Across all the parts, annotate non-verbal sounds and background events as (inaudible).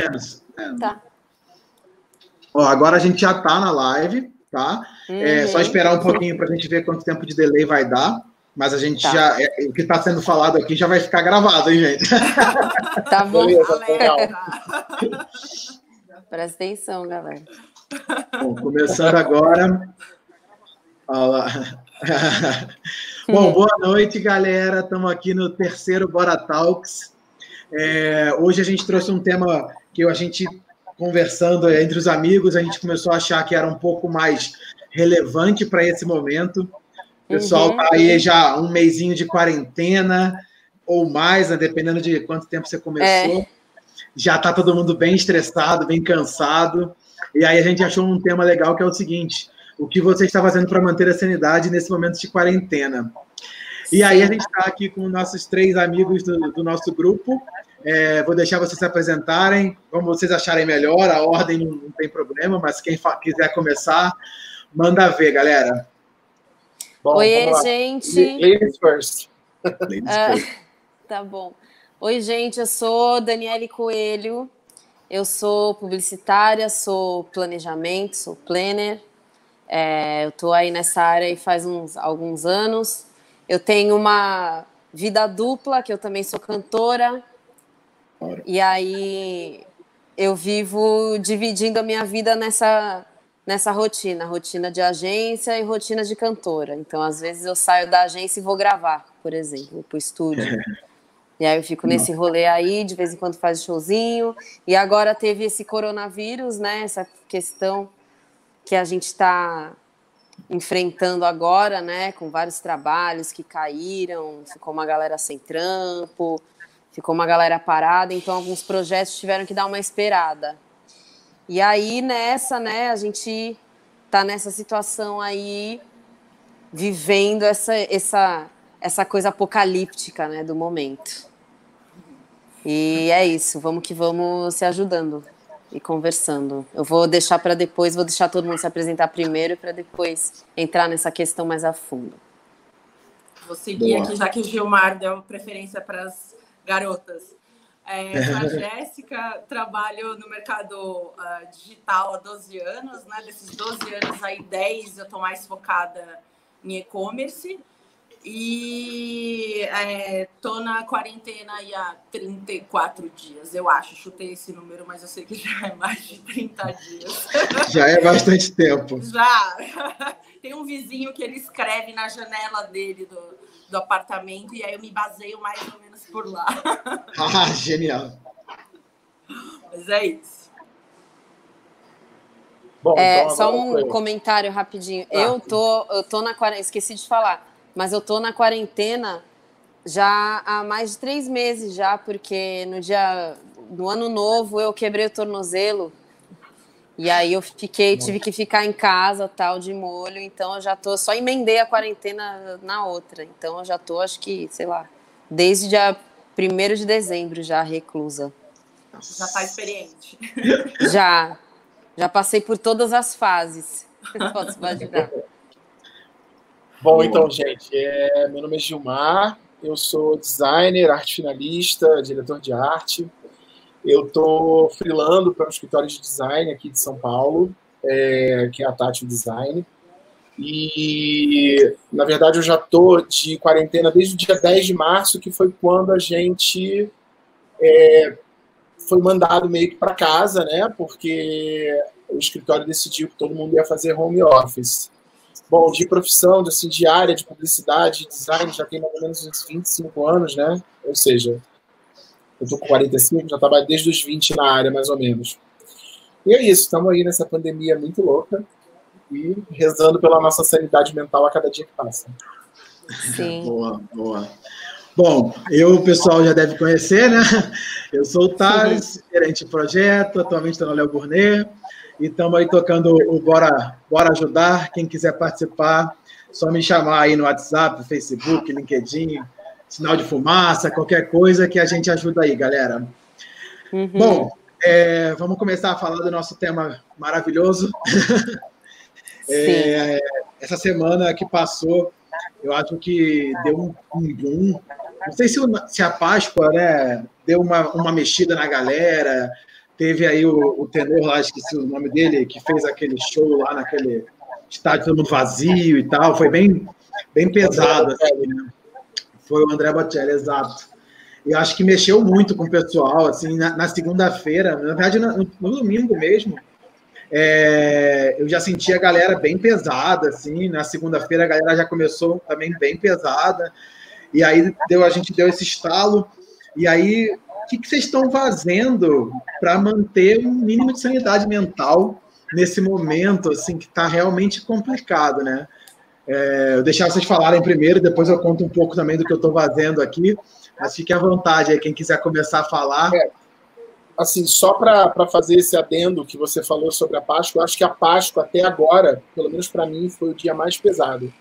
menos. Tá. Ó, agora a gente já está na live, tá? Uhum. É só uhum. esperar um pouquinho para a gente ver quanto tempo de delay vai dar. Mas a gente tá. já. É, o que está sendo falado aqui já vai ficar gravado, hein, gente? (laughs) Tá bom. legal. Presta atenção, galera. Bom, começando agora. (laughs) Bom, boa noite, galera. Estamos aqui no terceiro Bora Talks. É, hoje a gente trouxe um tema que a gente, conversando entre os amigos, a gente começou a achar que era um pouco mais relevante para esse momento. O pessoal está uhum. aí já um mêsinho de quarentena ou mais, né, dependendo de quanto tempo você começou. É. Já está todo mundo bem estressado, bem cansado. E aí a gente achou um tema legal que é o seguinte: o que você está fazendo para manter a sanidade nesse momento de quarentena? E aí a gente está aqui com nossos três amigos do, do nosso grupo. É, vou deixar vocês se apresentarem, como vocês acharem melhor, a ordem não, não tem problema, mas quem quiser começar, manda ver, galera. Bom, Oi, gente. Ladies first. Ladies (laughs) ah, first. tá bom. Oi, gente, eu sou Daniele Coelho, eu sou publicitária, sou planejamento, sou planner. É, eu estou aí nessa área faz uns, alguns anos. Eu tenho uma vida dupla, que eu também sou cantora. E aí eu vivo dividindo a minha vida nessa nessa rotina, rotina de agência e rotina de cantora. Então, às vezes eu saio da agência e vou gravar, por exemplo, para o estúdio. (laughs) E aí eu fico nesse rolê aí, de vez em quando faz showzinho. E agora teve esse coronavírus, né? Essa questão que a gente está enfrentando agora, né? Com vários trabalhos que caíram, ficou uma galera sem trampo, ficou uma galera parada, então alguns projetos tiveram que dar uma esperada. E aí nessa, né, a gente tá nessa situação aí vivendo essa essa essa coisa apocalíptica, né, do momento. E é isso, vamos que vamos se ajudando e conversando. Eu vou deixar para depois, vou deixar todo mundo se apresentar primeiro para depois entrar nessa questão mais a fundo. Vou seguir Boa. aqui, já que o Gilmar deu preferência para as garotas. É, (laughs) a Jéssica, trabalho no mercado uh, digital há 12 anos, né? Desses 12 anos aí, 10 eu estou mais focada em e-commerce. E é, tô na quarentena aí há 34 dias, eu acho. Chutei esse número, mas eu sei que já é mais de 30 dias. (laughs) Já é bastante tempo. Já. (laughs) Tem um vizinho que ele escreve na janela dele do, do apartamento, e aí eu me baseio mais ou menos por lá. (laughs) Ah, genial. Mas é isso. Bom, é, então só um comentário rapidinho. Ah, eu tô, eu tô na quarentena, esqueci de falar mas eu tô na quarentena já há mais de três meses já, porque no dia no ano novo eu quebrei o tornozelo e aí eu fiquei, tive que ficar em casa tal de molho, então eu já tô só emendei a quarentena na outra, então eu já tô acho que sei lá desde dia 1 de dezembro já reclusa. Já tá experiente. (laughs) Já, já passei por todas as fases. (laughs) Posso imaginar. Bom, então, gente, é, meu nome é Gilmar, eu sou designer, arte finalista, diretor de arte. Eu estou freelando para um escritório de design aqui de São Paulo, é, que é a Tati Design. E, na verdade, eu já estou de quarentena desde o dia 10 de março, que foi quando a gente é, foi mandado meio que para casa, né? Porque o escritório decidiu que todo mundo ia fazer home office. Bom, de profissão, assim, de área de publicidade, design, já tem mais ou menos uns 25 anos, né? Ou seja, eu tô com 45, já trabalho desde os 20 na área, mais ou menos. E é isso, estamos aí nessa pandemia muito louca e rezando pela nossa sanidade mental a cada dia que passa. Sim. (laughs) boa, boa. Bom, eu o pessoal já deve conhecer, né? Eu sou o Thales, gerente de projeto, atualmente estou no Léo Gournet. E estamos aí tocando o Bora, Bora Ajudar. Quem quiser participar, só me chamar aí no WhatsApp, Facebook, LinkedIn, sinal de fumaça, qualquer coisa que a gente ajuda aí, galera. Uhum. Bom, é, vamos começar a falar do nosso tema maravilhoso. (laughs) é, essa semana que passou, eu acho que deu um, um boom. Não sei se, se a Páscoa né, deu uma, uma mexida na galera, teve aí o, o tenor lá, esqueci o nome dele, que fez aquele show lá naquele estádio todo mundo vazio e tal. Foi bem, bem pesado. Assim, né? Foi o André Bocelli, exato. E acho que mexeu muito com o pessoal, assim, na, na segunda-feira, na verdade, no, no domingo mesmo, é, eu já senti a galera bem pesada, assim, na segunda-feira a galera já começou também bem pesada, e aí deu, a gente deu esse estalo, e aí, o que, que vocês estão fazendo para manter um mínimo de sanidade mental nesse momento, assim, que está realmente complicado, né? É, eu deixar vocês falarem primeiro, depois eu conto um pouco também do que eu estou fazendo aqui, mas fique à vontade aí, quem quiser começar a falar. É, assim, só para fazer esse adendo que você falou sobre a Páscoa, eu acho que a Páscoa até agora, pelo menos para mim, foi o dia mais pesado.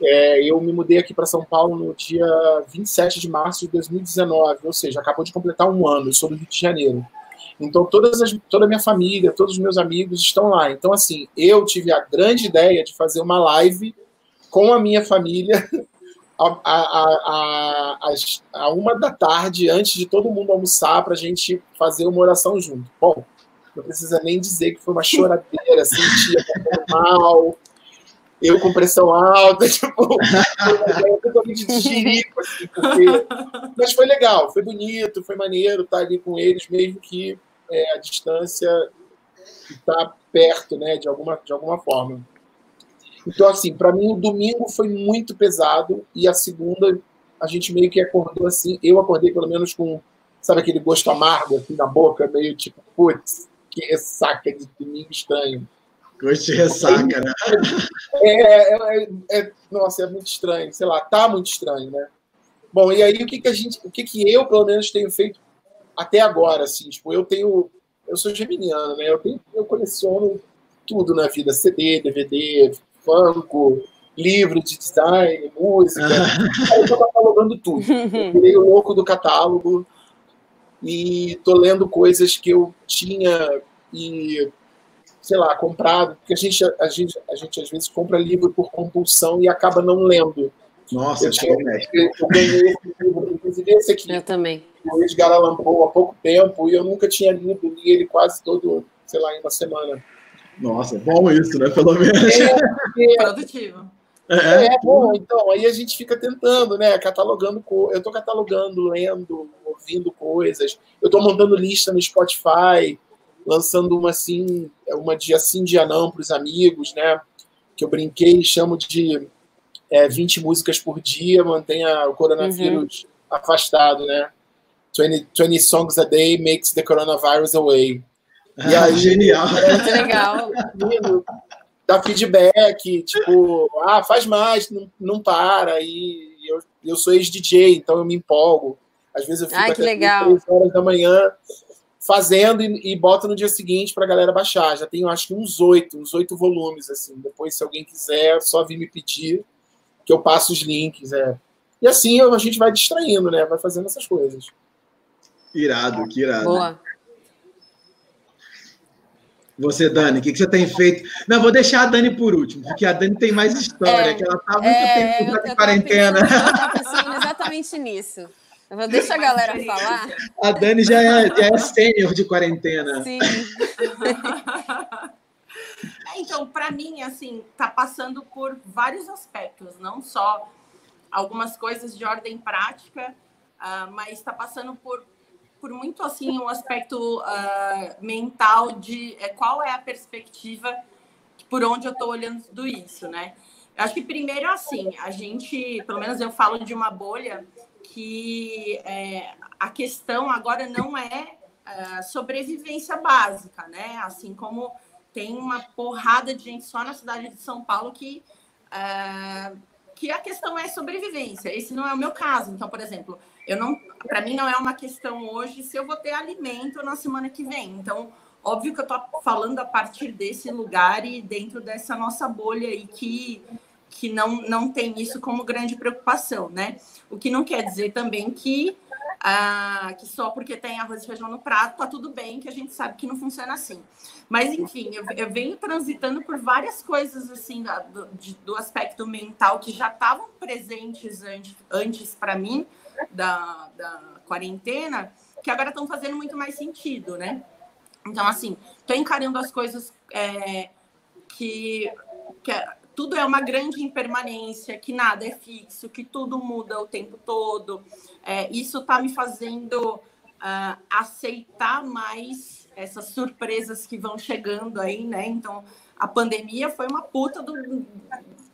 É, eu me mudei aqui para São Paulo no dia 27 de março de 2019, ou seja, acabou de completar um ano, eu sou do Rio de Janeiro. Então, todas as, toda a minha família, todos os meus amigos estão lá. Então, assim, eu tive a grande ideia de fazer uma live com a minha família (laughs) a, a, a, a, uma da tarde, antes de todo mundo almoçar, para a gente fazer uma oração junto. Bom, não precisa nem dizer que foi uma choradeira, sentia mal, eu com pressão alta, (laughs) tipo, totalmente de assim, porque... Mas foi legal, foi bonito, foi maneiro estar ali com eles, mesmo que é, a distância está perto, né, de alguma, de alguma forma. Então, assim, para mim o domingo foi muito pesado e a segunda a gente meio que acordou assim. Eu acordei pelo menos com, sabe, aquele gosto amargo assim na boca, meio tipo, putz, que ressaca de domingo estranho. Gosto de ressaca, né? (laughs) É, é, é, é, nossa, é muito estranho, sei lá, tá muito estranho, né? Bom, e aí o que, que a gente, o que, que eu pelo menos tenho feito até agora, assim, tipo, eu tenho, eu sou geminiano, né? Eu tenho, eu coleciono tudo na vida, CD, DVD, banco, livro de design, música. Aí eu estou catalogando tudo. Eu (laughs) virei o louco do catálogo e estou lendo coisas que eu tinha e sei lá, comprado, porque a gente, a gente, a gente às vezes compra livro por compulsão e acaba não lendo. Nossa, eu, tinha, eu, eu ganhei esse livro, inclusive esse aqui. Eu também. O Edgar Allan Poe há pouco tempo e eu nunca tinha lido, li ele quase todo, sei lá, em uma semana. Nossa, é bom isso, né? Pelo menos. É, é produtivo. É, é, bom, então, aí a gente fica tentando, né? Catalogando, eu estou catalogando, lendo, ouvindo coisas. Eu estou montando lista no Spotify, lançando uma assim, uma dia sim, dia não para os amigos, né? Que eu brinquei e chamo de é, 20 músicas por dia, mantenha o coronavírus uhum. afastado, né? 20, 20 songs a day makes the coronavirus away. E aí, (laughs) genial. Muito legal. Dá feedback, tipo, ah, faz mais, não, não para. E eu, eu sou ex-DJ, então eu me empolgo. Às vezes eu fico Ai, até 3 horas da manhã fazendo e, e boto no dia seguinte para a galera baixar. Já tenho acho que uns oito, uns oito volumes assim. Depois, se alguém quiser, só vir me pedir que eu passo os links. É. E assim a gente vai distraindo, né? Vai fazendo essas coisas. Irado, que irado. Boa. Você, Dani, o que, que, você tem feito? Não, vou deixar a Dani por último, porque a Dani tem mais história, é, que ela está há muito é, tempo de quarentena. Pensando, eu pensando exatamente nisso. Eu vou deixar a galera falar. A Dani já é, já é sênior de quarentena. Sim. É, então, para mim, assim, tá passando por vários aspectos, não só algumas coisas de ordem prática, uh, mas está passando por por muito assim um aspecto uh, mental de é, qual é a perspectiva por onde eu estou olhando tudo isso, né? Eu acho que primeiro assim, a gente, pelo menos eu falo de uma bolha que é, a questão agora não é uh, sobrevivência básica, né? Assim como tem uma porrada de gente só na cidade de São Paulo que uh, que a questão é sobrevivência. Esse não é o meu caso. Então, por exemplo, eu não, para mim não é uma questão hoje se eu vou ter alimento na semana que vem. Então, óbvio que eu estou falando a partir desse lugar e dentro dessa nossa bolha aí que que não não tem isso como grande preocupação, né? O que não quer dizer também que ah, que só porque tem arroz e feijão no prato tá tudo bem, que a gente sabe que não funciona assim. Mas enfim, eu, eu venho transitando por várias coisas assim do, do aspecto mental que já estavam presentes antes, antes para mim da, da quarentena, que agora estão fazendo muito mais sentido, né? Então, assim, tô encarando as coisas é, que, que é, tudo é uma grande impermanência, que nada é fixo, que tudo muda o tempo todo. É, isso está me fazendo uh, aceitar mais essas surpresas que vão chegando aí, né? Então, a pandemia foi uma puta, do,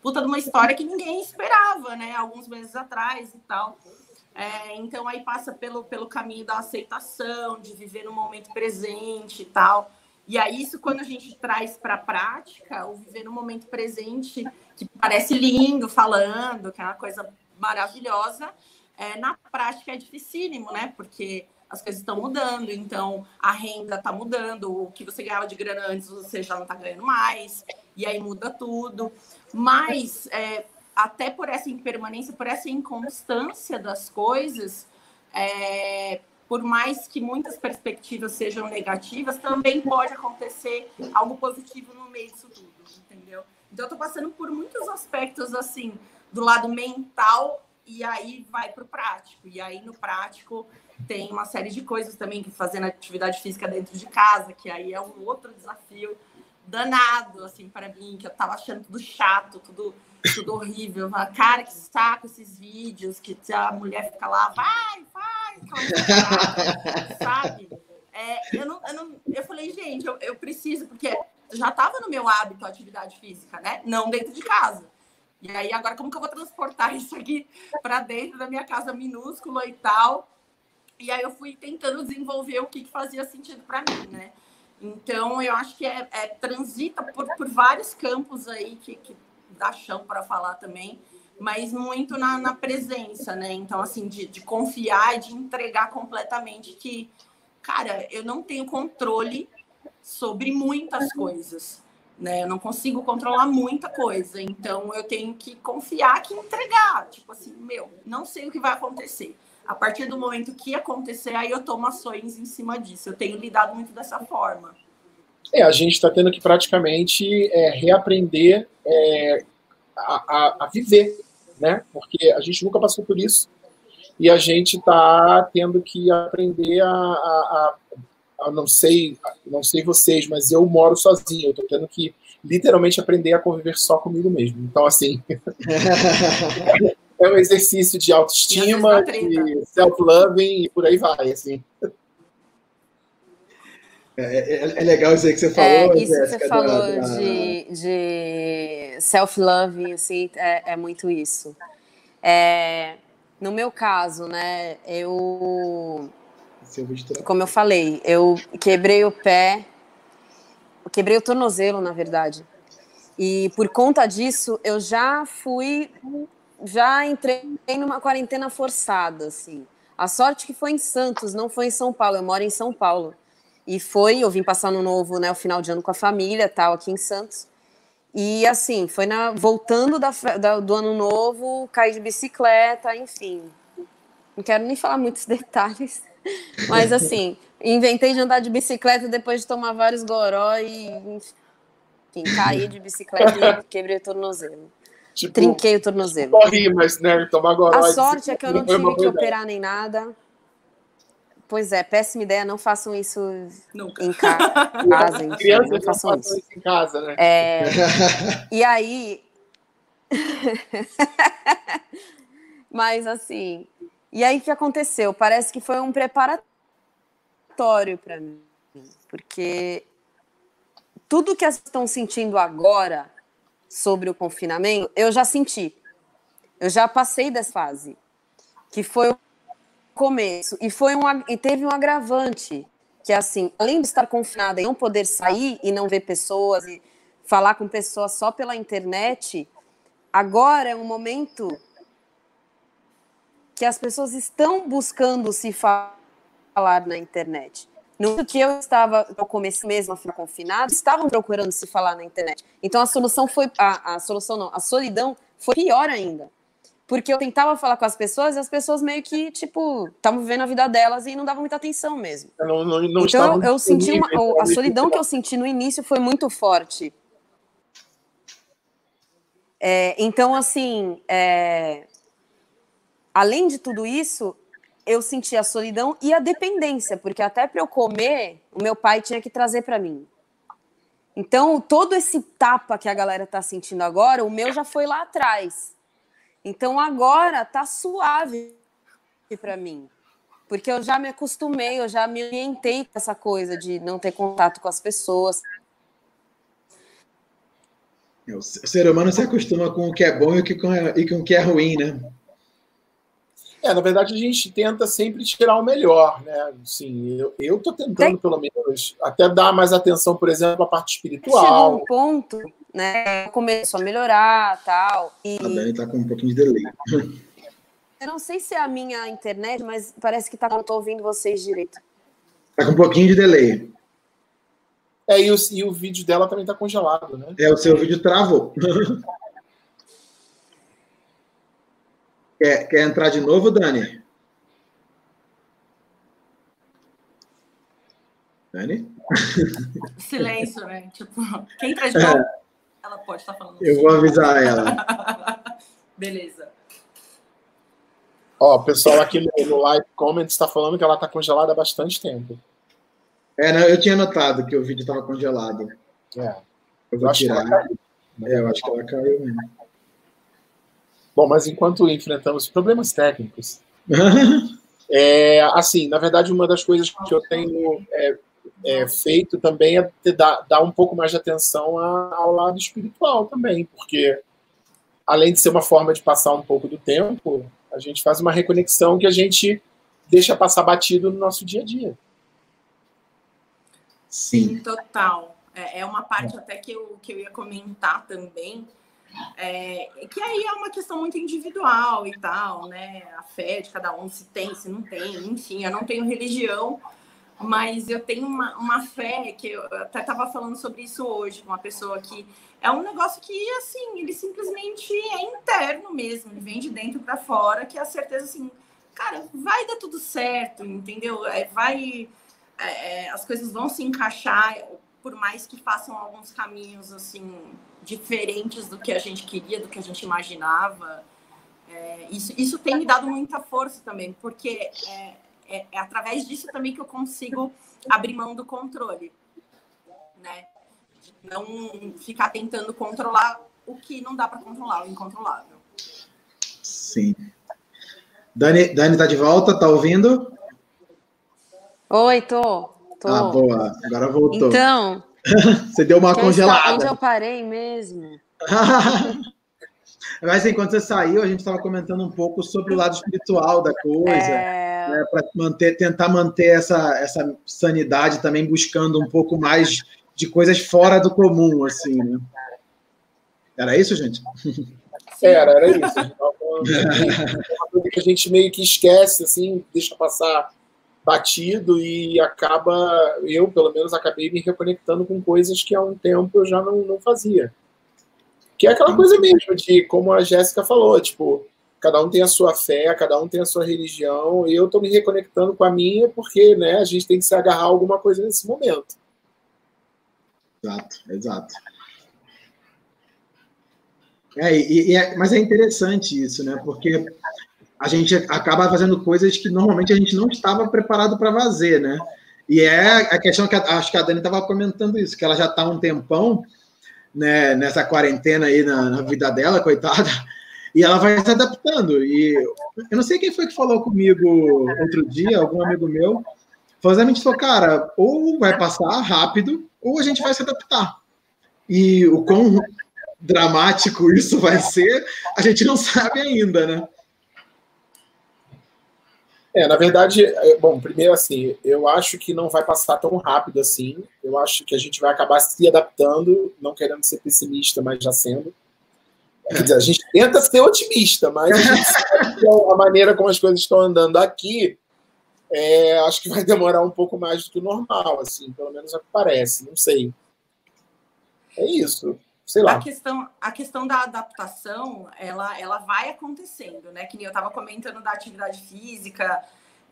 puta de uma história que ninguém esperava, né? Alguns meses atrás e tal. É, então aí passa pelo, pelo caminho da aceitação, de viver no momento presente e tal. E aí, isso quando a gente traz para a prática, o viver no momento presente, que parece lindo falando, que é uma coisa maravilhosa, é, na prática é dificílimo, né? Porque as coisas estão mudando, então a renda está mudando, o que você ganhava de grana antes você já não está ganhando mais, e aí muda tudo. Mas é, até por essa impermanência, por essa inconstância das coisas, é, por mais que muitas perspectivas sejam negativas, também pode acontecer algo positivo no meio disso tudo, entendeu? Então, eu tô passando por muitos aspectos, assim, do lado mental, e aí vai para o prático. E aí, no prático, tem uma série de coisas também, que fazendo atividade física dentro de casa, que aí é um outro desafio danado, assim, para mim, que eu tava achando tudo chato, tudo, tudo horrível. Cara, que saco esses vídeos, que a mulher fica lá, vai, vai, sabe? É, eu, não, eu, não, eu falei, gente, eu, eu preciso, porque já estava no meu hábito a atividade física, né? Não dentro de casa. E aí, agora, como que eu vou transportar (laughs) isso aqui para dentro da minha casa minúscula e tal? E aí eu fui tentando desenvolver o que, que fazia sentido para mim, né? Então, eu acho que é, é transita por, por, vários campos aí que, que dá chão para falar também, mas muito na, na, presença, né? Então, assim, de, de confiar e de entregar completamente que, cara, eu não tenho controle sobre muitas coisas, né? Eu não consigo controlar muita coisa, então eu tenho que confiar que entregar, tipo assim, meu, não sei o que vai acontecer a partir do momento que acontecer, aí eu tomo ações em cima disso. Eu tenho lidado muito dessa forma. É, a gente está tendo que praticamente é, reaprender é, a, a, a, viver, né? Porque a gente nunca passou por isso e a gente está tendo que aprender a, a, a, não sei, não sei vocês, mas eu moro sozinho. Eu estou tendo que literalmente aprender a conviver só comigo mesmo. Então assim, (laughs) é um exercício de autoestima, de self-loving e por aí vai, assim. É, é, é, legal isso aí que você falou. É, isso que você falou da, da... de, de self-loving, assim, é, é, muito isso. É, no meu caso, né, eu. Como eu falei, eu quebrei o pé, quebrei o tornozelo, na verdade. E por conta disso, eu já fui já entrei numa quarentena forçada, assim. A sorte que foi em Santos, não foi em São Paulo. Eu moro em São Paulo. E foi, eu vim passar no novo, né, o final de ano com a família, tal, aqui em Santos. E assim, foi na voltando da, da, do ano novo, caí de bicicleta, enfim. Não quero nem falar muitos (laughs) detalhes, mas assim, inventei de andar de bicicleta depois de tomar vários goró e enfim, caí de bicicleta e quebrei o tornozelo. Tipo, Trinquei o tornozelo. Corri, mas né, tomar A sorte é que eu não tive que operar nem nada. Pois é, péssima ideia, não façam isso Nunca. em (laughs) casa. Enfim, Crianças não façam, não isso. isso. em casa, né? É... (laughs) e aí. (laughs) Mas assim. E aí o que aconteceu? Parece que foi um preparatório para mim. Porque tudo que elas estão sentindo agora sobre o confinamento, eu já senti. Eu já passei dessa fase. Que foi começo. E, foi um, e teve um agravante. Que é assim, além de estar confinada e não poder sair e não ver pessoas e falar com pessoas só pela internet, agora é um momento que as pessoas estão buscando se falar na internet. No que eu estava, no começo mesmo a ficar confinado, estavam procurando se falar na internet. Então a solução foi, a, a solução não, a solidão foi pior ainda. Porque eu tentava falar com as pessoas e as pessoas meio que, tipo, estavam vivendo a vida delas e não davam muita atenção mesmo. Não, não, não então eu, eu senti uma, a solidão que eu senti no início foi muito forte. É, então, assim, é, além de tudo isso, eu senti a solidão e a dependência, porque até para eu comer, o meu pai tinha que trazer para mim. Então, todo esse tapa que a galera tá sentindo agora, o meu já foi lá atrás. Então, agora tá suave para mim. Porque eu já me acostumei, eu já me orientei com essa coisa de não ter contato com as pessoas. O ser humano se acostuma com o que é bom e com o que é ruim, né? É, na verdade, a gente tenta sempre tirar o melhor, né? Sim, eu, eu tô tentando, Tem... pelo menos, até dar mais atenção, por exemplo, à parte espiritual. Chegou um ponto, né? Começou a melhorar tal. E... A Dani tá com um pouquinho de delay. (laughs) Eu não sei se é a minha internet, mas parece que tá, não tô ouvindo vocês direito. Tá com um pouquinho de delay. É, e o, e o vídeo dela também tá congelado, né? É, o seu vídeo travou. Quer, quer entrar de novo, Dani? Dani? Silêncio, né? Tipo, quem entra de novo, é. Ela pode estar falando. Eu vou avisar ela. (laughs) Beleza. Ó, o pessoal aqui no, no live comments está falando que ela está congelada há bastante tempo. É, não, eu tinha notado que o vídeo estava congelado. É. Eu vou eu tirar. É, eu acho que ela caiu mesmo. Bom, mas enquanto enfrentamos problemas técnicos, (laughs) é, assim, na verdade, uma das coisas que eu tenho é, é, feito também é dar, dar um pouco mais de atenção ao lado espiritual também, porque além de ser uma forma de passar um pouco do tempo, a gente faz uma reconexão que a gente deixa passar batido no nosso dia a dia. Sim, total. É, é uma parte até que eu, que eu ia comentar também, é, que aí é uma questão muito individual e tal, né? A fé de cada um, se tem, se não tem, enfim, eu não tenho religião, mas eu tenho uma, uma fé que eu até estava falando sobre isso hoje com uma pessoa que é um negócio que, assim, ele simplesmente é interno mesmo, ele vem de dentro para fora, que é a certeza, assim, cara, vai dar tudo certo, entendeu? É, vai, é, é as coisas vão se encaixar, por mais que façam alguns caminhos, assim, diferentes do que a gente queria, do que a gente imaginava. É, isso, isso tem me dado muita força também, porque é, é, é, através disso também que eu consigo abrir mão do controle, né? Não ficar tentando controlar o que não dá para controlar, o incontrolável. Sim. Dani, Dani tá de volta, tá ouvindo? Oi, tô. tô. Ah, boa. Agora voltou. Então, (laughs) você deu uma congelada. Onde eu parei mesmo? (laughs) Mas enquanto você saiu, a gente estava comentando um pouco sobre o lado espiritual da coisa, é... né, para manter, tentar manter essa, essa sanidade também, buscando um pouco mais de coisas fora do comum, assim, né? Era isso, gente? Era, era isso. uma coisa que a gente meio que esquece, assim, deixa passar batido e acaba, eu pelo menos acabei me reconectando com coisas que há um tempo eu já não, não fazia. Que é aquela coisa mesmo de, como a Jéssica falou, tipo, cada um tem a sua fé, cada um tem a sua religião, e eu estou me reconectando com a minha porque, né, a gente tem que se agarrar a alguma coisa nesse momento. Exato, exato. É, e, e é, mas é interessante isso, né? Porque a gente acaba fazendo coisas que normalmente a gente não estava preparado para fazer, né? E é a questão que a, acho que a Dani estava comentando isso, que ela já está um tempão né, nessa quarentena aí na, na, vida dela, coitada, e ela vai se adaptando. E eu não sei quem foi que falou comigo outro dia, algum amigo meu, falou, cara, ou vai passar rápido, ou a gente vai se adaptar. E o quão dramático isso vai ser, a gente não sabe ainda, né? É, na verdade, é, bom, primeiro assim, eu acho que não vai passar tão rápido assim. Eu acho que a gente vai acabar se adaptando, não querendo ser pessimista, mas já sendo. Dizer, a gente tenta ser otimista, mas a, a maneira como as coisas estão andando aqui, é, acho que vai demorar um pouco mais do que o normal, assim, pelo menos é o que parece, não sei. É isso sei lá. A questão, a questão da adaptação, ela, ela vai acontecendo, né? Que nem eu estava comentando da atividade física,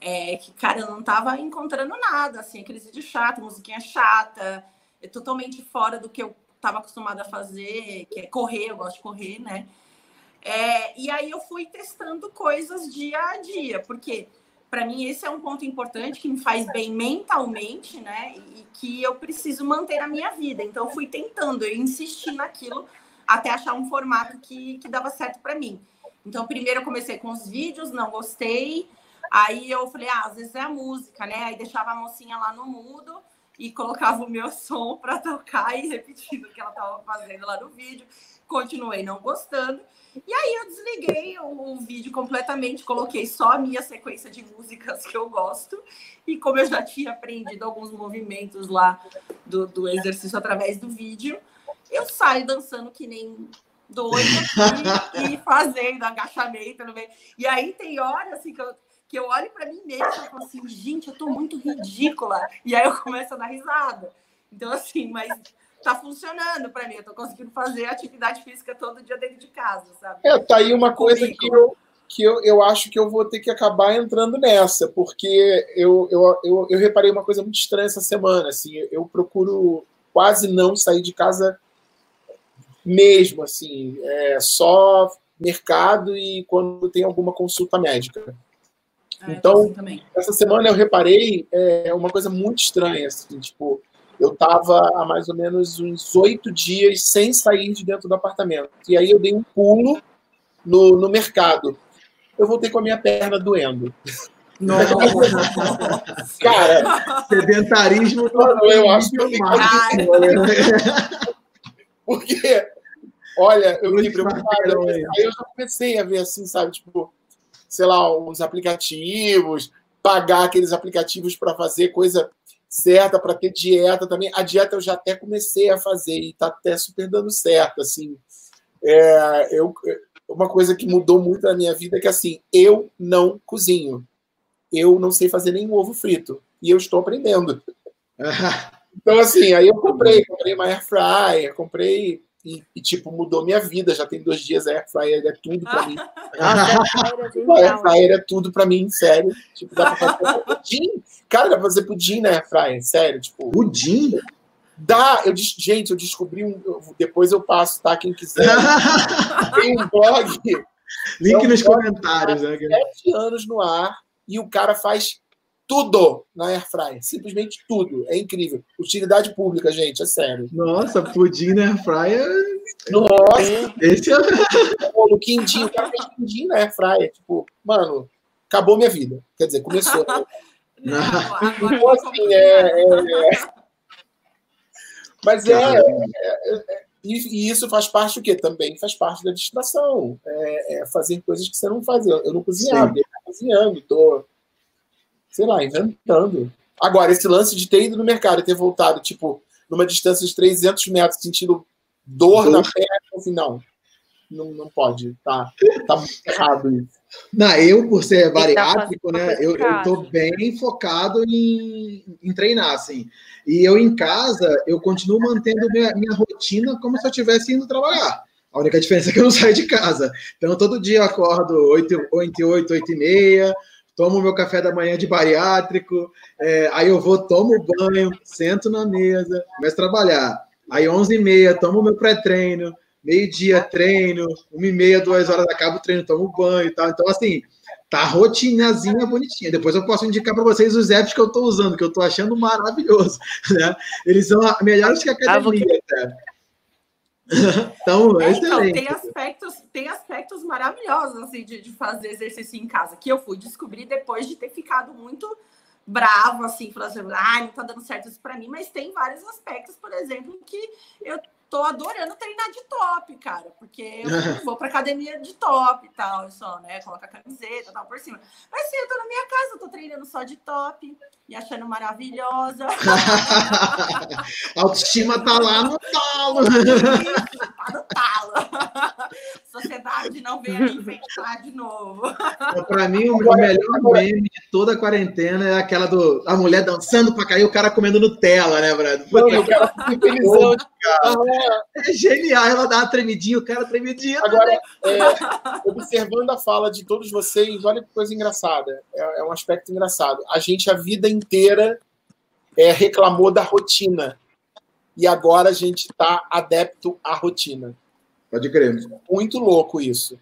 é, que, cara, eu não estava encontrando nada, assim, aqueles vídeos chatos, musiquinha chata, é totalmente fora do que eu estava acostumada a fazer, que é correr, eu gosto de correr, né? É, e aí eu fui testando coisas dia a dia, porque para mim esse é um ponto importante que me faz bem mentalmente, né? E que eu preciso manter na minha vida. Então fui tentando, eu insisti naquilo até achar um formato que, que dava certo para mim. Então primeiro eu comecei com os vídeos, não gostei. Aí eu falei, ah, às vezes é a música, né? Aí deixava a mocinha lá no mudo e colocava o meu som para tocar e repetindo o que ela estava fazendo lá no vídeo. Continuei não gostando. E aí eu desliguei o, o, vídeo completamente, coloquei só a minha sequência de músicas que eu gosto. E como eu já tinha aprendido alguns movimentos lá do, do exercício através do vídeo, eu saio dançando que nem doida e, (laughs) e fazendo agachamento no meio. E aí tem horas assim que eu, que eu olho para mim mesma e falo assim, gente, eu tô muito ridícula. E aí eu começo a dar risada. Então, assim, mas tá funcionando para mim. Eu tô conseguindo fazer atividade física todo dia dentro de casa, sabe? É, tá aí uma coisa que eu, que eu, eu acho que eu vou ter que acabar entrando nessa, porque eu, eu, eu, eu reparei uma coisa muito estranha essa semana. Assim, eu procuro quase não sair de casa mesmo, assim, é só mercado e quando tem alguma consulta médica. É, então, assim essa semana eu reparei é, uma coisa muito estranha, assim, tipo, eu estava há mais ou menos uns oito dias sem sair de dentro do apartamento. E aí eu dei um pulo no, no mercado. Eu voltei com a minha perna doendo. Nossa. (laughs) Cara, sedentarismo. Mano, eu acho que eu fico (laughs) Porque, olha, eu fiquei preocupado. Aí eu já comecei a ver assim, sabe, tipo, sei lá, uns aplicativos, pagar aqueles aplicativos para fazer coisa certa para ter dieta também. A dieta eu já até comecei a fazer e está até super dando certo. Assim, é, eu, uma coisa que mudou muito na minha vida é que assim, eu não cozinho. Eu não sei fazer nem ovo frito. E eu estou aprendendo. (laughs) então, assim, aí eu comprei, comprei uma air fryer, comprei e, e, tipo, mudou minha vida. Já tem dois dias a Air Fryer é tudo pra mim. a (laughs) Air (laughs) Fryer é tudo pra mim, sério. Tipo, dá pra fazer pudim. Cara, dá pra fazer pudim na Air Fryer, sério. Tipo, pudim? Dá, eu gente, eu descobri um. Depois eu passo, tá? Quem quiser. (laughs) tem um blog. Link é um nos blog comentários, né? Sete anos no ar e o cara faz tudo na Air Fryer. Simplesmente tudo. É incrível. Utilidade pública, gente, é sério. Nossa, pudim na Air Fryer. Nossa! Esse é. O (laughs) quindim, o cara fez quindim na Air Fryer. Tipo, mano, acabou minha vida. Quer dizer, começou. (laughs) Não, agora então, assim, é, é, é... Mas é, é, é, e, isso faz parte do quê? Também faz parte da distração. É, é fazer coisas que você não faz. Eu, eu não cozinhava, eu cozinhando, tô sei lá, inventando. Agora, esse lance de ter ido no mercado e ter voltado, tipo, numa distância de 300 metros, sentindo dor na perna, assim, não, não, não pode, tá, tá muito errado isso. Não, eu, por ser bariátrico, né, eu, eu tô bem focado em, em treinar, assim. E eu, em casa, eu continuo mantendo minha, minha rotina como se eu estivesse indo trabalhar. A única diferença é que eu não saio de casa. Então, todo dia eu acordo 8, 8, 8, 8 e meia, tomo meu café da manhã de bariátrico, é, aí eu vou, tomo banho, sento na mesa, começo a trabalhar. Aí 11 e meia, tomo meu pré-treino, meio-dia treino, uma e meia, duas horas acabo o treino, tomo banho e tal. Então, assim, tá rotinazinha bonitinha. Depois eu posso indicar para vocês os apps que eu estou usando, que eu estou achando maravilhoso. (laughs) Né? Eles são melhores que a ah, academia, ah, (laughs) então, é, então, tem aspectos, tem aspectos maravilhosos assim, de, de fazer exercício em casa, que eu fui descobrir depois de ter ficado muito bravo, assim, falando assim, ah, não tá dando certo isso para mim, mas tem vários aspectos, por exemplo, que eu tô adorando treinar de top, cara, porque eu (laughs) vou pra academia de top e tal, só, né? Coloca a camiseta e tal por cima. Mas sim, eu tô na minha casa, eu tô treinando só de top e achando maravilhosa. a (laughs) autoestima tá lá no talo. (laughs) tá no talo. Sociedade não vem me infectar de novo. Pra mim, o melhor meme de toda a quarentena é aquela do a mulher dançando pra cair o cara comendo Nutella, né, Brad? Porque o cara fica felizão. É genial, ela dá uma tremidinha, o cara tremidinha. Agora, (laughs) é, observando a fala de todos vocês, olha que coisa engraçada. É, é um aspecto engraçado. A gente, a vida inteira, é, reclamou da rotina. E agora a gente está adepto à rotina. Pode crer. Muito louco isso.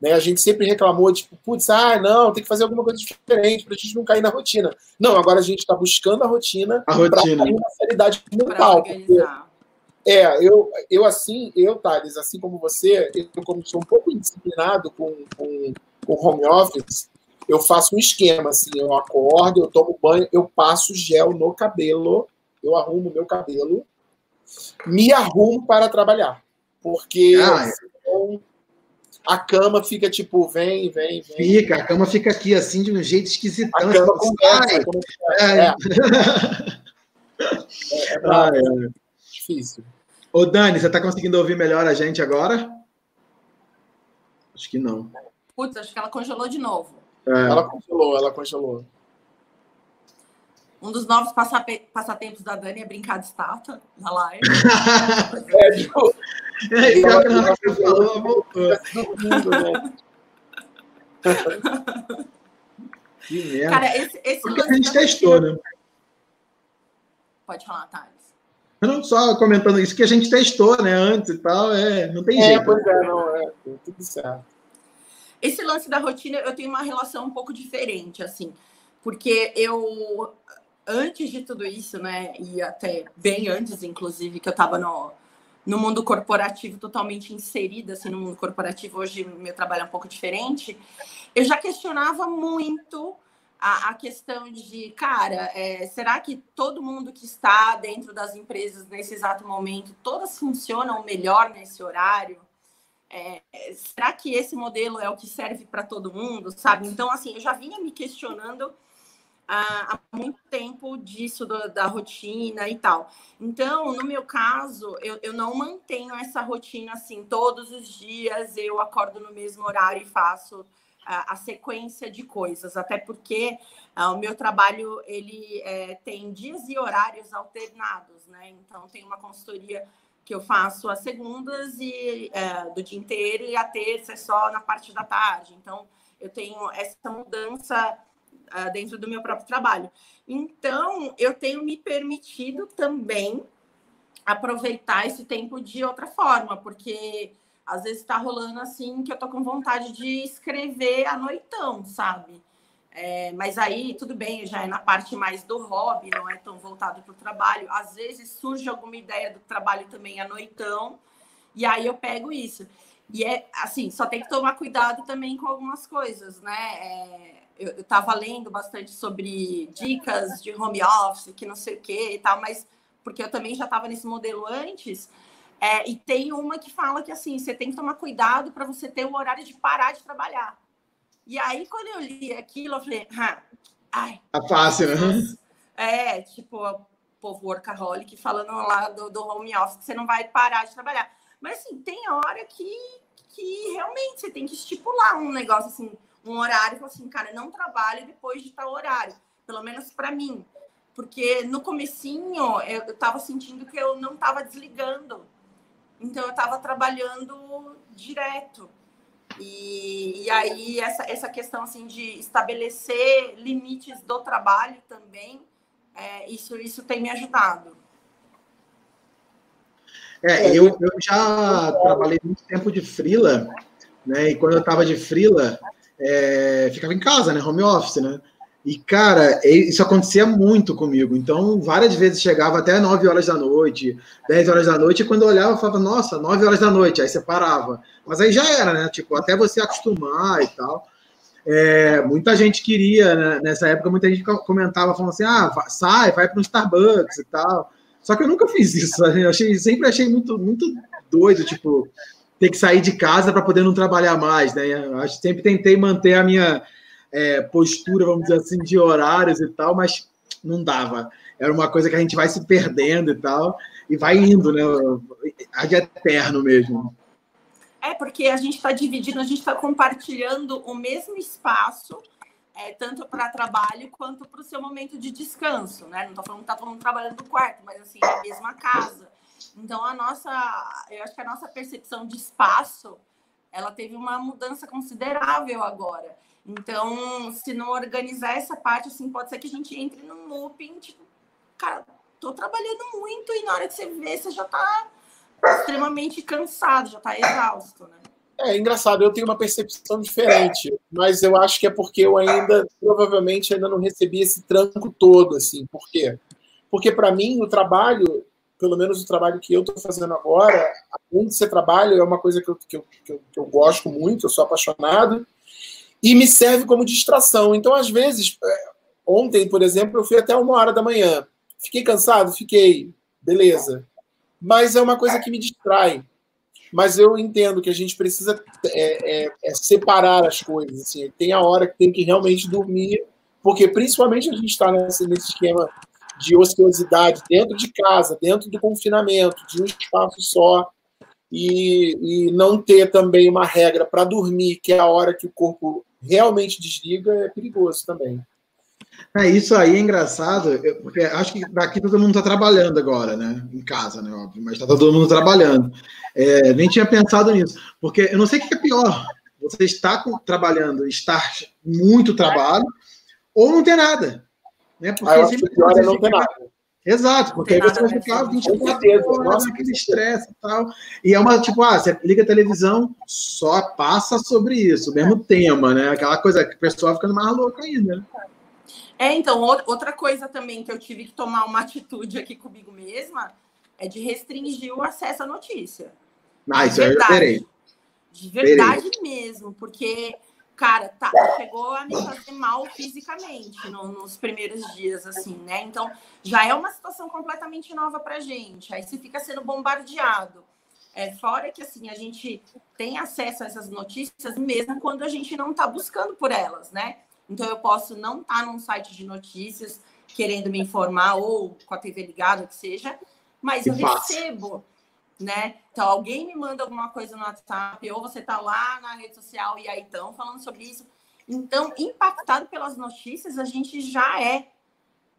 Né? A gente sempre reclamou, tipo, putz, ah, não, tem que fazer alguma coisa diferente para a gente não cair na rotina. Não, agora a gente está buscando a rotina para cair na sanidade mental. É, eu, eu assim, eu, Thales, assim como você, eu como sou um pouco indisciplinado com, com, com home office, eu faço um esquema, assim, eu acordo, eu tomo banho, eu passo gel no cabelo, eu arrumo meu cabelo, me arrumo para trabalhar. Porque ah, é. a cama fica tipo, vem, vem, vem. Fica, a cama fica aqui assim, de um jeito esquisitão. A cama conversa, (laughs) é. É. é, é, ah, é. difícil. Ô, Dani, você está conseguindo ouvir melhor a gente agora? Acho que não. Putz, acho que ela congelou de novo. É. Ela congelou, ela congelou. Um dos novos passatempos da Dani é brincar de estátua na live. (laughs) é, tipo, é, ela, que ela falou, voltou. (laughs) Né? que merda. Cara, esse, esse Porque a gente testou, né? Pode falar, Thales. Não só comentando isso que a gente testou, né, antes e tal, é, não tem é, jeito. Pois é, não, é, tudo certo. Esse lance da rotina, eu tenho uma relação um pouco diferente, assim, porque eu, antes de tudo isso, né, e até bem antes, inclusive, que eu estava no, no mundo corporativo totalmente inserida, assim, no mundo corporativo, hoje meu trabalho é um pouco diferente, eu já questionava muito a, a questão de, cara, é, será que todo mundo que está dentro das empresas nesse exato momento, todas funcionam melhor nesse horário? É, será que esse modelo é o que serve para todo mundo, sabe? Então, assim, eu já vinha me questionando há, muito tempo disso, do, da rotina e tal. Então, no meu caso, eu, eu não mantenho essa rotina assim, todos os dias eu acordo no mesmo horário e faço a, sequência de coisas, até porque ah, o meu trabalho ele é, tem dias e horários alternados, né? Então, tem uma consultoria que eu faço às segundas e é, do dia inteiro e a terça é só na parte da tarde. Então, eu tenho essa mudança uh, dentro do meu próprio trabalho. Então, eu tenho me permitido também aproveitar esse tempo de outra forma, porque às vezes está rolando assim que eu tô com vontade de escrever à noitão, sabe? É, mas aí, tudo bem, já é na parte mais do hobby, não é tão voltado para o trabalho. Às vezes surge alguma ideia do trabalho também à noitão, e aí eu pego isso. E é assim, só tem que tomar cuidado também com algumas coisas, né? É, eu estava lendo bastante sobre dicas de home office, que não sei o que e tal, mas porque eu também já estava nesse modelo antes. É, e tem uma que fala que assim, você tem que tomar cuidado para você ter o horário de parar de trabalhar. E aí, quando eu li aquilo, eu falei, ah, ai. Tá fácil, né? É, tipo, o povo workaholic falando lá do, do home office que você não vai parar de trabalhar. Mas, assim, tem hora que, que realmente você tem que estipular um negócio, assim, um horário, assim, cara, não trabalho depois de tal horário. Pelo menos para mim. Porque no comecinho, eu, eu tava sentindo que eu não tava desligando. Então, eu tava trabalhando direto. E, e aí, essa, essa questão assim, de estabelecer limites do trabalho também, é, isso, isso tem me ajudado. É, eu, eu já trabalhei muito tempo de frila, né? E quando eu estava de frila, é, ficava em casa, né? Home office, né? E, cara, isso acontecia muito comigo. Então, várias vezes chegava até 9 horas da noite, 10 horas da noite, e quando eu olhava, eu falava, nossa, 9 horas da noite, aí você parava. Mas aí já era, né? Tipo, até você acostumar e tal. É, muita gente queria, né? nessa época, muita gente comentava, falando assim, ah, sai, vai para um Starbucks e tal. Só que eu nunca fiz isso. Eu achei, sempre achei muito, muito doido, tipo, ter que sair de casa para poder não trabalhar mais, né? Eu sempre tentei manter a minha é, postura, vamos dizer assim, de horários e tal, mas não dava. Era uma coisa que a gente vai se perdendo e tal, e vai indo, né? Ad eterno mesmo. É, porque a gente está dividindo, a gente está compartilhando o mesmo espaço, é, tanto para trabalho quanto para o seu momento de descanso, né? Não estou falando que está todo mundo trabalhando no quarto, mas assim, é a mesma casa. Então, a nossa, eu acho que a nossa percepção de espaço, ela teve uma mudança considerável agora. Então, se não organizar essa parte, assim, pode ser que a gente entre num looping, tipo, cara, tô trabalhando muito e na hora que você vê, você já tá extremamente cansado, já tá exausto, né? É engraçado, eu tenho uma percepção diferente, mas eu acho que é porque eu ainda, provavelmente, ainda não recebi esse tranco todo, assim. Por quê? Porque, para mim, o trabalho, pelo menos o trabalho que eu estou fazendo agora, além de ser trabalho, é uma coisa que eu, que, eu, que, eu, que eu gosto muito, eu sou apaixonado, e me serve como distração. Então, às vezes, é, ontem, por exemplo, eu fui até uma hora da manhã. Fiquei cansado? Fiquei. Beleza. Mas é uma coisa que me distrai mas eu entendo que a gente precisa é, é, é separar as coisas. Assim. Tem a hora que tem que realmente dormir, porque principalmente a gente está nesse, nesse esquema de ociosidade dentro de casa, dentro do confinamento, de um espaço só, e, e não ter também uma regra para dormir, que é a hora que o corpo realmente desliga, é perigoso também. É, isso aí é engraçado, porque acho que daqui todo mundo está trabalhando agora, né? Em casa, né? Óbvio, mas está todo mundo trabalhando. É, nem tinha pensado nisso, porque eu não sei o que é pior. Você está trabalhando, estar muito trabalho, ou não ter nada. Né? Porque ah, sempre pior é não ter nada. Exato, porque aí você vai ficar 24 horas naquele estresse e tal. E é uma, tipo, ah, você liga a televisão, só passa sobre isso, o mesmo tema, né? Aquela coisa que o pessoal fica mais louco ainda. Né? É, então, outra coisa também que eu tive que tomar uma (laughs) atitude aqui comigo mesma é de restringir o acesso à notícia. Ah, isso eu terei. De verdade terei. mesmo, porque, cara, tá, chegou a me fazer mal fisicamente no, nos primeiros dias, assim, né? Então, já é uma situação completamente nova pra gente. Aí você fica sendo bombardeado. É, fora que, assim, a gente tem acesso a essas notícias mesmo quando a gente não tá buscando por elas, né? Então, eu posso não estar tá num site de notícias querendo me informar, ou com a TV ligada, que seja, mas eu recebo, né? Então, alguém me manda alguma coisa no WhatsApp, ou você está lá na rede social e aí estão falando sobre isso. Então, impactado pelas notícias, a gente já é,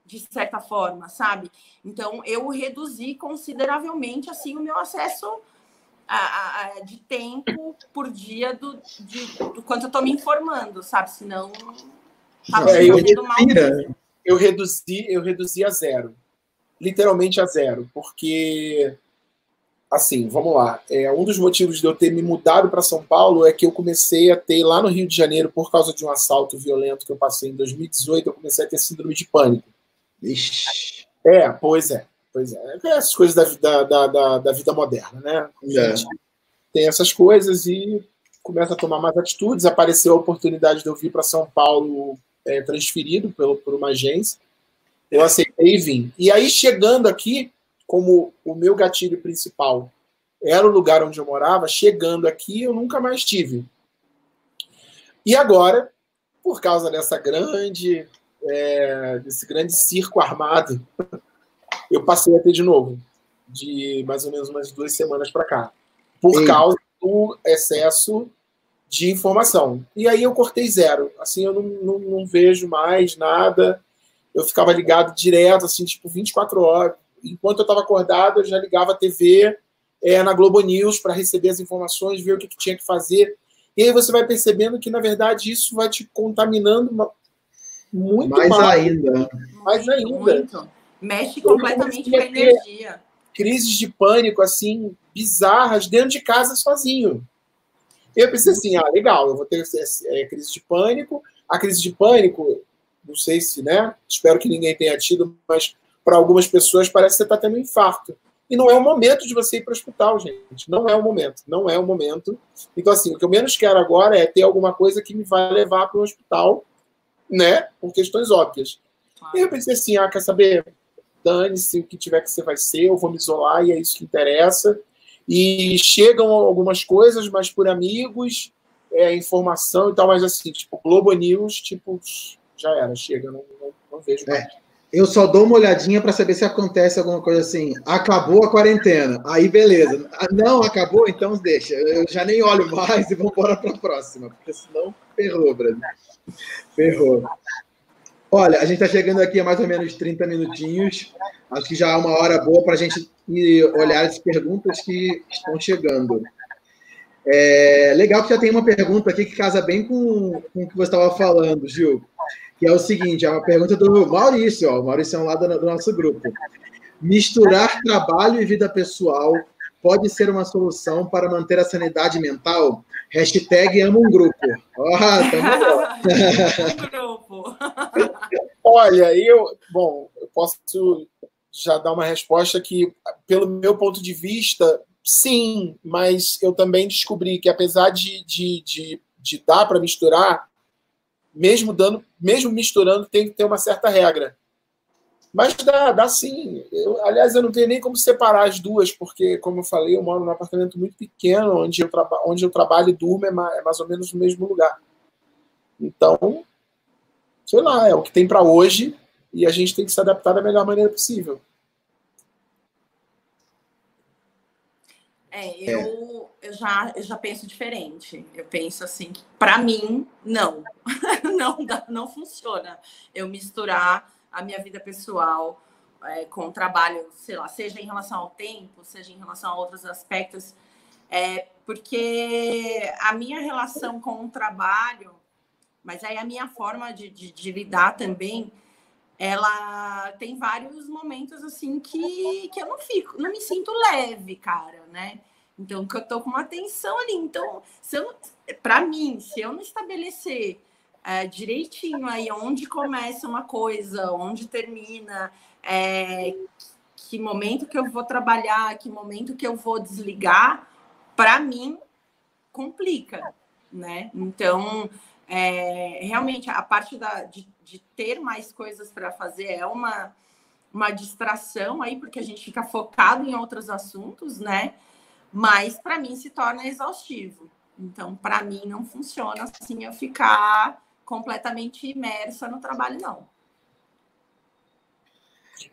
de certa forma, sabe? Então, eu reduzi consideravelmente, assim, o meu acesso a, a, de tempo por dia do, de, do quanto eu estou me informando, sabe? Senão é, eu, reduzi, eu, reduzi, eu reduzi a zero. Literalmente a zero. Porque, assim, vamos lá. É, um dos motivos de eu ter me mudado para São Paulo é que eu comecei a ter, lá no Rio de Janeiro, por causa de um assalto violento que eu passei em 2018, eu comecei a ter síndrome de pânico. Ixi. É, pois é. Pois é. é essas coisas da, da, da, da vida moderna, né? É. Tem essas coisas e começa a tomar mais atitudes. Apareceu a oportunidade de eu vir para São Paulo é, transferido pelo, por uma agência. Eu aceitei e vim. E aí, chegando aqui, como o meu gatilho principal era o lugar onde eu morava, chegando aqui, eu nunca mais tive. E agora, por causa dessa grande, é, desse grande circo armado, (laughs) eu passei a ter de novo, de mais ou menos umas duas semanas para cá, por Ei. causa do excesso de informação. E aí eu cortei zero. Assim, eu não, não, não, vejo mais nada. Eu ficava ligado direto, assim, tipo, 24 horas. Enquanto eu estava acordado, eu já ligava a TV é, na Globo News para receber as informações, ver o que, que, tinha que fazer. E aí você vai percebendo que, na verdade, isso vai te contaminando muito mais. Mais ainda. Mais ainda. Muito. Mexe completamente com a energia. Crises de pânico, assim, bizarras, dentro de casa sozinho. Eu pensei assim, ah, legal, eu vou ter é, crise de pânico. A crise de pânico, não sei se, né? Espero que ninguém tenha tido, mas para algumas pessoas parece que você está tendo um infarto. E não é o momento de você ir para o hospital, gente. Não é o momento. Não é o momento. Então, assim, o que eu menos quero agora é ter alguma coisa que me vai levar para o hospital, né? Por questões óbvias. Claro. E eu pensei assim, ah, quer saber? Dane-se, o que tiver que ser vai ser, eu vou me isolar e é isso que interessa. E chegam algumas coisas, mas por amigos, é, informação e tal, mas assim, tipo, Globo News, tipo, já era, chega, não, não, não vejo é, mais. É. Eu só dou uma olhadinha para saber se acontece alguma coisa assim. Acabou a quarentena. Aí, beleza. Não, acabou, então deixa. Eu já nem olho mais e vamos embora para a próxima, porque senão ferrou, Brasil. Ferrou. Olha, a gente está chegando aqui a mais ou menos 30 minutinhos. Acho que já é uma hora boa para a gente olhar as perguntas que estão chegando. É legal que já tem uma pergunta aqui que casa bem com, com o que você estava falando, Gil, que é o seguinte: é uma pergunta do Maurício, ó, o Maurício é um lado do nosso grupo. Misturar trabalho e vida pessoal pode ser uma solução para manter a sanidade mental? Hashtag amo um grupo. Um grupo. (laughs) Olha, eu, bom, eu posso já dar uma resposta que, pelo meu ponto de vista, sim, mas eu também descobri que apesar de, de, de, de dar para misturar, mesmo dando, mesmo misturando, tem que ter uma certa regra. Mas dá, dá sim. Eu, aliás, eu não tenho nem como separar as duas, porque, como eu falei, eu moro num apartamento muito pequeno, onde eu, traba onde eu trabalho e durmo é mais, é mais ou menos no mesmo lugar. Então, sei lá, é o que tem para hoje e a gente tem que se adaptar da melhor maneira possível. É, eu, eu, já, eu já penso diferente. Eu penso assim, para mim, não. (laughs) não, não funciona eu misturar a minha vida pessoal é, com o trabalho, sei lá, seja em relação ao tempo, seja em relação a outros aspectos, é, porque a minha relação com o trabalho, mas aí a minha forma de, de, de lidar também, ela tem vários momentos assim que, que eu não fico, não me sinto leve, cara, né? Então, que eu tô com uma tensão ali. Então, para mim, se eu não estabelecer é, direitinho aí onde começa uma coisa, onde termina, é, que momento que eu vou trabalhar, que momento que eu vou desligar, para mim complica, né? Então, é, realmente a parte da, de, de ter mais coisas para fazer é uma uma distração aí porque a gente fica focado em outros assuntos, né? Mas para mim se torna exaustivo. Então, para mim não funciona assim eu ficar completamente imersa no trabalho, não.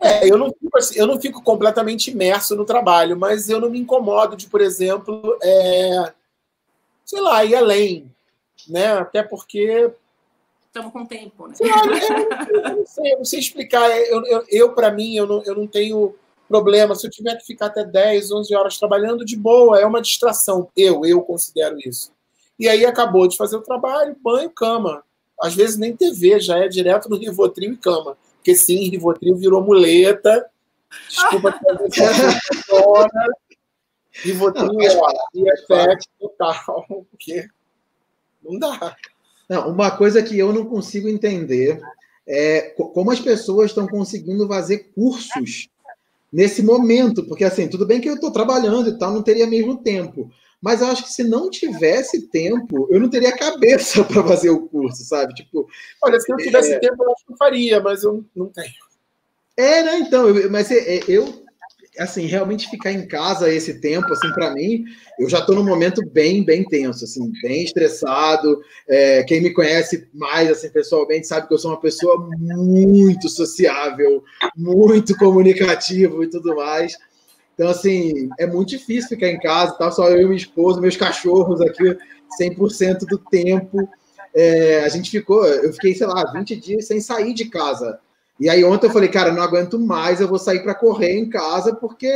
É, eu não, fico, assim, eu não fico completamente imerso no trabalho, mas eu não me incomodo de, por exemplo, é, sei lá, ir além, né? Até porque estamos com tempo, né? Lá, eu, eu, não sei, eu, não sei, explicar. Eu, eu, eu para mim, eu não, eu não tenho problema. Se eu tiver que ficar até 10, 11 horas trabalhando, de boa, é uma distração. Eu, eu considero isso. E aí acabou de fazer o trabalho, banho, cama às vezes nem TV, já é direto no Rivotril e cama. Porque sim, Rivotril virou muleta. Desculpa trazer Rivotril e efeito total, porque não dá. Não, uma coisa que eu não consigo entender é como as pessoas estão conseguindo fazer cursos nesse momento, porque assim, tudo bem que eu estou trabalhando e tal, não teria mesmo tempo. Mas eu acho que se não tivesse tempo, eu não teria cabeça (laughs) para fazer o curso, sabe? Tipo, olha, se eu tivesse é... tempo, eu acho que eu faria, mas eu não tenho. É, né? Então, eu, mas é, é, eu, assim, realmente ficar em casa esse tempo, assim, para mim, eu já estou num momento bem, bem tenso, assim, bem estressado. É, quem me conhece mais, assim, pessoalmente, sabe que eu sou uma pessoa muito sociável, muito comunicativo e tudo mais. Então, assim, é muito difícil ficar em casa, tá? só eu e minha esposa, meus cachorros aqui, 100% do tempo. É, a gente ficou, eu fiquei, sei lá, 20 dias sem sair de casa. E aí ontem eu falei, cara, não aguento mais, eu vou sair para correr em casa, porque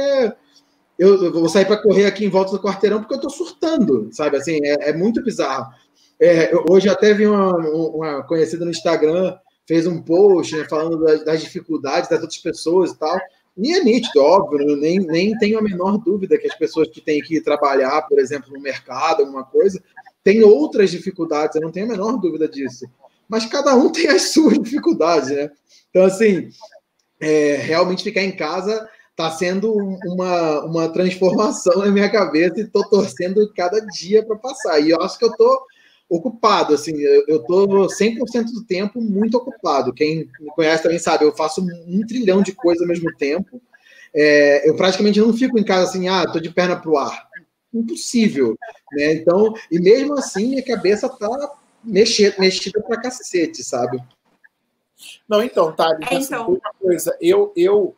eu, vou sair para correr aqui em volta do quarteirão, porque eu tô surtando, sabe? Assim, é, é muito bizarro. É, hoje até vi uma, uma, conhecida no Instagram, fez um post né, falando das, das dificuldades das outras pessoas e tal. E é nítido, óbvio, nem, nem tenho a menor dúvida que as pessoas que têm que trabalhar, por exemplo, no mercado, alguma coisa, têm outras dificuldades, eu não tenho a menor dúvida disso. Mas cada um (laughs) tem as suas dificuldades, né? Então, assim, é, realmente ficar em casa está sendo uma, uma transformação na minha cabeça e estou torcendo cada dia para passar. E eu acho que eu estou ocupado, assim, eu estou 100% do tempo muito ocupado. Quem me conhece também sabe, eu faço um trilhão de coisas ao mesmo tempo. É, eu praticamente não fico em casa assim, ah, estou de perna para o ar. Impossível, né? Então, e mesmo assim, minha cabeça está mexida, mexida para cacete, sabe? Não, então, tá. É, então. uma coisa, eu, eu,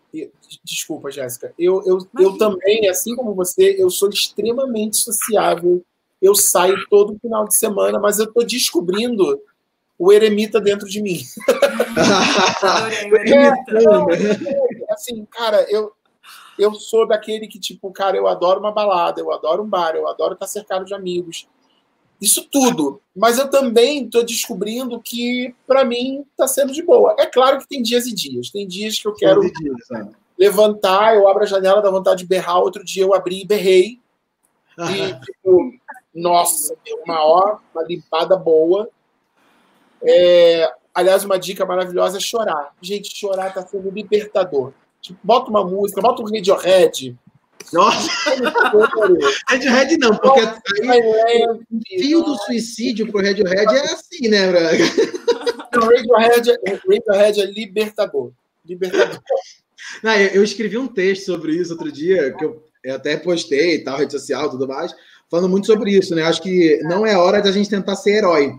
desculpa, Jéssica, eu, eu, eu também, assim como você, eu sou extremamente sociável eu saio todo final de semana, mas eu estou descobrindo o eremita dentro de mim. (laughs) é, assim, cara, eu, eu sou daquele que, tipo, cara, eu adoro uma balada, eu adoro um bar, eu adoro estar cercado de amigos. Isso tudo. Mas eu também estou descobrindo que, para mim, está sendo de boa. É claro que tem dias e dias. Tem dias que eu quero dias, levantar, eu abro a janela, dá vontade de berrar. Outro dia eu abri e berrei. E, tipo, nossa, deu uma, ó, uma limpada boa. É, aliás, uma dica maravilhosa é chorar. Gente, chorar tá sendo libertador. Tipo, bota uma música, bota um Radiohead. Nossa! (laughs) Radiohead não, porque aí, o fio do suicídio pro Radiohead é assim, né, Braga? (laughs) Não, Radiohead, é, Radiohead é libertador. Libertador. Não, eu escrevi um texto sobre isso outro dia, que eu até postei e tal, rede social tudo mais, falando muito sobre isso, né? Acho que não é hora de a gente tentar ser herói.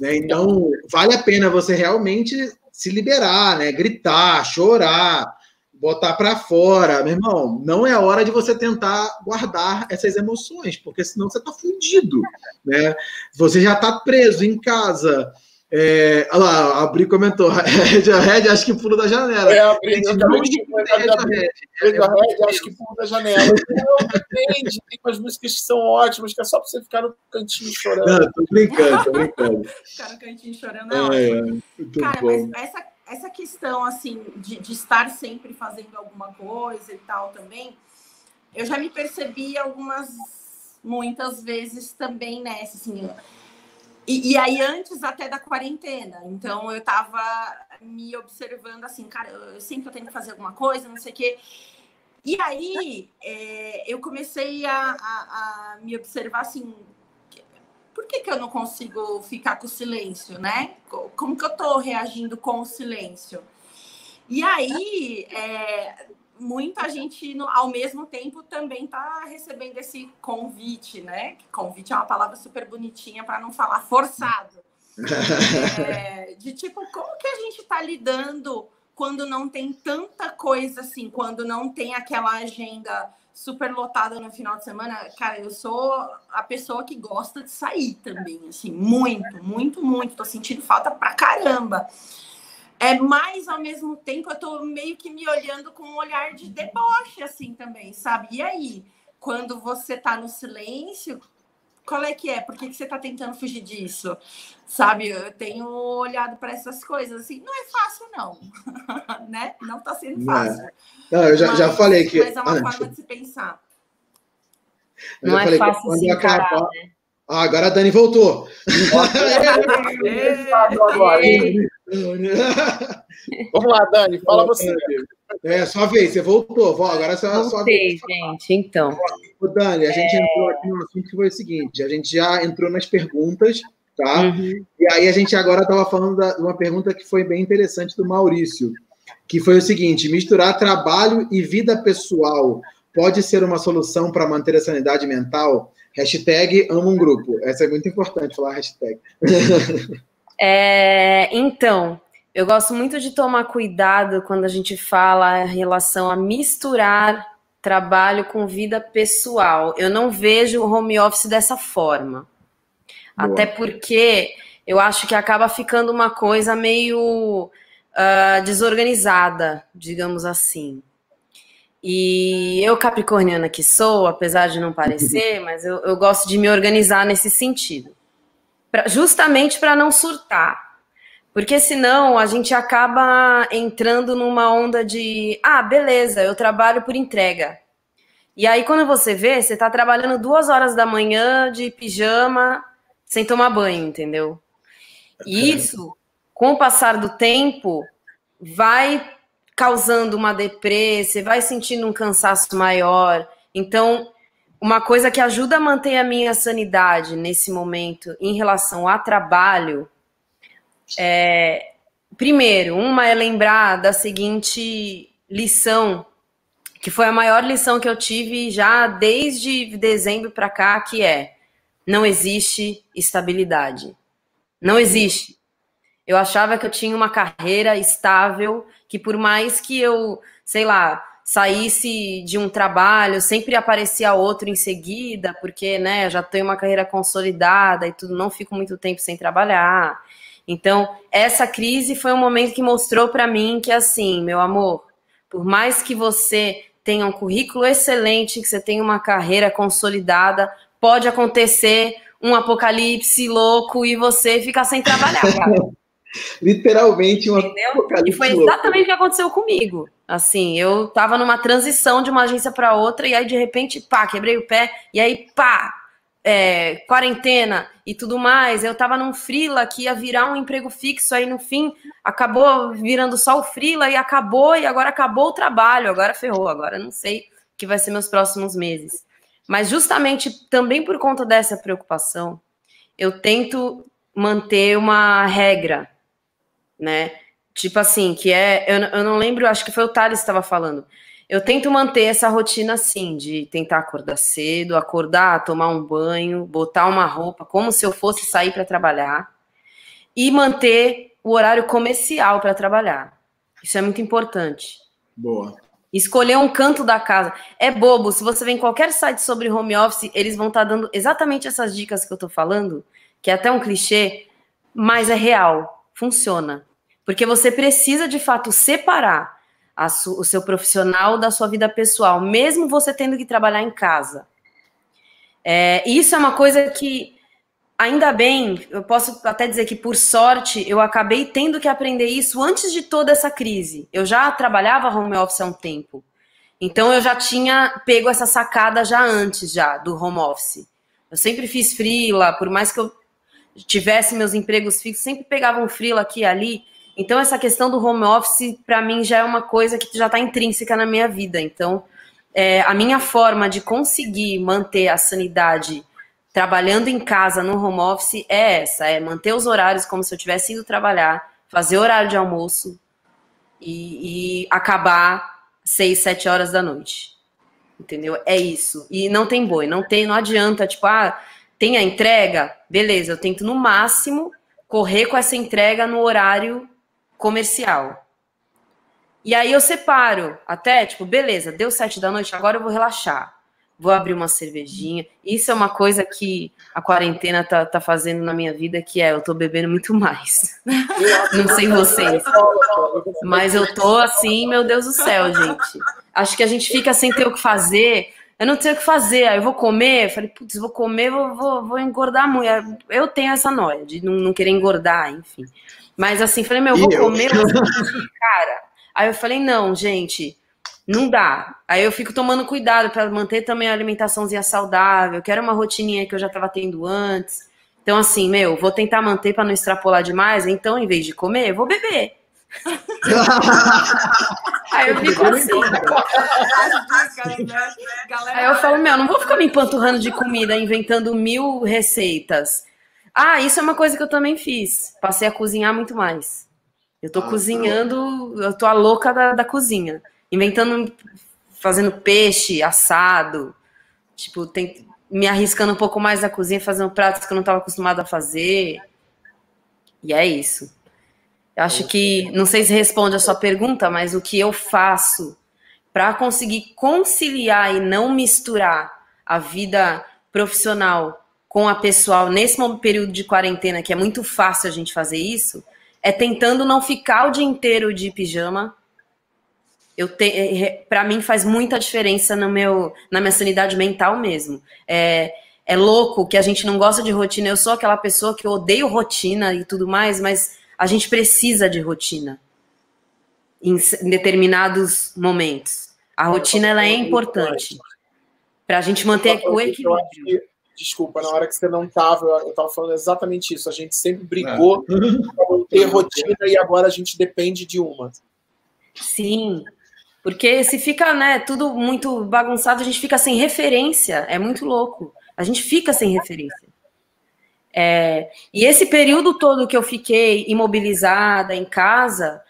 Né? Então, vale a pena você realmente se liberar, né? Gritar, chorar, botar para fora. Meu irmão, não é hora de você tentar guardar essas emoções, porque senão você está fundido, né? Você já está preso em casa, é, olha lá, a Bri comentou, (laughs) Radiohead acho que pulo da janela. É, a Bri, eu acabei de Radiohead, acho que pulo da janela. (laughs) Não, depende, tem umas músicas que são ótimas, que é só pra você ficar no cantinho chorando. Não, tô brincando, tô brincando. (laughs) ficar no cantinho chorando é, é ótimo. É, Cara, bom. mas essa, essa questão, assim, de, de estar sempre fazendo alguma coisa e tal também, eu já me percebi algumas, muitas vezes também nessa, assim e, e, aí, antes até da quarentena, então eu tava me observando assim, cara, eu sempre tenho que fazer alguma coisa, não sei o quê. E aí é, eu comecei a, a, a, me observar assim, por que, que eu não consigo ficar com o silêncio, né? Como que eu tô reagindo com o silêncio? E aí, é, muita gente, ao mesmo tempo, também está recebendo esse convite, né? Convite é uma palavra super bonitinha para não falar forçado. (laughs) é, de tipo, como que a gente está lidando quando não tem tanta coisa assim, quando não tem aquela agenda super lotada no final de semana? Cara, eu sou a pessoa que gosta de sair também, assim, muito, muito, muito. Tô sentindo falta pra caramba. É, mas ao mesmo tempo eu tô meio que me olhando com um olhar de deboche, assim também, sabe? E aí, quando você tá no silêncio, qual é que é? Por que, que você tá tentando fugir disso? Sabe, eu tenho olhado para essas coisas assim, não é fácil, não, (laughs) né? Não tá sendo fácil. Não, eu já, mas, já falei que. Mas é uma ah, forma de se pensar. não é fácil se encarar, acabar... né? Ah, agora a Dani voltou. (laughs) Vamos lá, Dani, fala você. É, sua vez, você voltou. Agora é só, sua vez. gente, então. Ô, Dani, a gente é... entrou aqui no assunto que foi o seguinte: a gente já entrou nas perguntas, tá? Uhum. E aí a gente agora estava falando de uma pergunta que foi bem interessante do Maurício, que foi o seguinte: misturar trabalho e vida pessoal pode ser uma solução para manter a sanidade mental? Hashtag amo um grupo. Essa é muito importante falar hashtag. (laughs) É, então, eu gosto muito de tomar cuidado quando a gente fala em relação a misturar trabalho com vida pessoal. Eu não vejo o home office dessa forma. Boa. Até porque eu acho que acaba ficando uma coisa meio uh, desorganizada, digamos assim. E eu, capricorniana que sou, apesar de não parecer, (laughs) mas eu, eu gosto de me organizar nesse sentido. Pra, justamente para não surtar. Porque senão a gente acaba entrando numa onda de ah, beleza, eu trabalho por entrega. E aí, quando você vê, você está trabalhando duas horas da manhã de pijama, sem tomar banho, entendeu? E isso, com o passar do tempo, vai causando uma deprê, você vai sentindo um cansaço maior. Então, uma coisa que ajuda a manter a minha sanidade nesse momento em relação a trabalho é, primeiro, uma é lembrar da seguinte lição, que foi a maior lição que eu tive já desde dezembro para cá, que é: não existe estabilidade. Não existe. Eu achava que eu tinha uma carreira estável, que por mais que eu, sei lá, saísse de um trabalho, sempre aparecia outro em seguida, porque, né, já tenho uma carreira consolidada e tudo, não fico muito tempo sem trabalhar. Então, essa crise foi um momento que mostrou para mim que assim, meu amor, por mais que você tenha um currículo excelente, que você tenha uma carreira consolidada, pode acontecer um apocalipse louco e você ficar sem trabalhar, cara. (laughs) Literalmente uma Entendeu? E foi exatamente o que aconteceu comigo. Assim, eu tava numa transição de uma agência para outra, e aí de repente, pá, quebrei o pé, e aí, pá, é, quarentena e tudo mais. Eu tava num frila que ia virar um emprego fixo, aí no fim acabou virando só o frila e acabou, e agora acabou o trabalho, agora ferrou, agora não sei o que vai ser meus próximos meses. Mas justamente também por conta dessa preocupação, eu tento manter uma regra, né? Tipo assim, que é. Eu, eu não lembro, acho que foi o Thales que estava falando. Eu tento manter essa rotina assim, de tentar acordar cedo, acordar, tomar um banho, botar uma roupa, como se eu fosse sair para trabalhar, e manter o horário comercial para trabalhar. Isso é muito importante. Boa. Escolher um canto da casa. É bobo, se você vem em qualquer site sobre home office, eles vão estar tá dando exatamente essas dicas que eu estou falando, que é até um clichê, mas é real, funciona. Porque você precisa, de fato, separar o seu profissional da sua vida pessoal, mesmo você tendo que trabalhar em casa. É, isso é uma coisa que, ainda bem, eu posso até dizer que, por sorte, eu acabei tendo que aprender isso antes de toda essa crise. Eu já trabalhava home office há um tempo. Então, eu já tinha pego essa sacada já antes já do home office. Eu sempre fiz freela, por mais que eu tivesse meus empregos fixos, sempre pegava um freela aqui e ali, então, essa questão do home office, para mim, já é uma coisa que já está intrínseca na minha vida. Então, é, a minha forma de conseguir manter a sanidade trabalhando em casa no home office é essa: é manter os horários como se eu tivesse ido trabalhar, fazer horário de almoço e, e acabar seis, sete horas da noite. Entendeu? É isso. E não tem boi, não tem, não adianta, tipo, ah, tem a entrega, beleza, eu tento no máximo correr com essa entrega no horário comercial. E aí eu separo, até, tipo, beleza, deu sete da noite, agora eu vou relaxar. Vou abrir uma cervejinha. Isso é uma coisa que a quarentena tá, tá fazendo na minha vida, que é eu tô bebendo muito mais. (laughs) Não sei vocês. Mas eu tô assim, meu Deus do céu, gente. Acho que a gente fica sem ter o que fazer. Eu não tenho o que fazer, aí eu vou comer. Eu falei, putz, vou comer, vou, vou, vou engordar muito. Eu tenho essa noia de não, não querer engordar, enfim. Mas assim, falei, meu, eu vou comer, (laughs) cara. Aí eu falei, não, gente, não dá. Aí eu fico tomando cuidado para manter também a alimentaçãozinha saudável, que era uma rotininha que eu já estava tendo antes. Então, assim, meu, vou tentar manter para não extrapolar demais. Então, em vez de comer, eu vou beber. (laughs) Aí eu fico assim. Aí eu falo, meu, não vou ficar me empanturrando de comida, inventando mil receitas. Ah, isso é uma coisa que eu também fiz. Passei a cozinhar muito mais. Eu tô ah, cozinhando, tá. eu tô a louca da, da cozinha. Inventando, fazendo peixe, assado. Tipo, tem, me arriscando um pouco mais na cozinha, fazendo pratos que eu não estava acostumada a fazer. E é isso. Eu acho que, não sei se responde a sua pergunta, mas o que eu faço para conseguir conciliar e não misturar a vida profissional com a pessoal nesse período de quarentena, que é muito fácil a gente fazer isso, é tentando não ficar o dia inteiro de pijama. Eu te, é, é, para mim faz muita diferença no meu, na minha sanidade mental mesmo. É, é louco que a gente não gosta de rotina. Eu sou aquela pessoa que odeio rotina e tudo mais, mas a gente precisa de rotina em, em determinados momentos. A rotina ela é importante para a gente manter o equilíbrio desculpa, na hora que você não estava, eu estava falando exatamente isso. A gente sempre brigou é. por ter rotina e agora a gente depende de uma. Sim, porque se fica, né, tudo muito bagunçado, a gente fica sem referência. É muito louco. A gente fica sem referência. É, e esse período todo que eu fiquei imobilizada em casa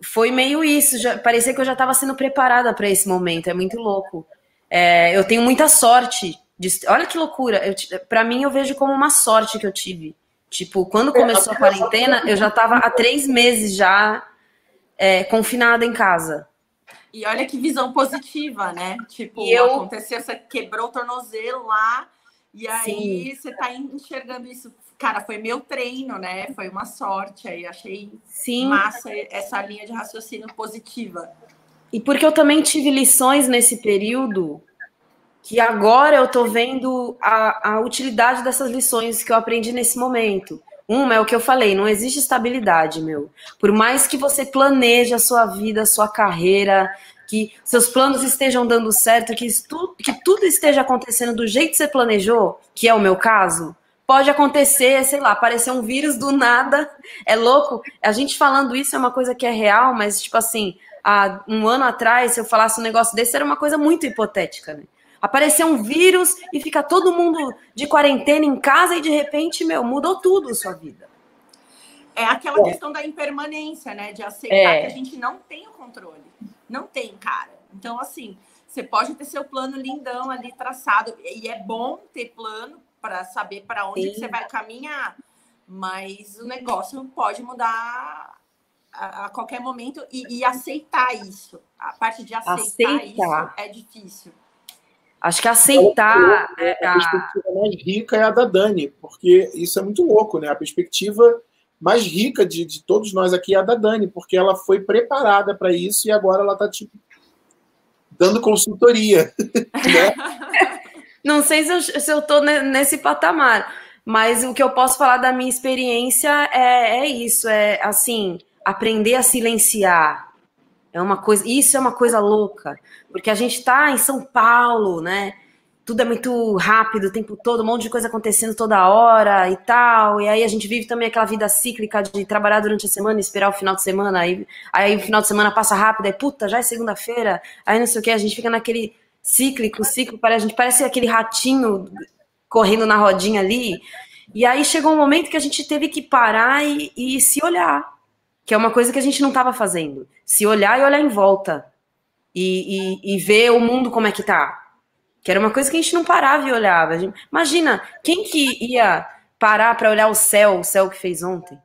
foi meio isso. Já, parecia que eu já estava sendo preparada para esse momento. É muito louco. É, eu tenho muita sorte Olha que loucura. Para mim, eu vejo como uma sorte que eu tive. Tipo, quando começou a quarentena, eu já estava há três meses já é, confinada em casa. E olha que visão positiva, né? Tipo, eu... aconteceu, você quebrou o tornozelo lá, e aí Sim. você tá enxergando isso. Cara, foi meu treino, né? Foi uma sorte aí. Achei Sim. massa essa linha de raciocínio positiva. E porque eu também tive lições nesse período que agora eu estou vendo a, a utilidade dessas lições que eu aprendi nesse momento. Uma é o que eu falei, não existe estabilidade, meu. Por mais que você planeje a sua vida, a sua carreira, que seus planos estejam dando certo, que, que tudo esteja acontecendo do jeito que você planejou, que é o meu caso, pode acontecer, sei lá, aparecer um vírus do nada. É louco. A gente falando isso é uma coisa que é real, mas, tipo assim, há um ano atrás, se eu falasse um negócio desse, era uma coisa muito hipotética, né? Aparecer um vírus e fica todo mundo de quarentena em casa e de repente, meu, mudou tudo a sua vida. É aquela é. questão da impermanência, né? De aceitar é. que a gente não tem o controle. Não tem, cara. Então, assim, você pode ter seu plano lindão ali traçado, e é bom ter plano para saber para onde você vai caminhar, mas o negócio pode mudar a, a qualquer momento e, e, aceitar isso. A parte de aceitar, aceitar, isso é difícil. Acho que aceitar. É, a perspectiva mais rica é a da Dani, porque isso é muito louco, né? A perspectiva mais rica de, de todos nós aqui é a da Dani, porque ela foi preparada para isso e agora ela está tipo dando consultoria. (laughs) Né? (laughs) Não sei se eu, tô nesse patamar, mas o que eu posso falar da minha experiência é, é isso, é assim, aprender a silenciar. É uma coisa, isso é uma coisa louca, porque a gente está em São Paulo, né? tudo é muito rápido o tempo todo, um monte de coisa acontecendo toda hora e tal. E aí a gente vive também aquela vida cíclica de trabalhar durante a semana e esperar o final de semana. Aí, aí o final de semana passa rápido, aí puta, já é segunda-feira, aí não sei o que, a gente fica naquele cíclico, ciclo, a gente parece aquele ratinho correndo na rodinha ali. E aí chegou um momento que a gente teve que parar e, e se olhar, que é uma coisa que a gente não estava fazendo. Se olhar e olhar em volta. E, e, e ver o mundo como é que tá que era uma coisa que a gente não parava e olhava. Imagina, quem que ia parar para olhar o céu, o céu que fez ontem?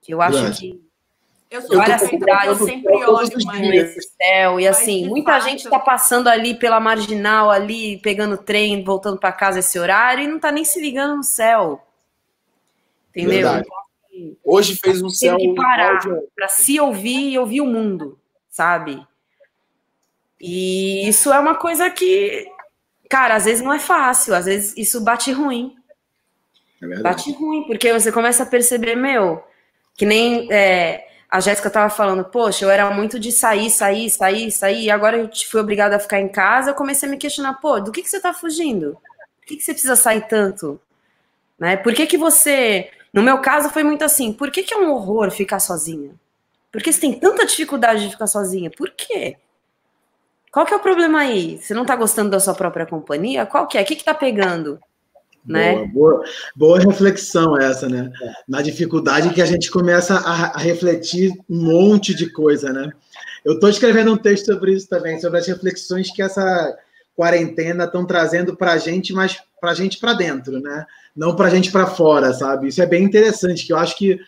Que eu acho que eu sou várias cidades sempre olho esse céu e assim, muita fato. gente está passando ali pela marginal ali, pegando trem, voltando para casa esse horário e não está nem se ligando no céu. Entendeu? Então, Hoje fez um céu tem que parar para se ouvir e ouvir o mundo, sabe? E isso é uma coisa que, cara, às vezes não é fácil, às vezes isso bate ruim. É bate ruim, porque você começa a perceber, meu, que nem é, a Jéssica tava falando, poxa, eu era muito de sair, sair, sair, sair, e agora eu fui obrigada a ficar em casa, eu comecei a me questionar, pô, do que, que você tá fugindo? Por que, que você precisa sair tanto? Né? Por que, que você. No meu caso foi muito assim, por que, que é um horror ficar sozinha? Por que você tem tanta dificuldade de ficar sozinha? Por quê? Qual que é o problema aí? Você não está gostando da sua própria companhia? Qual que é? O que está pegando? Né? Boa, boa, boa, reflexão essa, né? Na dificuldade que a gente começa a, a refletir um monte de coisa, né? Eu estou escrevendo um texto sobre isso também, sobre as reflexões que essa quarentena estão trazendo para a gente, mas para a gente para dentro, né? Não para a gente para fora, sabe? Isso é bem interessante, que eu acho que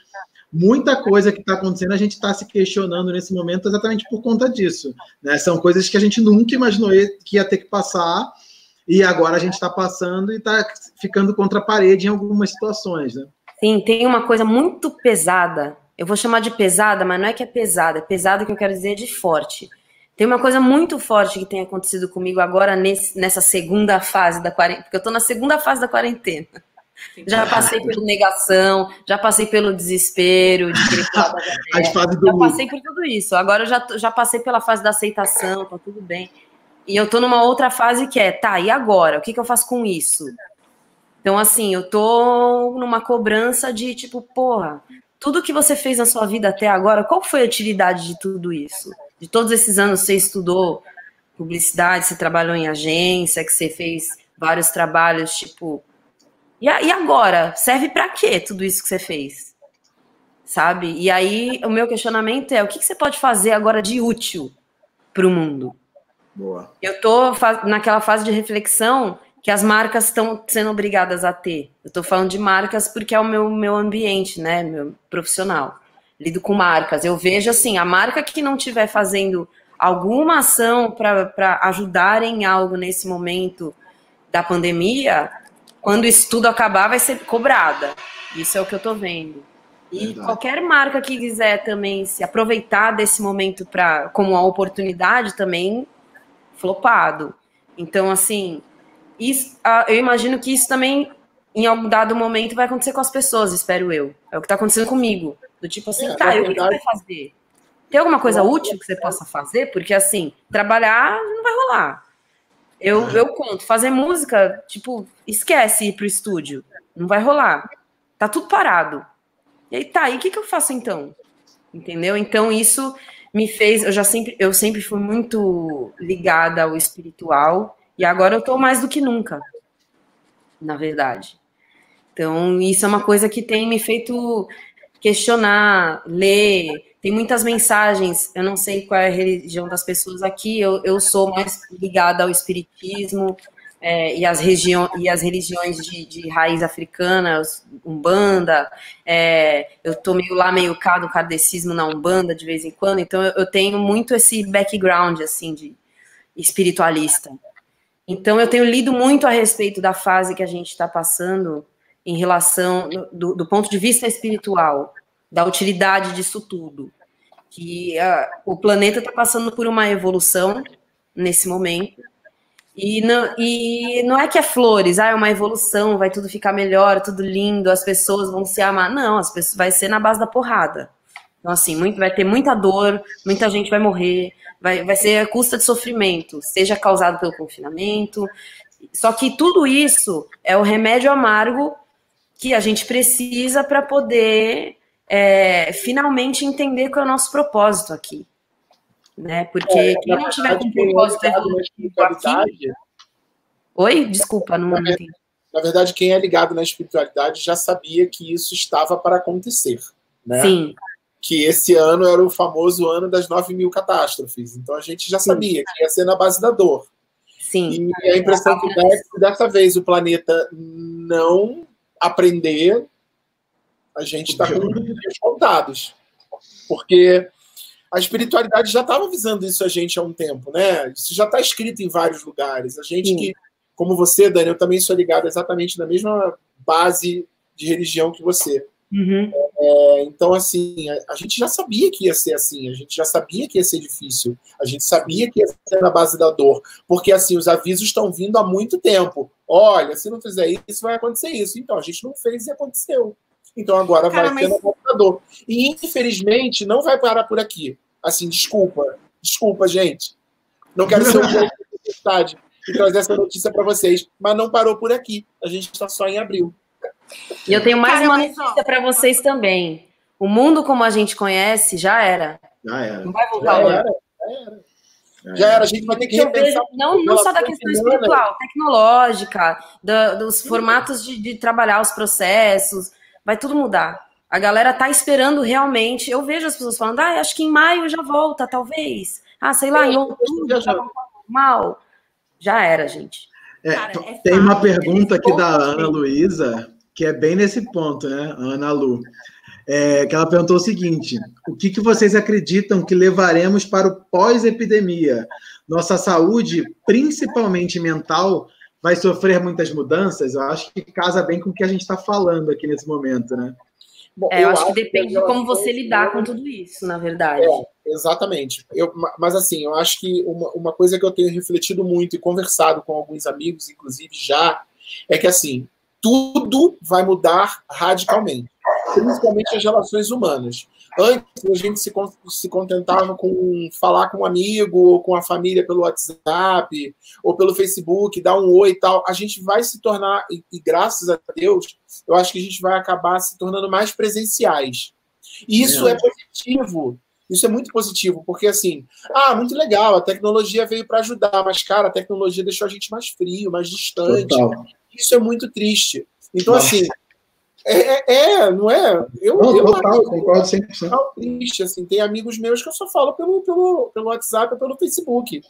muita coisa que está acontecendo, a gente está se questionando nesse momento exatamente por conta disso. Né? São coisas que a gente nunca imaginou que ia ter que passar, e agora a gente está passando e está ficando contra a parede em algumas situações. Né? Sim, tem uma coisa muito pesada. Eu vou chamar de pesada, mas não é que é pesada, é pesada que eu quero dizer de forte. Tem uma coisa muito forte que tem acontecido comigo agora nesse, nessa segunda fase da quarentena, porque eu estou na segunda fase da quarentena. Já passei por negação, já passei pelo desespero de querer pular da (laughs) Já passei por tudo isso. Agora eu já, já passei pela fase da aceitação, tá tudo bem. E eu tô numa outra fase que é, tá, e agora? O que, que eu faço com isso? Então, assim, eu tô numa cobrança de tipo, porra, tudo que você fez na sua vida até agora, qual foi a utilidade de tudo isso? De todos esses anos você estudou publicidade, você trabalhou em agência, que você fez vários trabalhos, tipo, e, e agora? Serve para quê tudo isso que você fez? Sabe? E aí o meu questionamento é: o que, que você pode fazer agora de útil para o mundo? Boa. Eu tô naquela fase de reflexão que as marcas estão sendo obrigadas a ter. Eu estou falando de marcas porque é o meu, meu ambiente, né? Meu profissional. Lido com marcas. Eu vejo assim, a marca que não estiver fazendo alguma ação para ajudar em algo nesse momento da pandemia, quando isso tudo acabar, vai ser cobrada. Isso é o que eu tô vendo. E Verdade. qualquer marca que quiser também se aproveitar desse momento para como uma oportunidade também flopado. Então, assim, isso, eu imagino que isso também em algum dado momento vai acontecer com as pessoas, espero eu. É o que tá acontecendo comigo. Do tipo assim, É, tá, na e o que você vai verdade- fazer? Tem alguma coisa útil que você possa fazer? Porque assim, trabalhar não vai rolar. Eu, eu conto, fazer música, tipo, esquece ir pro estúdio. Não vai rolar. Tá tudo parado. E aí tá, e o que, que eu faço então? Entendeu? Então isso me fez. Eu já sempre, eu sempre fui muito ligada ao espiritual, e agora eu tô mais do que nunca, na verdade. Então, isso é uma coisa que tem me feito questionar, ler. Tem muitas mensagens. Eu não sei qual é a religião das pessoas aqui. Eu, eu sou mais ligada ao espiritismo é, e, as região, e as religiões de, de raiz africana, umbanda. é, eu tô meio lá, meio cá do kardecismo na umbanda de vez em quando. Então, eu, eu tenho muito esse background assim de espiritualista. Então, eu tenho lido muito a respeito da fase que a gente está passando em relação, do, do ponto de vista espiritual, da utilidade disso tudo. Que ah, o planeta está passando por uma evolução nesse momento. E não, e não é que é flores, ah, é uma evolução, vai tudo ficar melhor, tudo lindo, as pessoas vão se amar. Não, as pessoas vai ser na base da porrada. Então, assim, muito, vai ter muita dor, muita gente vai morrer, vai, vai ser a custa de sofrimento, seja causado pelo confinamento. Só que tudo isso é o remédio amargo que a gente precisa para poder é, finalmente entender qual é o nosso propósito aqui. Né? Porque É, quem não tiver com é propósito ligado na evolutivo aqui. espiritualidade- Oi? Desculpa, não entendi. Na verdade, quem é ligado na espiritualidade já sabia que isso estava para acontecer. Né? Sim, Que esse ano era o famoso ano das 9 mil catástrofes. Então a gente já sabia que ia ser na base da dor. sim. E a impressão que dá é que dessa vez o planeta não aprender, a gente está com os dias contados. Porque a espiritualidade já estava avisando isso a gente há um tempo, né? Isso já está escrito em vários lugares. A gente Sim. que, como você, Dani, eu também sou ligado exatamente na mesma base de religião que você. Uhum. É, então, assim, a, a gente já sabia que ia ser assim, a gente já sabia que ia ser difícil, a gente sabia que ia ser na base da dor, porque, assim, os avisos estão vindo há muito tempo. Olha, se não fizer isso, vai acontecer isso. Então, a gente não fez e aconteceu. Então, agora Cara, vai ter mas- na base da dor. E, infelizmente, não vai parar por aqui. Assim, desculpa, desculpa, gente. Não quero ser um (laughs) pouco de e trazer essa notícia para vocês, mas não parou por aqui. A gente está só em abril. E eu tenho mais Cara, uma notícia para vocês também. O mundo como a gente conhece já era. Já era. Não vai Já voltar ao era, já era. A gente vai ter que repensar. não, não só da questão espiritual, tecnológica, da- dos formatos de, de trabalhar os processos, vai tudo mudar. A galera tá esperando realmente. Eu vejo as pessoas falando, ah, acho que em maio já volta, talvez. Ah, sei lá, em outubro já volta ao normal. Já era, gente. É, Cara, é tem uma fato. pergunta aqui da. Ana Luísa, que é bem nesse ponto, né, Ana Lu? É, que ela perguntou o seguinte: o que, que vocês acreditam que levaremos para o pós-epidemia? Nossa saúde, principalmente mental, vai sofrer muitas mudanças? Eu acho que casa bem com o que a gente está falando aqui nesse momento, né? Bom, É, eu, acho que as depende de como você relações lidar com tudo isso, na verdade. É, exatamente. Eu, ma- mas assim, eu acho que uma, uma coisa que eu tenho refletido muito e conversado com alguns amigos, inclusive já, é que assim, tudo vai mudar radicalmente, principalmente as relações humanas. Antes a gente se, se contentava com falar com um amigo ou com a família pelo WhatsApp ou pelo Facebook, dar um oi e tal. A gente vai se tornar, e, e graças a Deus, eu acho que a gente vai acabar se tornando mais presenciais. E isso é positivo. Isso é muito positivo, porque assim, ah, muito legal, a tecnologia veio para ajudar, mas, cara, a tecnologia deixou a gente mais frio, mais distante. Total. Isso é muito triste. Então, Nossa. assim, é, é- é, não é? Eu, Não, eu total, concordo 100%. total triste, assim, tem amigos meus que eu só falo pelo, pelo, pelo WhatsApp ou pelo Facebook.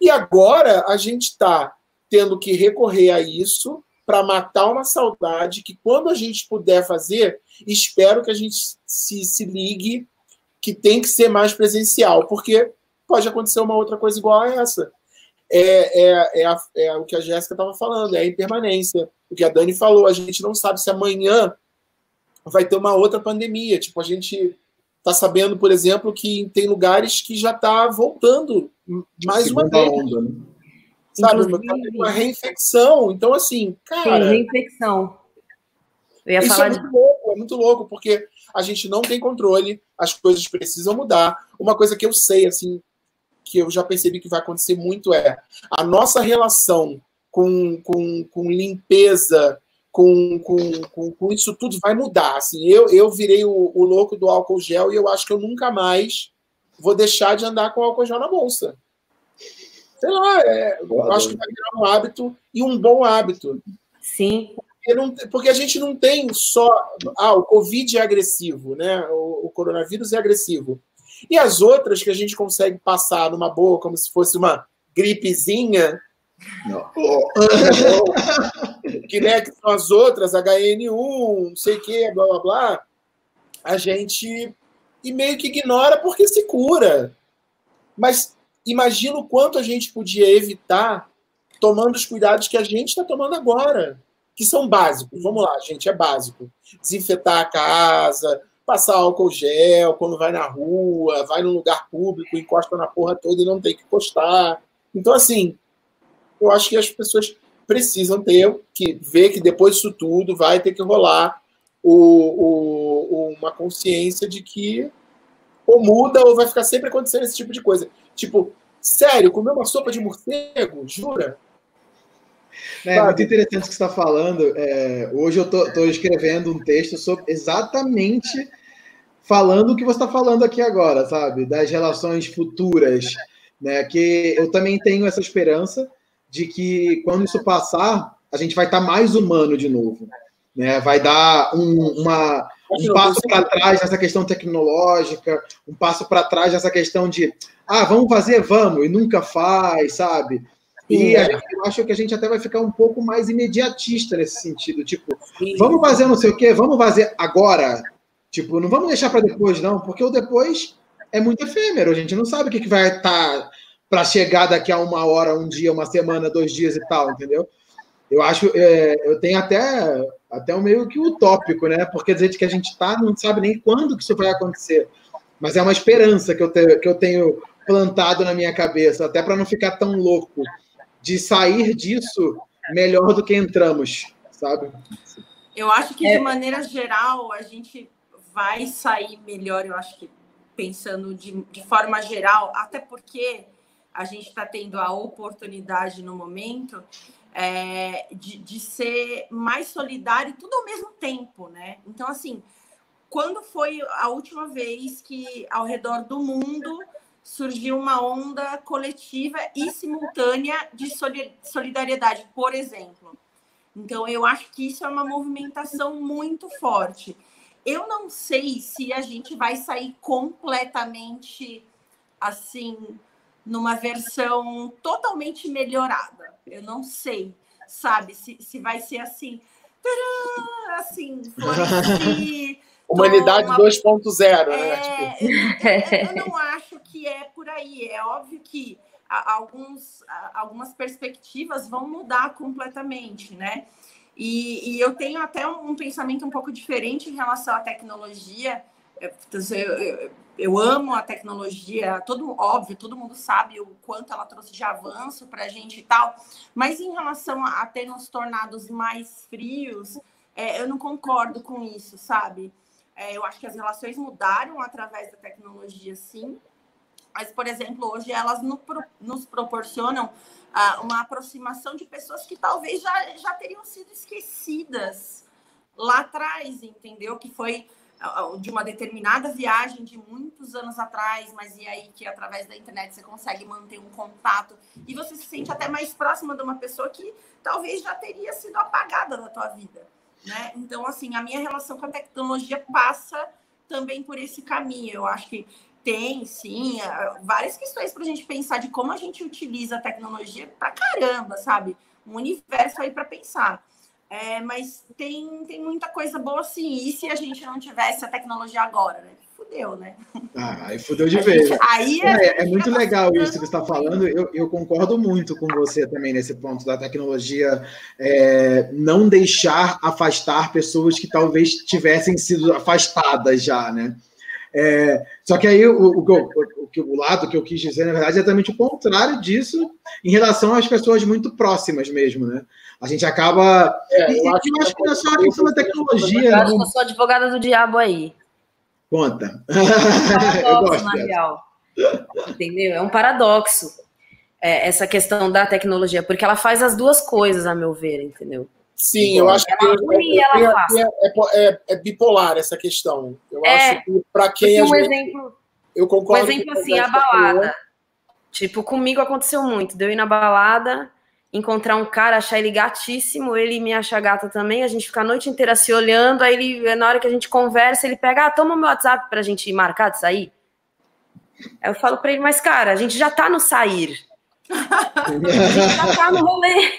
E agora a gente está tendo que recorrer a isso para matar uma saudade que quando a gente puder fazer, espero que a gente se, se ligue que tem que ser mais presencial, porque pode acontecer uma outra coisa igual a essa. É, é, é, a- é o que a Jéssica estava falando, é a impermanência. O que a Dani falou, a gente não sabe se amanhã vai ter uma outra pandemia. Tipo, a gente está sabendo, por exemplo, que tem lugares que já está voltando mais uma Segunda vez. onda, né? Sabe, Inclusive- uma reinfecção. Então, assim, Sim, cara, reinfecção. Eu ia Isso falar é muito de... louco, é muito louco, porque a gente não tem controle, as coisas precisam mudar. Uma coisa que eu sei, assim, que eu já percebi que vai acontecer muito é a nossa relação com, com, com limpeza, com, com, com, com, isso tudo vai mudar. Assim, eu, eu virei o, o, louco do álcool gel e eu acho que eu nunca mais vou deixar de andar com álcool gel na bolsa. Sei lá, é, eu acho que vai virar um hábito e um bom hábito. Sim. Porque, não, porque a gente não tem só. Ah, o Covid é agressivo, né? O, o coronavírus é agressivo. E as outras que a gente consegue passar numa boa, como se fosse uma gripezinha, (laughs) que, né, que são as outras, HN1, não sei o que, blá blá blá, a gente e meio que ignora porque se cura. Mas imagina o quanto a gente podia evitar tomando os cuidados que a gente está tomando agora, que são básicos. Vamos lá, gente, é básico. Desinfetar a casa, passar álcool gel quando vai na rua, vai num lugar público, encosta na porra toda e não tem que encostar. Então, assim, eu acho que as pessoas precisam ter que ver que depois disso tudo vai ter que rolar o, o, uma consciência de que ou muda ou vai ficar sempre acontecendo esse tipo de coisa. Tipo, sério, comer uma sopa de morcego, jura? É, muito interessante o que você está falando. É, hoje eu estou escrevendo um texto sobre exatamente falando o que você está falando aqui agora, sabe? Das relações futuras. Né? Que eu também tenho essa esperança de que quando isso passar, a gente vai estar tá mais humano de novo. Né? Vai dar um, uma, um passo para trás nessa questão tecnológica, um passo para trás nessa questão de ah, vamos fazer, vamos, e nunca faz, sabe? E é. gente, eu acho que a gente até vai ficar um pouco mais imediatista nesse sentido. Tipo, vamos fazer não sei o quê, vamos fazer agora. Tipo, não vamos deixar para depois, não, porque o depois é muito efêmero. A gente não sabe o que, que vai estar tá para chegar daqui a uma hora, um dia, uma semana, dois dias e tal, entendeu? Eu acho, é, eu tenho até, até um meio que utópico, né? Porque dizer que a gente está, não sabe nem quando que isso vai acontecer. Mas é uma esperança que eu, te, que eu tenho plantado na minha cabeça, até para não ficar tão louco de sair disso melhor do que entramos, sabe? Eu acho que, de é. maneira geral, a gente vai sair melhor, eu acho que pensando de, de forma geral, até porque a gente está tendo a oportunidade no momento é, de, de ser mais solidário tudo ao mesmo tempo, né? Então, assim, quando foi a última vez que ao redor do mundo surgiu uma onda coletiva e simultânea de solidariedade, por exemplo? Então, eu acho que isso é uma movimentação muito forte. Eu não sei se a gente vai sair completamente assim numa versão totalmente melhorada. Eu não sei, sabe, se, se vai ser assim, tcharam, assim, florescer, (laughs) Humanidade 2.0, né? é, tipo... eu, eu, não acho que é por aí. É óbvio que alguns, algumas perspectivas vão mudar completamente, né? E, e eu tenho até um, um pensamento um pouco diferente em relação à tecnologia. Eu, eu, eu amo a tecnologia, todo óbvio, todo mundo sabe o quanto ela trouxe de avanço para a gente e tal, mas em relação a, a ter nos tornados mais frios, é, eu não concordo com isso, sabe? É, eu acho que as relações mudaram através da tecnologia, sim, mas, por exemplo, hoje elas no, nos proporcionam ah, uma aproximação de pessoas que talvez já, já teriam sido esquecidas lá atrás, entendeu? Que foi de uma determinada viagem de muitos anos atrás, mas e aí que através da internet você consegue manter um contato e você se sente até mais próxima de uma pessoa que talvez já teria sido apagada da tua vida, né? Então, assim, a minha relação com a tecnologia passa também por esse caminho. Eu acho que tem, sim, várias questões para a gente pensar de como a gente utiliza a tecnologia para caramba, sabe? Um universo aí para pensar. É, mas tem, tem muita coisa boa sim. E se a gente não tivesse a tecnologia agora, né? Fudeu, né? Ah, aí fudeu de vez. aí é, é muito legal isso que você está falando. Eu, eu, concordo muito com você também nesse ponto da tecnologia é, não deixar afastar pessoas que talvez tivessem sido afastadas já, né? É, só que aí o, o, o, o, lado que eu quis dizer, na verdade, é exatamente o contrário disso em relação às pessoas muito próximas mesmo, né? A gente acaba. É, eu, acho, eu acho que não é só a questão da tecnologia. Eu acho que eu sou advogada do diabo aí. Conta. (laughs) É um paradoxo, na real. Entendeu? É um paradoxo é, essa questão da tecnologia, porque ela faz as duas coisas, a meu ver, entendeu? Sim, eu acho que é, é, é, é, bipolar essa questão. Eu acho que para quem. Um exemplo, eu concordo. Um exemplo assim, a balada. Tipo, comigo aconteceu muito. Deu ir na balada, encontrar um cara, achar ele gatíssimo, ele me acha gata também, a gente fica a noite inteira se olhando, aí ele, na hora que a gente conversa, ele pega, ah, toma meu WhatsApp pra gente marcar de sair. Aí eu falo pra ele, mas cara, a gente já tá no sair. (laughs) a gente já tá no rolê.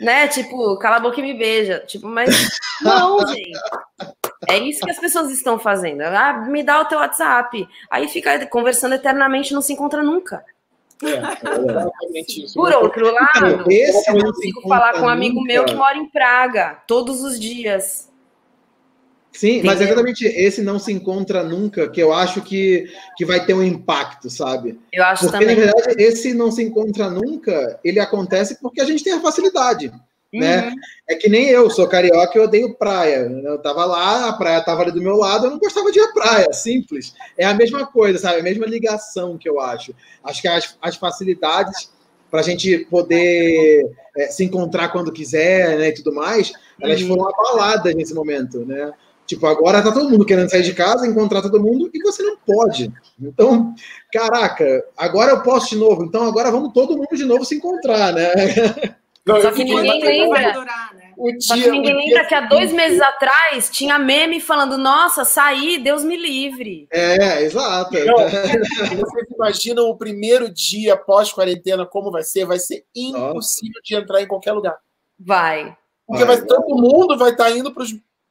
Né? Tipo, cala a boca e me beija. Tipo, mas (laughs) não, gente. É isso que as pessoas estão fazendo. Ah, me dá o teu WhatsApp. Aí fica conversando eternamente, não se encontra nunca. É, é isso. Por outro lado, Esse eu consigo falar com um amigo nunca. meu que mora em Praga todos os dias. Sim, mas exatamente esse não se encontra nunca, que eu acho que, que vai ter um impacto, sabe? Eu acho porque, também. na verdade, esse não se encontra nunca, ele acontece porque a gente tem a facilidade. Né? Uhum. Né? É que nem eu, sou carioca e odeio praia. Eu tava lá, a praia tava ali do meu lado, eu não gostava de ir à praia, simples. É a mesma coisa, sabe? É a mesma ligação que eu acho. Acho que as, as facilidades para a gente poder é, se encontrar quando quiser, né, e tudo mais, elas uhum. foram abaladas nesse momento, né? Tipo, agora tá todo mundo querendo sair de casa, encontrar todo mundo, e você não pode. Então, caraca, agora eu posso de novo. Então, agora vamos todo mundo de novo se encontrar, né? Não, Só que ninguém lembra. né? Só que ninguém lembra que há dois meses atrás tinha meme falando: Nossa, saí, Deus me livre. É, exato. Não, vocês imaginam o primeiro dia pós-quarentena como vai ser? Vai ser impossível Nossa. de entrar em qualquer lugar. Vai. Porque vai, vai todo mundo vai estar tá indo para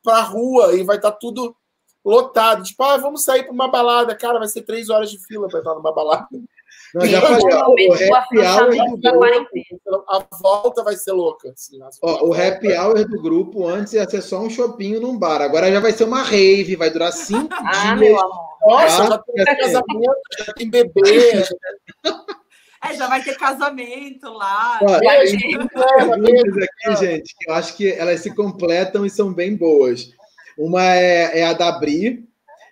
pra rua e vai estar tá tudo lotado. Tipo, ah, vamos sair para uma balada. Cara, vai ser três horas de fila para entrar numa balada. Não, já falei, ó, o happy hour do grupo, a volta vai ser louca. Assim, ó, o happy hour do grupo antes ia ser só um shopping num bar. Agora já vai ser uma rave, vai durar cinco ah, dias. Meu amor. Nossa, já tem casamento, já tem bebê. (laughs) É, já vai ter casamento lá. Tem duas aqui, gente, que eu acho que elas se completam e são bem boas. Uma é, é a da Bri,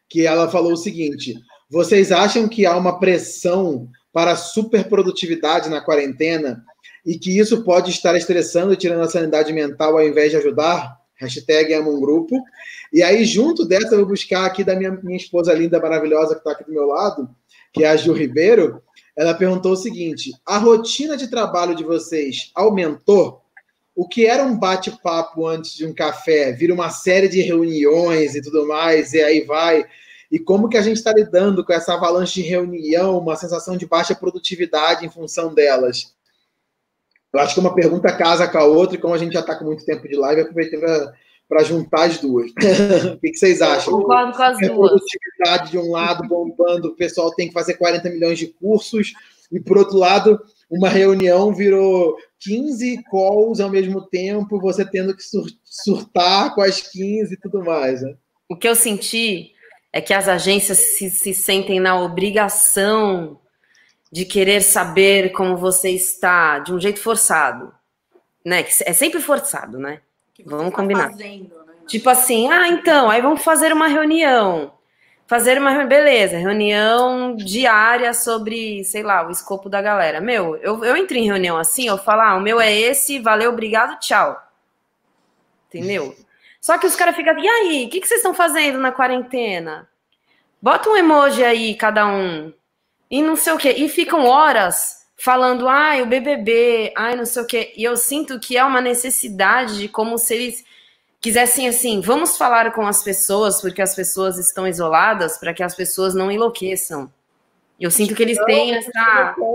que ela falou o seguinte: vocês acham que há uma pressão para superprodutividade na quarentena e que isso pode estar estressando e tirando a sanidade mental ao invés de ajudar? Hashtag amo um grupo. E aí, junto dessa, eu vou buscar aqui da minha, minha esposa linda, maravilhosa, que está aqui do meu lado, que é a Gil Ribeiro. Ela perguntou o seguinte: a rotina de trabalho de vocês aumentou? O que era um bate-papo antes de um café vira uma série de reuniões e tudo mais, e aí vai. E como que a gente está lidando com essa avalanche de reunião, uma sensação de baixa produtividade em função delas? Eu acho que uma pergunta casa com a outra, e como a gente já está com muito tempo de live, aproveitei para juntar as duas. (laughs) o que, que, vocês acham? Eu concordo com as duas. produtividade de um lado bombando, o pessoal tem que fazer 40 milhões de cursos, e por outro lado, uma reunião virou 15 calls ao mesmo tempo, você tendo que surtar com as 15 e tudo mais. Né? O que eu senti é que as agências se, se sentem na obrigação de querer saber como você está de um jeito forçado, né? É sempre forçado, né? Vamos tá combinar. Fazendo, né? Tipo assim, ah, então, aí vamos fazer uma reunião. Fazer uma beleza, reunião diária sobre, sei lá, o escopo da galera. Meu, eu, eu entro em reunião assim, eu falo, ah, o meu é esse, valeu, obrigado, tchau. Entendeu? Só que os caras ficam, e aí, o que, que vocês estão fazendo na quarentena? Bota um emoji aí, cada um. E não sei o quê. E ficam horas falando, ai, o BBB, ai, não sei o quê. E eu sinto que é uma necessidade de como se eles quisessem assim, vamos falar com as pessoas porque as pessoas estão isoladas para que as pessoas não enlouqueçam. Eu sinto que eles têm essa (laughs)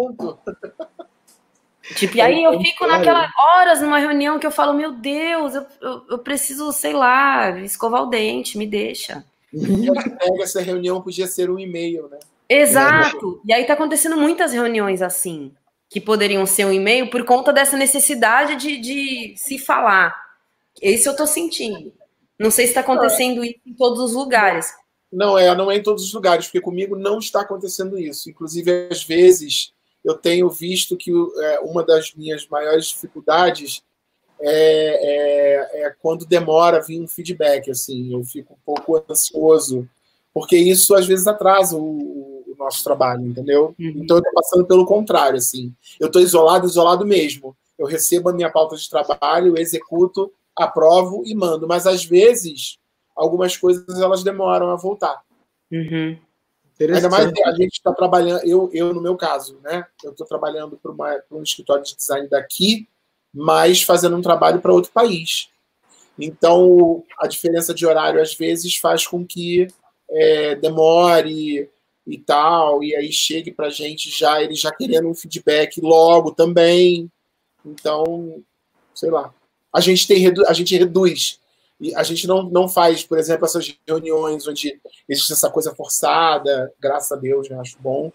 Tipo, e aí eu fico naquelas horas numa reunião que eu falo, meu Deus, eu, eu, eu preciso, sei lá, escovar o dente, me deixa. Pega essa reunião podia ser um e-mail, né? Exato. E aí tá acontecendo muitas reuniões assim, que poderiam ser um e-mail por conta dessa necessidade de, de se falar. Esse eu tô sentindo. Não sei se está acontecendo isso em todos os lugares. Não é, não é em todos os lugares, porque comigo não está acontecendo isso. Inclusive, às vezes, eu tenho visto que é, uma das minhas maiores dificuldades é, é, é, quando demora vir um feedback. Assim, eu fico um pouco ansioso, porque isso às vezes atrasa o, nosso trabalho, entendeu? Uhum. Então, eu estou passando pelo contrário. Assim, eu estou isolado, isolado mesmo. Eu recebo a minha pauta de trabalho, executo, aprovo e mando. Mas às vezes algumas coisas elas demoram a voltar. Uhum. Ainda mais a gente está trabalhando, eu, eu no meu caso, né? Eu estou trabalhando para um escritório de design daqui, mas fazendo um trabalho para outro país. Então, a diferença de horário às vezes faz com que é, demore e tal, e aí chegue para a gente já ele já querendo um feedback logo também. Então, sei lá. A gente tem a gente reduz e a gente não, não faz, por exemplo, essas reuniões onde existe essa coisa forçada, graças a Deus, né? Acho bom.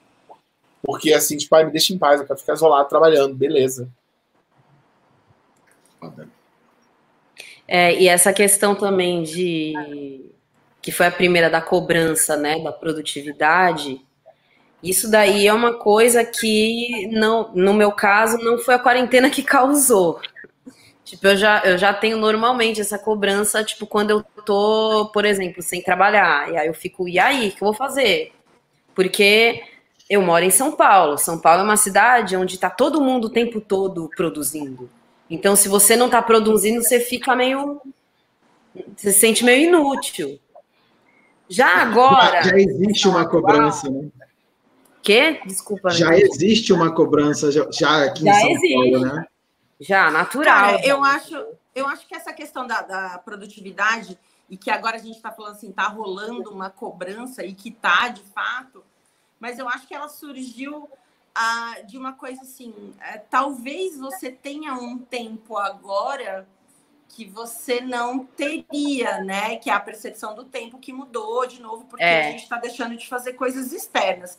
Porque assim, tipo, ah, me deixa em paz, eu quero ficar isolado trabalhando, beleza. É, e essa questão também de que foi a primeira da cobrança, né, da produtividade. Isso daí é uma coisa que não, no meu caso, não foi a quarentena que causou. Tipo, eu já, eu já tenho normalmente essa cobrança, tipo, quando eu tô, por exemplo, sem trabalhar. E aí eu fico, e aí, o que eu vou fazer? Porque eu moro em São Paulo. São Paulo é uma cidade onde tá todo mundo o tempo todo produzindo. Então, se você não tá produzindo, você fica meio. Você se sente meio inútil. Já agora. Já existe uma cobrança, né? Quê? Desculpa. Já existe uma cobrança já, já aqui já em São existe. Paulo, né? Já, natural. Cara, eu acho, eu acho que essa questão da, da produtividade e que agora a gente está falando assim, tá rolando uma cobrança e que tá de fato, mas eu acho que ela surgiu ah, de uma coisa assim, é, talvez você tenha um tempo agora que você não teria, né? Que é a percepção do tempo que mudou de novo, porque é. a gente está deixando de fazer coisas externas.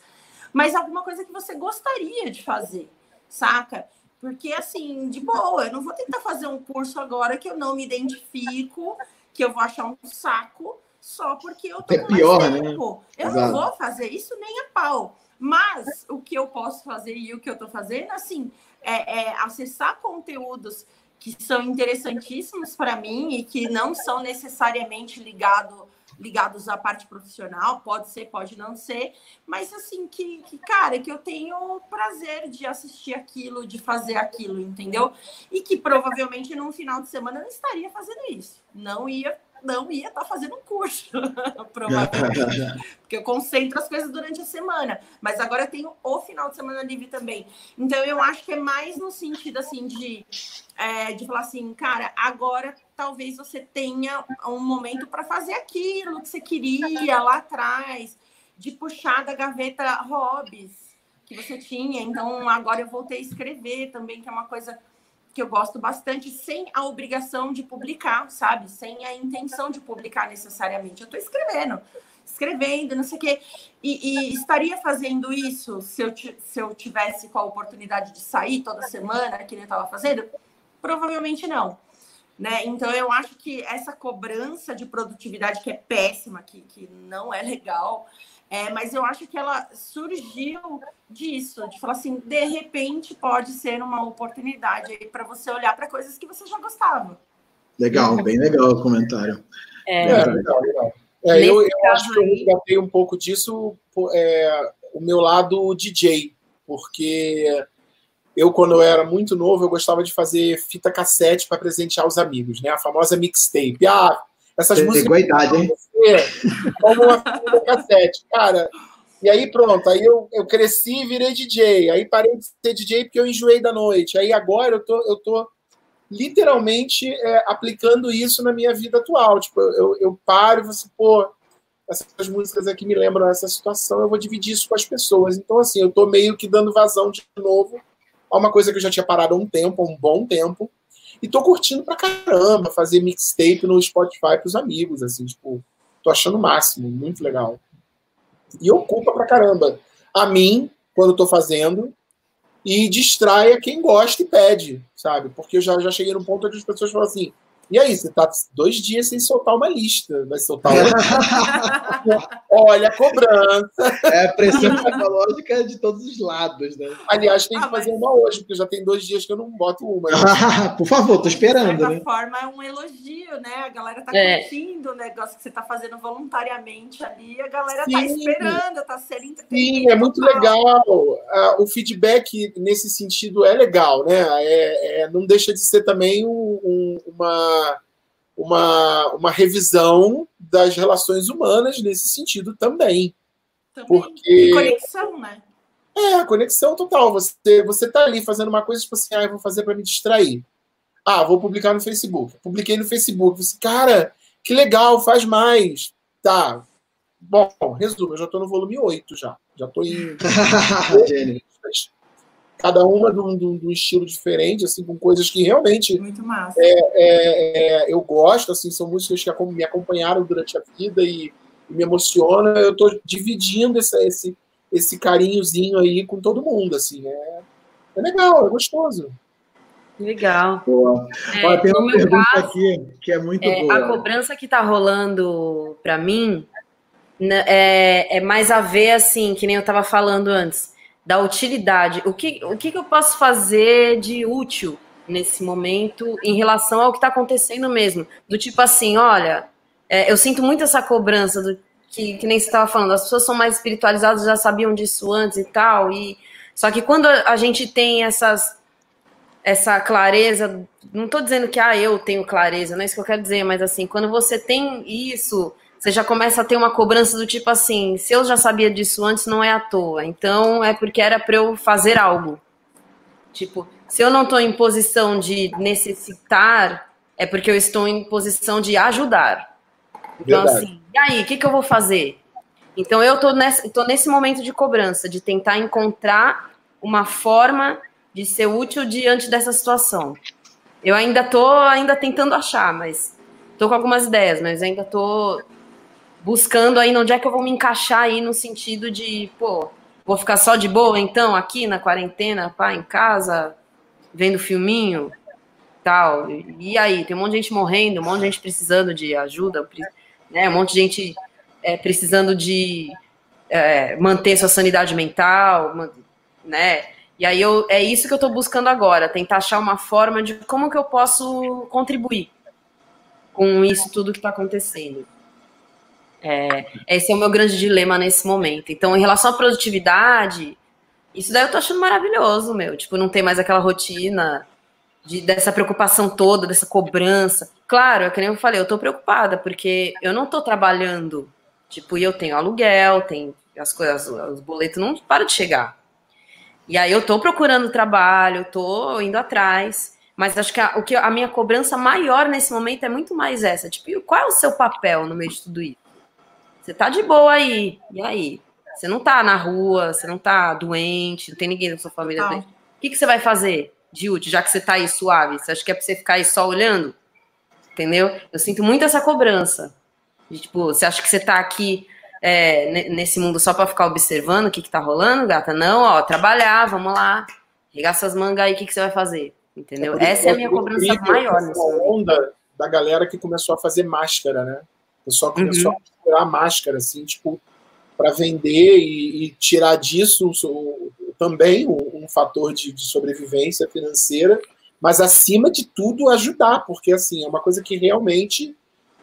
Mas alguma coisa que você gostaria de fazer, saca? Porque, assim, de boa, eu não vou tentar fazer um curso agora que eu não me identifico, que eu vou achar um saco, só porque eu tô é pior, né? tempo. Eu Exato. não vou fazer isso nem a pau. Mas o que eu posso fazer e o que eu tô fazendo, assim, é, é acessar conteúdos que são interessantíssimos para mim e que não são necessariamente ligados ligados à parte profissional, pode ser, pode não ser, mas assim, que, que, cara, que eu tenho prazer de assistir aquilo, de fazer aquilo, entendeu? E que provavelmente num final de semana eu não estaria fazendo isso. Não ia não ia estar tá fazendo um curso, (laughs) provavelmente. (laughs) Porque eu concentro as coisas durante a semana. Mas agora eu tenho o final de semana livre também. Então eu acho que é mais no sentido assim de, é, de falar assim, cara, agora talvez você tenha um momento para fazer aquilo que você queria lá atrás, de puxar da gaveta hobbies que você tinha. Então agora eu voltei a escrever também, que é uma coisa que eu gosto bastante, sem a obrigação de publicar, sabe? Sem a intenção de publicar necessariamente. Eu estou escrevendo, escrevendo, não sei o quê. E, e, estaria fazendo isso se eu, se eu tivesse com a oportunidade de sair toda semana, que nem eu estava fazendo? Provavelmente não. Né? Então, eu acho que essa cobrança de produtividade, que é péssima, que, que não é legal, é, mas eu acho que ela surgiu disso, de falar assim, de repente pode ser uma oportunidade para você olhar para coisas que você já gostava. Legal, bem legal o comentário. É, é legal, legal. É, eu, eu acho que eu resgatei um pouco disso, é, o meu lado DJ, porque eu, quando eu era muito novo, eu gostava de fazer fita cassete para presentear os amigos, né? A famosa mixtape. Ah, essas Você músicas. Pegou a idade, hein? Como uma fita cassete. Cara, e aí pronto, aí eu, eu cresci e virei DJ. Aí parei de ser DJ porque eu enjoei da noite. Aí agora eu tô, eu tô literalmente é, aplicando isso na minha vida atual. Tipo, eu, eu paro e você, assim, pô, essas músicas aqui me lembram essa situação, eu vou dividir isso com as pessoas. Então, assim, eu tô meio que dando vazão de novo a uma coisa que eu já tinha parado há um tempo, há um bom tempo, e tô curtindo pra caramba fazer mixtape no Spotify pros amigos, assim, tipo, tô achando o máximo, muito legal. E ocupa pra caramba. A mim, quando tô fazendo, e distrai a quem gosta e pede, sabe? Porque eu já, já cheguei num ponto onde as pessoas falam assim, E aí, você tá dois dias sem soltar uma lista. Vai soltar outra. (laughs) Olha a cobrança. É a pressão psicológica de todos os lados, né? Aliás, tem que ah, fazer mas... uma hoje, porque já tem dois dias que eu não boto uma. Né? (laughs) Por favor, tô esperando. De certa né? forma, é um elogio, né? A galera tá é. curtindo o negócio que você tá fazendo voluntariamente ali. A galera tá Sim. tá esperando, tá sendo entretenida. Sim, é muito legal. O feedback nesse sentido é legal, né? É, é não deixa de ser também um, um, uma uma, uma revisão das relações humanas nesse sentido também. também. Porque... E conexão, né? É, conexão total. Você, você tá ali fazendo uma coisa, tipo assim, ah, eu vou fazer para me distrair. Ah, vou publicar no Facebook. Publiquei no Facebook. Você, cara, que legal, faz mais. Tá. Bom, resumo, eu já tô no volume 8 já. Já tô em. (laughs) cada uma de um, de um, estilo diferente, assim, com coisas que realmente Muito massa. É, é, é, eu gosto, assim, são músicas que me acompanharam durante a vida e, e me emociona. Eu estou dividindo esse, esse, esse carinhozinho aí com todo mundo, assim, é, é legal, é gostoso. Legal. Boa. É, Ó, tem uma pergunta caso, aqui que é muito é, boa. A cobrança que está rolando para mim né, é, é mais a ver, assim, que nem eu estava falando antes da utilidade. O que, o que, eu posso fazer de útil nesse momento em relação ao que está acontecendo mesmo? Do tipo assim, olha, é, eu sinto muito essa cobrança do que, que nem você estava falando, as pessoas são mais espiritualizadas, já sabiam disso antes e tal, e só que quando a gente tem essas essa clareza, não estou dizendo que ah, eu tenho clareza, não é isso que eu quero dizer, mas assim, quando você tem isso, você já começa a ter uma cobrança do tipo assim: se eu já sabia disso antes, não é à toa. Então é porque era para eu fazer algo. Tipo, se eu não estou em posição de necessitar, é porque eu estou em posição de ajudar. Então, Verdade. assim, e aí, o que, que eu vou fazer? Então, eu estou nesse, tô nesse momento de cobrança, de tentar encontrar uma forma de ser útil diante dessa situação. Eu ainda estou ainda tentando achar, mas estou com algumas ideias, mas ainda estou buscando aí onde é que eu vou me encaixar aí no sentido de, pô, vou ficar só de boa então aqui na quarentena, pá, em casa, vendo filminho, tal. E aí, tem um monte de gente morrendo, um monte de gente precisando de ajuda, né? Um monte de gente é, precisando de é, manter sua sanidade mental, né? E aí eu, é isso que eu estou buscando agora, tentar achar uma forma de como que eu posso contribuir com isso tudo que está acontecendo. É, esse é o meu grande dilema nesse momento. Então, em relação à produtividade, isso daí eu tô achando maravilhoso, meu. Tipo, não tem mais aquela rotina de, dessa preocupação toda, dessa cobrança. Claro, é que nem eu falei, eu tô preocupada, porque eu não tô trabalhando. Tipo, e eu tenho aluguel, tem as coisas, os boletos não param de chegar. E aí eu tô procurando trabalho, tô indo atrás. Mas acho que a, o que a minha cobrança maior nesse momento é muito mais essa. Tipo, qual é o seu papel no meio de tudo isso? Você tá de boa aí. E aí? Você não tá na rua, você não tá doente, não tem ninguém da sua família. O que, que você vai fazer de útil, já que você tá aí suave? Você acha que é pra você ficar aí só olhando? Entendeu? Eu sinto muito essa cobrança. De, tipo, você acha que você tá aqui é, nesse mundo só para ficar observando o que, que tá rolando, gata? Não, ó, trabalhar, vamos lá. Ligar suas mangas aí, o que, que você vai fazer? Entendeu? É Essa é a minha cobrança maior. Essa onda da galera que começou a fazer máscara, né? O pessoal começou uhum. a tirar máscara, assim, tipo, para vender e, e, tirar disso também um, um fator de, de, sobrevivência financeira, mas acima de tudo ajudar, porque assim é uma coisa que realmente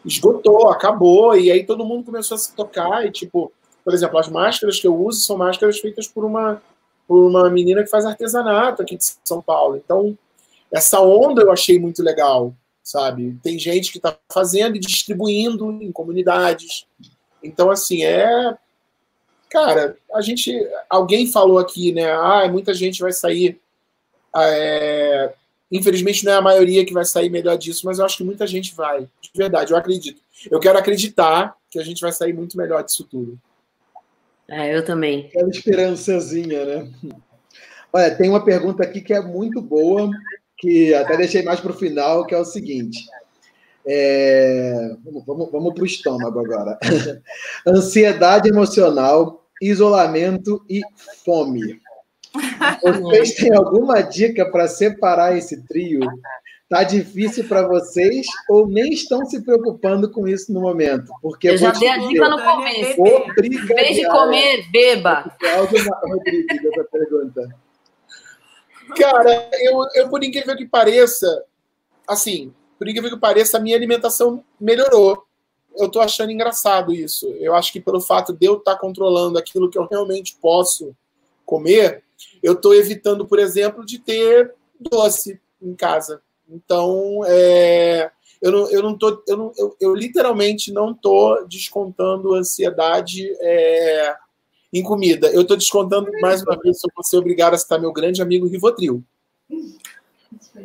esgotou, acabou, e aí todo mundo começou a se tocar e tipo, por exemplo, as máscaras que eu uso são máscaras feitas por uma por uma menina que faz artesanato aqui de São Paulo. Então, essa onda eu achei muito legal sabe? Tem gente que está fazendo e distribuindo em comunidades. Então, assim, é. Cara, a gente. Alguém falou aqui, né? Ah, muita gente vai sair. É, infelizmente, não é a maioria que vai sair melhor disso, mas eu acho que muita gente vai. De verdade, eu acredito. Eu quero acreditar que a gente vai sair muito melhor disso tudo. É, eu também. Aquela esperançazinha, né? Olha, tem uma pergunta aqui que é muito boa que até deixei mais para o final, que é o seguinte. É, vamos vamos para o estômago agora. (laughs) Ansiedade emocional, isolamento e fome. Vocês têm alguma dica para separar esse trio? Tá difícil para vocês ou nem estão se preocupando com isso no momento? Porque eu já dei a dica no começo. Em vez de comer, beba. Rodrigues, essa pergunta. Cara, eu, eu por incrível que pareça, assim, por incrível que pareça, a minha alimentação melhorou. Eu tô achando engraçado isso. Eu acho que pelo fato de eu estar tá controlando aquilo que eu realmente posso comer, eu tô evitando, por exemplo, de ter doce em casa. Então, é, eu, não, eu não tô, eu, não, eu, eu literalmente não tô descontando ansiedade é, em comida. Eu tô descontando mais uma vez, se eu ser obrigado a citar meu grande amigo Rivotril.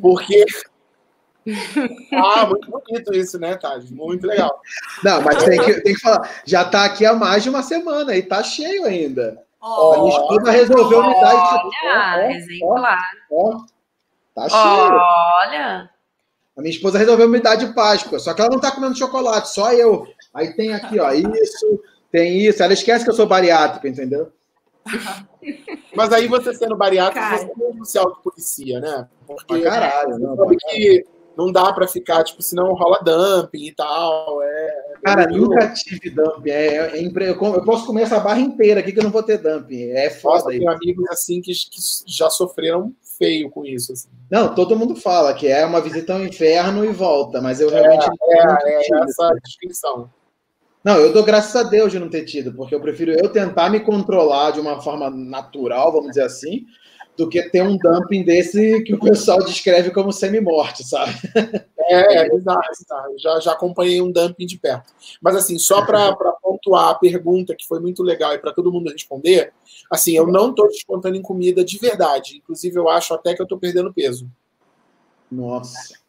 Porque (laughs) ah, muito bonito isso, né, Tade? Muito legal. Não, mas tem que, tem que falar. Já tá aqui há mais de uma semana e tá cheio ainda. Oh, a minha esposa resolveu me dar isso. Olha, exemplar. Ó, Tá cheio. Olha. A minha esposa resolveu me dar de Páscoa, só que ela não tá comendo chocolate, só eu. Aí tem aqui, ó, isso, tem isso. Ela esquece que eu sou bariátrica, entendeu? (laughs) Mas aí você sendo bariátrico, você não se autopolicia, né? Porque pra caralho, não. Sabe que não dá para ficar, tipo, senão rola dumping e tal. É, é Cara, nunca tive dumping. É, é, é eu posso comer essa barra inteira aqui que eu não vou ter dumping. É foda. Nossa, tenho amigos assim que, que já sofreram feio com isso. Assim. Não, todo mundo fala que é uma visita ao inferno e volta, mas eu realmente é, não é, é essa descrição. Não, eu dou graças a Deus de não ter tido, porque eu prefiro eu tentar me controlar de uma forma natural, vamos dizer assim, do que ter um dumping desse que o pessoal descreve como semi-morte, sabe? É, é exato. Já, já acompanhei um dumping de perto. Mas, assim, só para pontuar a pergunta, que foi muito legal e para todo mundo responder, assim, eu não estou descontando em comida de verdade. Inclusive, eu acho até que eu estou perdendo peso. Nossa.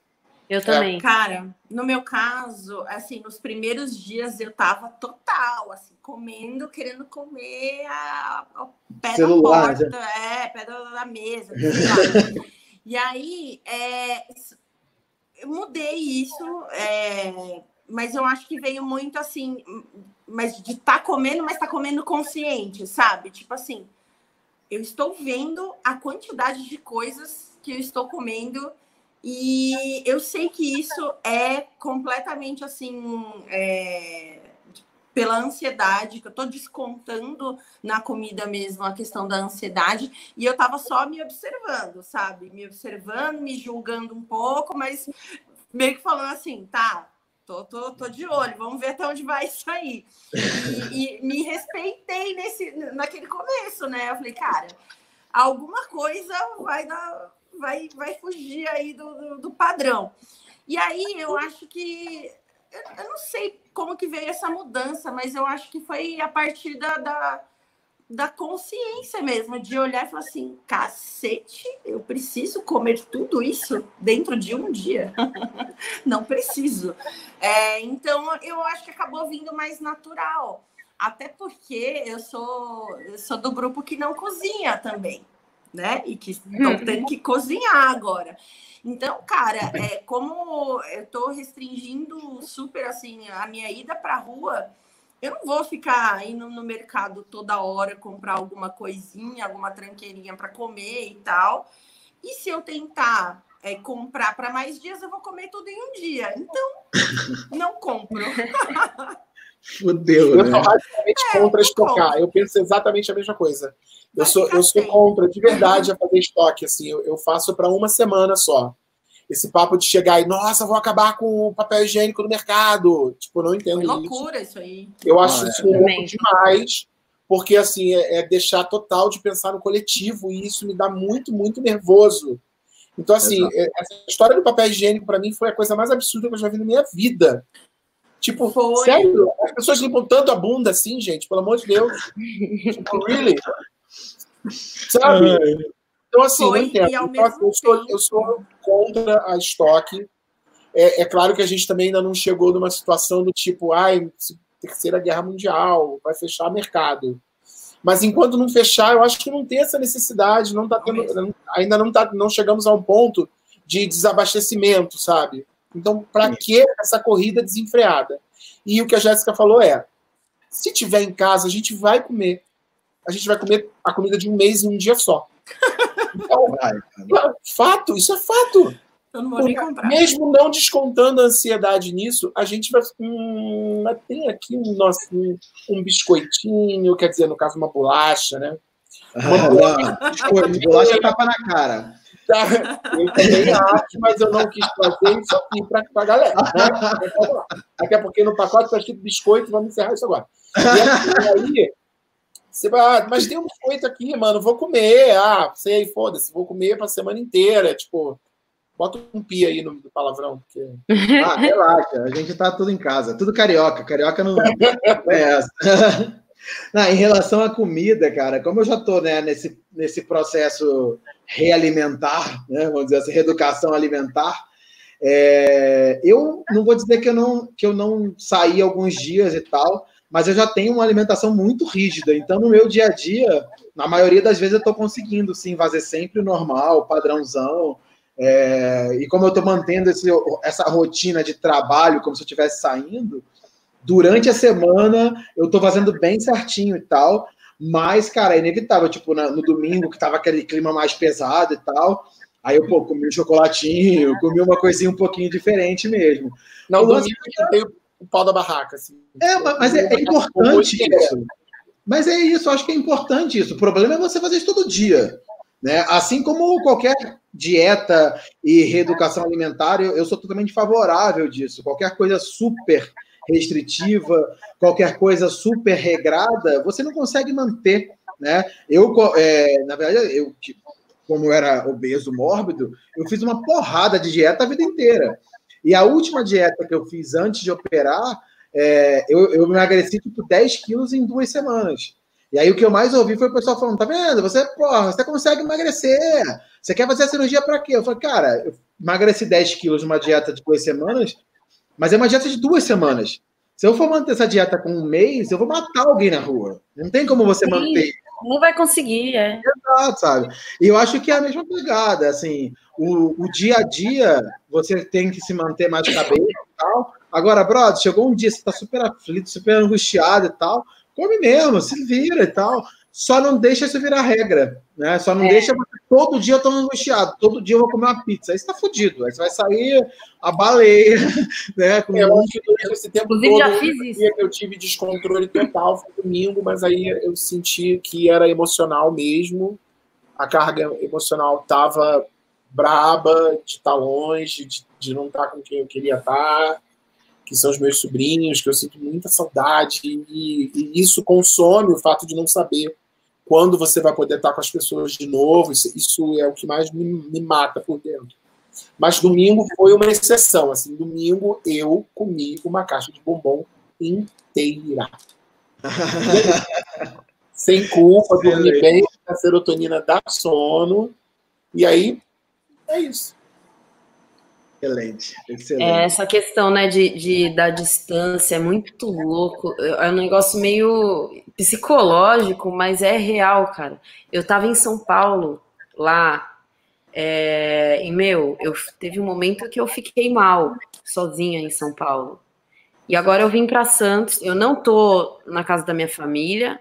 Eu também. É. Cara, no meu caso, assim, nos primeiros dias eu tava total, assim, comendo, querendo comer a, a pé Celular, da porta, já. é, pé da, mesa. e aí, é, eu mudei isso, é, mas eu acho que veio muito assim, mas de estar tá comendo, mas tá comendo consciente, sabe? Tipo assim, eu estou vendo a quantidade de coisas que eu estou comendo e eu sei que isso é completamente assim. É, pela ansiedade, que eu estou descontando na comida mesmo a questão da ansiedade, e eu estava só me observando, sabe? Me observando, me julgando um pouco, mas meio que falando assim, tá, tô, tô, tô de olho, vamos ver até onde vai isso aí. E, e me respeitei nesse, naquele começo, né? Eu falei, cara, alguma coisa vai dar vai, vai fugir aí do, do, do padrão. E aí eu acho que eu, não sei como que veio essa mudança, mas eu acho que foi a partir da, da, da consciência mesmo, de olhar e falar assim, cacete, eu preciso comer tudo isso dentro de um dia. (laughs) não preciso. É, então eu acho que acabou vindo mais natural. Até porque eu sou, eu sou do grupo que não cozinha também né? E que estão tendo que cozinhar agora. Então, cara, é, como eu estou restringindo super assim a minha ida para a rua, eu não vou ficar indo no mercado toda hora comprar alguma coisinha, alguma tranqueirinha para comer e tal. E se eu tentar é, comprar para mais dias, eu vou comer tudo em um dia. Então, não compro. (laughs) Fudeu, né? Eu sou radicalmente é, contra estocar. Eu penso exatamente a mesma coisa. Eu sou, eu sou contra, de verdade, a fazer estoque. Assim, eu, eu faço para uma semana só. Esse papo de chegar e, nossa, vou acabar com o papel higiênico no mercado. Tipo, eu não entendo Foi loucura isso. isso aí. Eu acho ah, isso é. demais, porque, assim, é, é, deixar total de pensar no coletivo e isso me dá muito, muito nervoso. Então, assim, Exato. É, essa história do papel higiênico, para mim, foi a coisa mais absurda que eu já vi na minha vida. Tipo, foi. sério? As pessoas limpam tanto a bunda assim, gente, pelo amor de Deus. tipo, really? Sabe? Então, assim, Foi, não entendo. Então, eu, sou, eu sou contra a estoque. É, é, claro que a gente também ainda não chegou numa situação do tipo, ai, terceira guerra mundial, vai fechar mercado. Mas enquanto não fechar, eu acho que não tem essa necessidade, não tá tendo, ainda não, tá, não chegamos a um ponto de desabastecimento, sabe? Então, para que essa corrida desenfreada? E o que a Jéssica falou é: se tiver em casa, a gente vai comer. a gente vai comer a comida de um mês em um dia só. Então, (laughs) fato, isso é fato. Eu não vou nem comprar. Mesmo não descontando a ansiedade nisso, a gente vai. Hum, tem aqui um, nosso, um, um, biscoitinho, quer dizer, no caso, uma bolacha, né? Uma bolacha, biscoito, bolacha tapa na cara. Tá, eu também acho, mas eu não quis fazer isso aqui para a galera. Né? Até porque no pacote está escrito biscoito, vamos encerrar isso agora. E aí, você vai, ah, mas tem um biscoito aqui, mano, vou comer. Ah, sei, foda-se, vou comer para a semana inteira. Tipo, Bota um pi aí no, palavrão. Porque... Ah, relaxa, a gente tá tudo em casa, tudo carioca. Carioca não, é essa. Não, em relação à comida, cara, como eu já tô né, nesse, nesse processo realimentar, né, vamos dizer assim, reeducação alimentar, é, eu não vou dizer que eu não, que eu não saí alguns dias e tal, mas eu já tenho uma alimentação muito rígida. Então, no meu dia a dia, na maioria das vezes, eu estou conseguindo sim fazer sempre o normal, padrãozão. É, e como eu estou mantendo esse, essa rotina de trabalho como se eu estivesse saindo, durante a semana eu estou fazendo bem certinho e tal, mas, cara, é inevitável. Tipo, na, no domingo, que tava aquele clima mais pesado e tal, aí eu, pô, comi um chocolatinho, (laughs) comi uma coisinha um pouquinho diferente mesmo. Não, o domingo que tem o pau da barraca. Assim. É, mas é, é importante isso. Mas é isso, acho que é importante isso. O problema é você fazer isso todo dia. Né? Assim como qualquer dieta e reeducação alimentar, eu, eu sou totalmente favorável disso. Qualquer coisa super restritiva, qualquer coisa super regrada, você não consegue manter. Né? Eu, é, na verdade, eu, como era obeso mórbido, eu fiz uma porrada de dieta a vida inteira. E a última dieta que eu fiz antes de operar, é, eu, eu emagreci tipo 10 quilos em duas semanas. E aí o que eu mais ouvi foi o pessoal falando: tá vendo? Você, porra, você consegue emagrecer. Você quer fazer a cirurgia para quê? Eu falei, cara, eu emagreci 10 quilos numa dieta de duas semanas, mas é uma dieta de duas semanas. Se eu for manter essa dieta com um mês, eu vou matar alguém na rua. Não tem como você Sim, manter. Não vai conseguir, é. Exato, sabe? E eu acho que é a mesma pegada, assim, o, o dia a dia, você tem que se manter mais cabeça e tal. Agora, brother, chegou um dia, você tá super aflito, super angustiado e tal, come mesmo, se vira e tal. Só não deixa isso virar regra, né? Só não é. deixa todo dia eu tô angustiado, todo dia eu vou comer uma pizza. Aí você tá fudido. Aí você vai sair a baleia, (laughs) né? Com eu acho que durante esse tempo todo, já fiz isso. eu tive descontrole total, foi domingo, mas aí eu senti que era emocional mesmo. A carga emocional tava braba, de estar tá longe, de, de não estar tá com quem eu queria estar. Tá que são os meus sobrinhos, que eu sinto muita saudade, e, e, isso consome o fato de não saber quando você vai poder estar com as pessoas de novo. Isso, isso é o que mais me, me, mata por dentro. Mas domingo foi uma exceção. Assim, domingo eu comi uma caixa de bombom inteira. (laughs) Sem culpa, dormi bem, a serotonina dá sono. E aí, é isso. Excelente, excelente. É, essa questão né, de, de, da distância é muito louco. É um negócio meio psicológico, mas é real, cara. Eu tava em São Paulo, lá, é, e, meu, eu teve um momento que eu fiquei mal, sozinha em São Paulo. E agora eu vim para Santos, eu não tô na casa da minha família,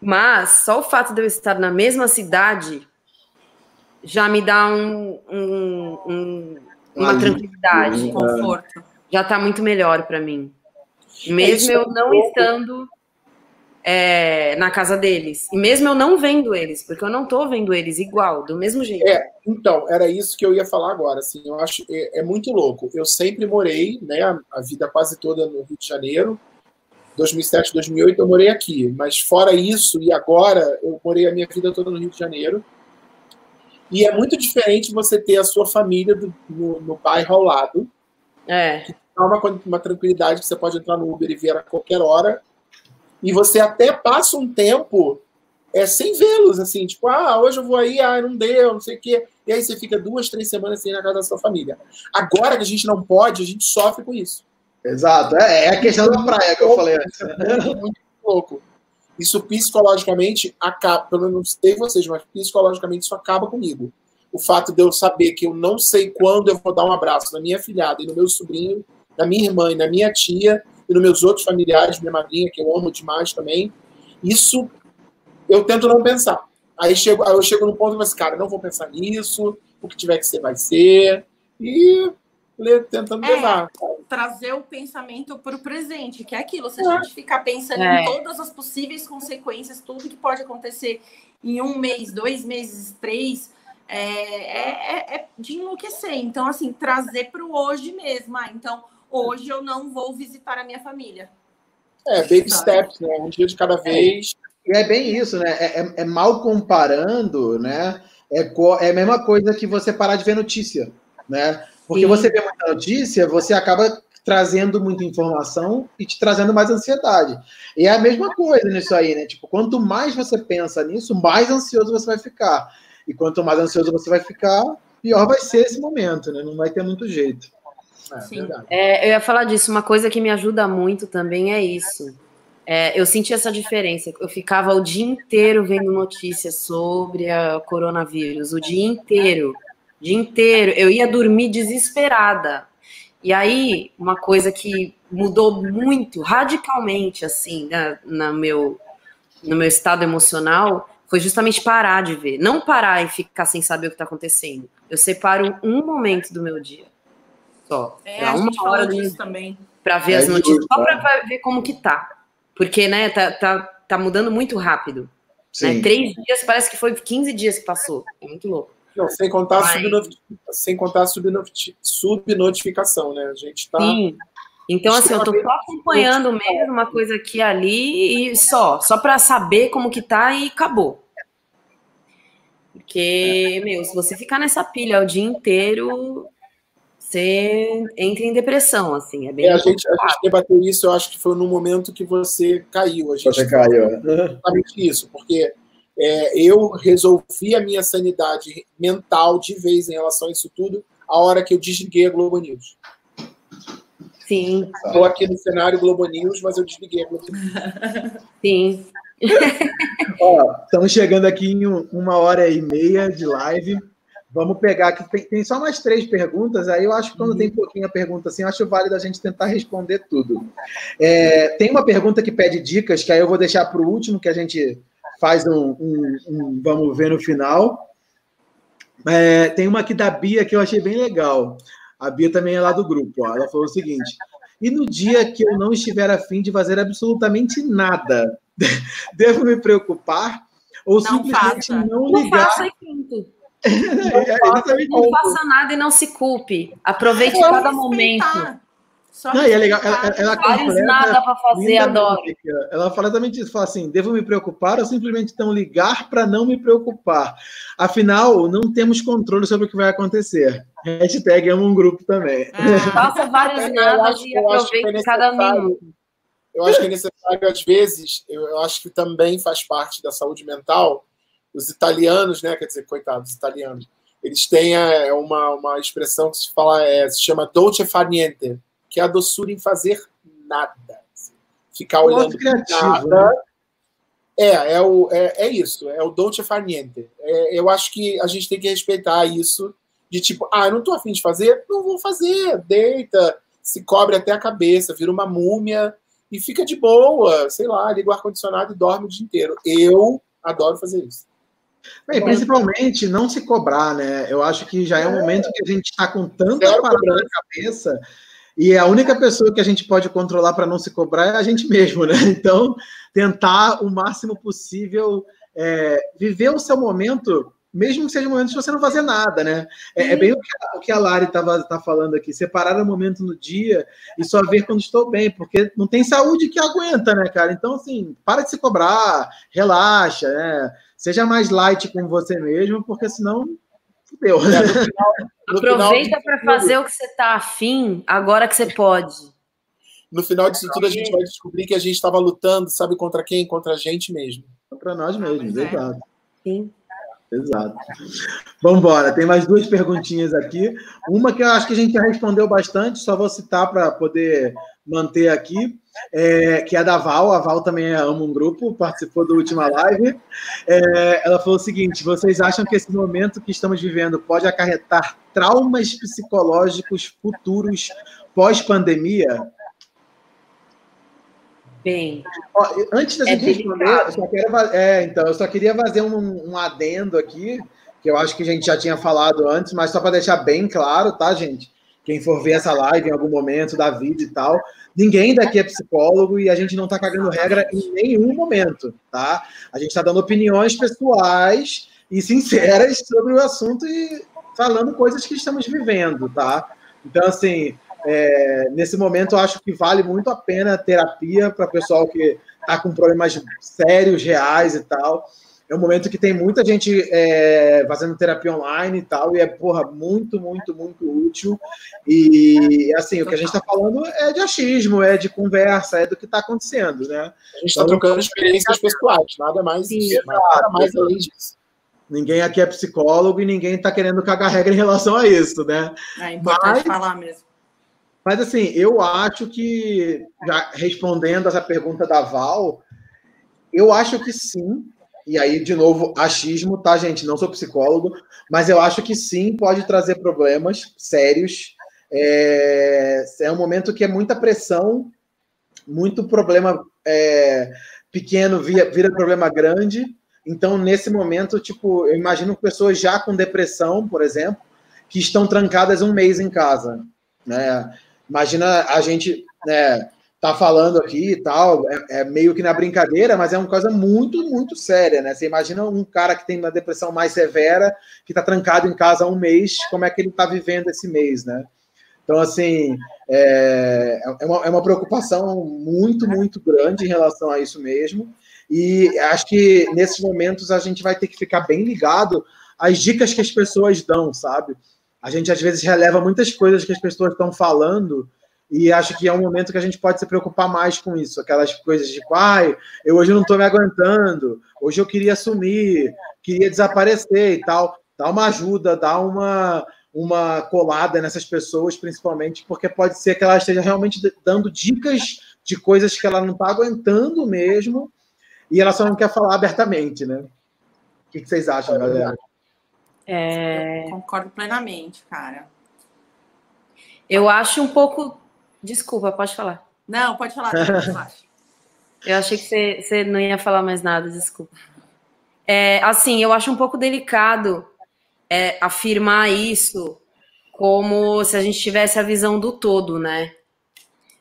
mas só o fato de eu estar na mesma cidade já me dá um, um, um uma tranquilidade, um conforto. Já está muito melhor para mim. Mesmo eu não estando é, na casa deles. E mesmo eu não vendo eles, porque eu não estou vendo eles igual, do mesmo jeito. É, então, era isso que eu ia falar agora. Assim, eu acho é, é muito louco. Eu sempre morei, né, a, a, vida quase toda no Rio de Janeiro. 2007, 2008 eu morei aqui, mas fora isso e agora eu morei a minha vida toda no Rio de Janeiro. E é muito diferente você ter a sua família do, no, no bairro ao lado. É. Que dá uma, uma tranquilidade que você pode entrar no Uber e ver a qualquer hora. E você até passa um tempo é, sem vê-los, assim, tipo, ah, hoje eu vou aí, ah, não deu, não sei o quê. E aí você fica duas, três semanas sem na casa da sua família. Agora que a gente não pode, a gente sofre com isso. Exato, é, é a questão da praia que eu falei antes. É muito louco. Isso psicologicamente acaba, pelo menos não sei vocês, mas psicologicamente isso acaba comigo. O fato de eu saber que eu não sei quando eu vou dar um abraço na minha filhada e no meu sobrinho, na minha irmã e na minha tia e nos meus outros familiares, minha madrinha, que eu amo demais também. Isso eu tento não pensar. Aí, chego, aí eu chego no ponto e falo assim, cara, não vou pensar nisso, o que tiver que ser, vai ser. E tentando é, levar. Trazer o pensamento para o presente, que é aquilo. Se a gente ficar pensando é. em todas as possíveis consequências, tudo que pode acontecer em um mês, dois meses, três, é, é, é de enlouquecer. Então, assim, trazer para o hoje mesmo. Ah, então, hoje eu não vou visitar a minha família. É, baby steps, né? Um dia de cada vez. E é bem isso, né? É, é, é, mal comparando, né? É, é a mesma coisa que você parar de ver notícia, né? Porque Sim. você vê muita notícia, você acaba trazendo muita informação e te trazendo mais ansiedade. E é a mesma coisa nisso aí, né? Tipo, quanto mais você pensa nisso, mais ansioso você vai ficar. E quanto mais ansioso você vai ficar, pior vai ser esse momento, né? Não vai ter muito jeito. É, é, eu ia falar disso. Uma coisa que me ajuda muito também é isso. É, eu senti essa diferença. Eu ficava o dia inteiro vendo notícias sobre a coronavírus, o dia inteiro, o dia inteiro. Eu ia dormir desesperada. E aí, uma coisa que mudou muito, radicalmente, assim, né, no, meu, no meu estado emocional, foi justamente parar de ver. Não parar e ficar sem saber o que está acontecendo. Eu separo um momento do meu dia. Só. É, uma hora disso também. Para ver é as notícias, só para ver como que tá. Porque, né, tá, tá, tá mudando muito rápido. Né? Três dias parece que foi 15 dias que passou. É muito louco. Não, sem contar, Mas... subnotificação, sem contar subnotificação, né? A gente tá. Sim. Então, assim, eu tô só acompanhando mesmo uma coisa aqui e ali e só, só para saber como que tá e acabou. Porque, meu, se você ficar nessa pilha o dia inteiro, você entra em depressão, assim, é bem. É, a, gente, a gente debateu isso, eu acho que foi no momento que você caiu. A gente você caiu. É. Exatamente isso, porque é, eu resolvi a minha sanidade mental de vez em relação a isso tudo a hora que eu desliguei a Globo News. Sim. Estou aqui no cenário Globo News, mas eu desliguei a Globo News. Sim. Ó, estamos chegando aqui em uma hora e meia de live. Vamos pegar aqui, tem, tem, só mais três perguntas, aí eu acho que quando uhum. tem pouquinha pergunta assim, eu acho válido a gente tentar responder tudo. É, tem uma pergunta que pede dicas, que aí eu vou deixar para o último, que a gente faz um, um, um vamos ver no final. É, tem uma aqui da Bia que eu achei bem legal. A Bia também é lá do grupo. Ó. Ela falou o seguinte: e no dia que eu não estiver afim de fazer absolutamente nada, (laughs) devo me preocupar ou não simplesmente faça. não ligar? Não faça é, é (laughs) não faça nada e não se culpe. Aproveite é, cada momento. Só não, e é legal, ela, ela completa, nada para fazer, adoro. Ela fala exatamente isso, fala assim, devo me preocupar ou simplesmente então ligar para não me preocupar? Afinal, não temos controle sobre o que vai acontecer. Hashtag é um grupo também. É. Faça vários (laughs) nada e aproveite é cada minuto. Eu acho que é necessário, às vezes, eu acho que também faz parte da saúde mental, os italianos, né? Quer dizer, coitados, italianos, eles têm é, uma, uma expressão que se fala, é, se chama dolce far niente, que é a doçura em fazer nada. Assim, ficar olhando criativo, nada. Né? É, é, o, é, é isso, é o dolce far niente. É, eu acho que a gente tem que respeitar isso, de tipo, ah, eu não tô afim de fazer, não vou fazer, deita, se cobre até a cabeça, vira uma múmia e fica de boa, sei lá, liga o ar-condicionado e dorme o dia inteiro. Eu adoro fazer isso. E principalmente não se cobrar, né? Eu acho que já é um momento que a gente está com tanta parada na cabeça e a única pessoa que a gente pode controlar para não se cobrar é a gente mesmo, né? (laughs) Então, tentar o máximo possível é, viver o seu momento, mesmo que seja um momento de você não fazer nada, né? É, é bem o que, a, o que a Lari estava tá falando aqui, separar o momento no dia e só ver quando estou bem, porque não tem saúde que aguenta, né, cara? Então, assim, para de se cobrar, relaxa, né? Seja mais light com você mesmo, porque senão fudeu. É, (laughs) Aproveita para fazer o que você está afim, agora que você pode. No final disso tudo, a gente vai descobrir que a gente estava lutando, sabe contra quem? Contra a gente mesmo. Contra nós mesmos, é. exato. Sim. Exato. Vamos embora. Tem mais duas perguntinhas aqui. Uma que eu acho que a gente já respondeu bastante, só vou citar para poder manter aqui é, que é da Val. A Val também ama um grupo, participou da última live. É, ela falou o seguinte: vocês acham que esse momento que estamos vivendo pode acarretar traumas psicológicos futuros pós-pandemia? Bem. Ó, antes da é gente responder, eu só quero, é, então, eu só queria fazer é, então, eu só queria fazer um, um adendo aqui, que eu acho que a gente já tinha falado antes, mas só para deixar bem claro, tá, gente? Quem for ver essa live em algum momento da vida e tal, ninguém daqui é psicólogo e a gente não está cagando regra em nenhum momento, tá? A gente está dando opiniões pessoais e sinceras sobre o assunto e falando coisas que estamos vivendo, tá? Então, assim, é, nesse momento, eu acho que vale muito a pena terapia para pessoal que está com problemas sérios, reais e tal. É um momento que tem muita gente é, fazendo terapia online e tal, e é, porra, muito, muito, muito útil. E, assim, o que a gente está falando é de achismo, é de conversa, é do que está acontecendo, né? A gente está então, trocando experiências pessoais, nada mais, sim, nada mais além disso. Ninguém aqui é psicólogo e ninguém está querendo cagar regra em relação a isso, né? É importante Mas, falar mesmo. Mas assim, eu acho que, já respondendo essa pergunta da Val, eu acho que sim. E aí, de novo, achismo, tá, gente? Não sou psicólogo, mas eu acho que sim pode trazer problemas sérios. É, é um momento que é muita pressão, muito problema é, pequeno vira, vira problema grande. Então, nesse momento, tipo, eu imagino pessoas já com depressão, por exemplo, que estão trancadas um mês em casa, né? Imagina a gente né, tá falando aqui e tal, é, é, meio que na brincadeira, mas é uma coisa muito, muito séria, né? Você imagina um cara que tem uma depressão mais severa, que está trancado em casa há um mês, como é que ele está vivendo esse mês, né? Então, assim, é, é, uma, é uma preocupação muito, muito grande em relação a isso mesmo. E acho que nesses momentos a gente vai ter que ficar bem ligado às dicas que as pessoas dão, sabe? A gente às vezes releva muitas coisas que as pessoas estão falando e acho que é um momento que a gente pode se preocupar mais com isso, aquelas coisas de tipo, ai, eu hoje não estou me aguentando, hoje eu queria sumir, queria desaparecer e tal. Dá uma ajuda, dá uma, uma colada nessas pessoas, principalmente, porque pode ser que ela esteja realmente dando dicas de coisas que ela não está aguentando mesmo e ela só não quer falar abertamente, né? O que vocês acham, galera? É... concordo plenamente, cara. Eu acho um pouco. Desculpa, pode falar. Não, pode falar. (laughs) eu achei que você, você não ia falar mais nada, desculpa. É, assim, eu acho um pouco delicado é, afirmar isso como se a gente tivesse a visão do todo, né?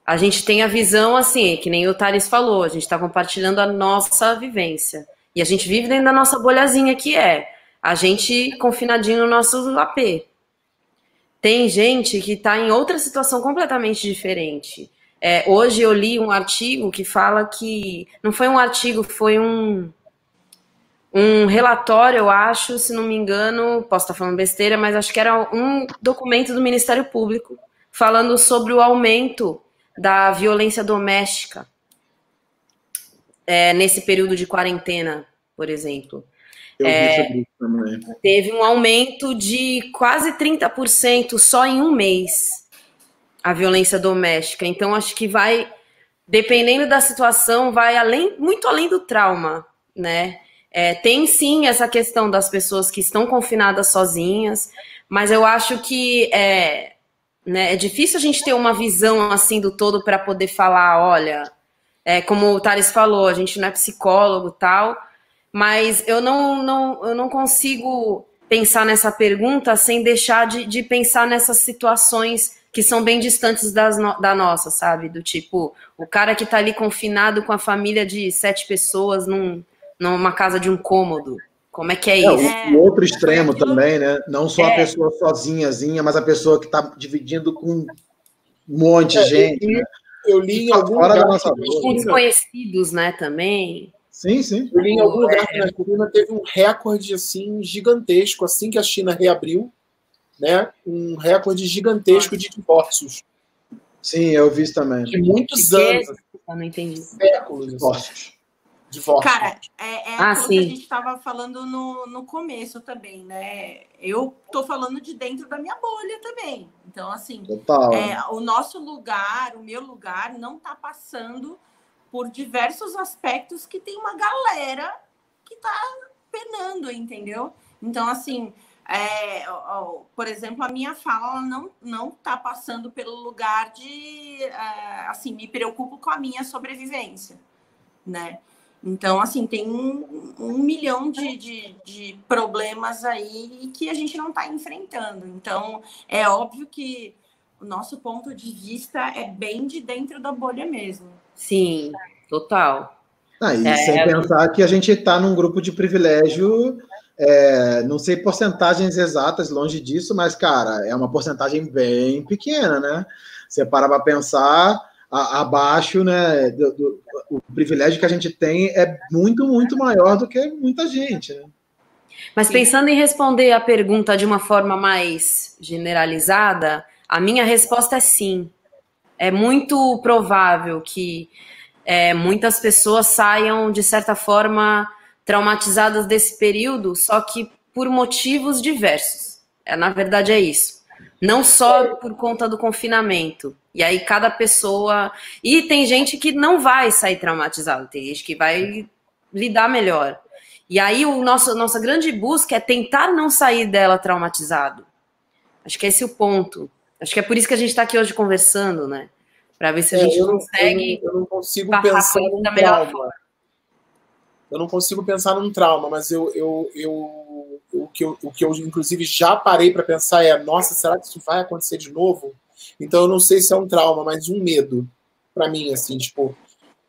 A gente tem a visão assim, que nem o Thales falou, a gente está compartilhando a nossa vivência. E a gente vive dentro da nossa bolhazinha que é a gente confinadinho no nosso AP. Tem gente que está em outra situação completamente diferente. É, hoje eu li um artigo que fala que. Não foi um artigo, foi um, um relatório, eu acho, se não me engano, posso estar falando besteira, mas acho que era um documento do Ministério Público falando sobre o aumento da violência doméstica é, nesse período de quarentena, por exemplo. É, teve um aumento de quase 30% só em um mês a violência doméstica. Então, acho que vai, dependendo da situação, vai além, muito além do trauma, né? É, tem sim essa questão das pessoas que estão confinadas sozinhas, mas eu acho que é, né, é difícil a gente ter uma visão assim do todo para poder falar, olha, é, como o Thales falou, a gente não é psicólogo tal, mas eu não, não, eu não consigo pensar nessa pergunta sem deixar de, de pensar nessas situações que são bem distantes das no, da nossa, sabe? Do tipo, o cara que tá ali confinado com a família de sete pessoas num, numa casa de um cômodo. Como é que é, é isso? O, o outro extremo também, né? Não só é. a pessoa sozinhazinha, mas a pessoa que está dividindo com um monte de é, gente. né? Eu li em algum lugar, da nossa com desconhecidos, né, também. Sim, sim. Eu li em algum lugar que a China teve um recorde assim gigantesco assim que a China reabriu, né? Um recorde gigantesco de divórcios. Sim, eu vi isso também. De muitos anos. Eu não entendi. Séculos. Divórcios. Divórcios. Cara, é, é ah, que a gente estava falando no, no começo também, né? Eu tô falando de dentro da minha bolha também. Então, assim, é, o nosso lugar, o meu lugar, não tá passando por diversos aspectos que tem uma galera que tá penando, entendeu? Então, assim, é, ó, por exemplo, a minha fala não não está passando pelo lugar de é, assim me preocupo com a minha sobrevivência, né? Então, assim, tem um, um milhão de, de, de, problemas aí que a gente não está enfrentando. Então, é óbvio que o nosso ponto de vista é bem de dentro da bolha mesmo. Sim, total. Ah, e é, sem pensar que a gente está num grupo de privilégio, é, não sei porcentagens exatas, longe disso, mas, cara, é uma porcentagem bem pequena, né? Você para para pensar, a, abaixo, né? Do, do, o privilégio que a gente tem é muito, muito maior do que muita gente, né? Mas pensando em responder a pergunta de uma forma mais generalizada, a minha resposta é sim. É muito provável que é, muitas pessoas saiam, de certa forma, traumatizadas desse período, só que por motivos diversos. É, na verdade, é isso. Não só por conta do confinamento. E aí, cada pessoa. E tem gente que não vai sair traumatizada, tem gente que vai lidar melhor. E aí, o nosso, nossa grande busca é tentar não sair dela traumatizado. Acho que esse é o ponto. Acho que é por isso que a gente está aqui hoje conversando, né? Para ver se a é, gente eu consegue. Eu, eu não consigo pensar num trauma. Eu não consigo pensar num trauma, mas eu, eu, eu, o, que eu o que eu, inclusive, já parei para pensar é: nossa, será que isso vai acontecer de novo? Então, eu não sei se é um trauma, mas um medo para mim, assim, tipo,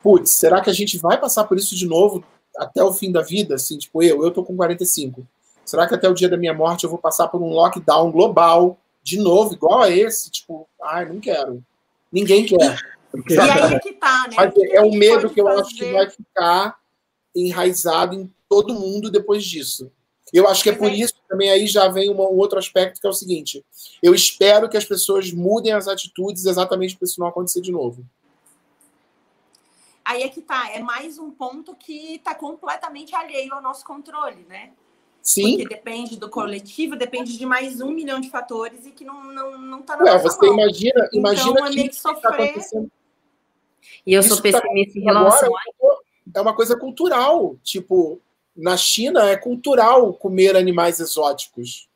putz, será que a gente vai passar por isso de novo até o fim da vida? Assim, tipo, eu, eu tô com 45. Será que até o dia da minha morte eu vou passar por um lockdown global de novo, igual a esse, tipo, ai, não quero. Ninguém quer. E aí é que tá, né? É um medo que eu fazer? acho que vai ficar enraizado em todo mundo depois disso. Eu acho que é por é. isso que também aí já vem uma, um outro aspecto que é o seguinte: eu espero que as pessoas mudem as atitudes exatamente para isso não acontecer de novo. Aí é que tá, é mais um ponto que está completamente alheio ao nosso controle, né? Sim. Porque depende do coletivo, depende de mais um milhão de fatores e que não, não, não tá na Ué, você mão. imagina, imagina então, que, que tá sofrer... E eu isso sou tá pessimista em relação a é uma coisa cultural. Tipo, na China é cultural comer animais exóticos.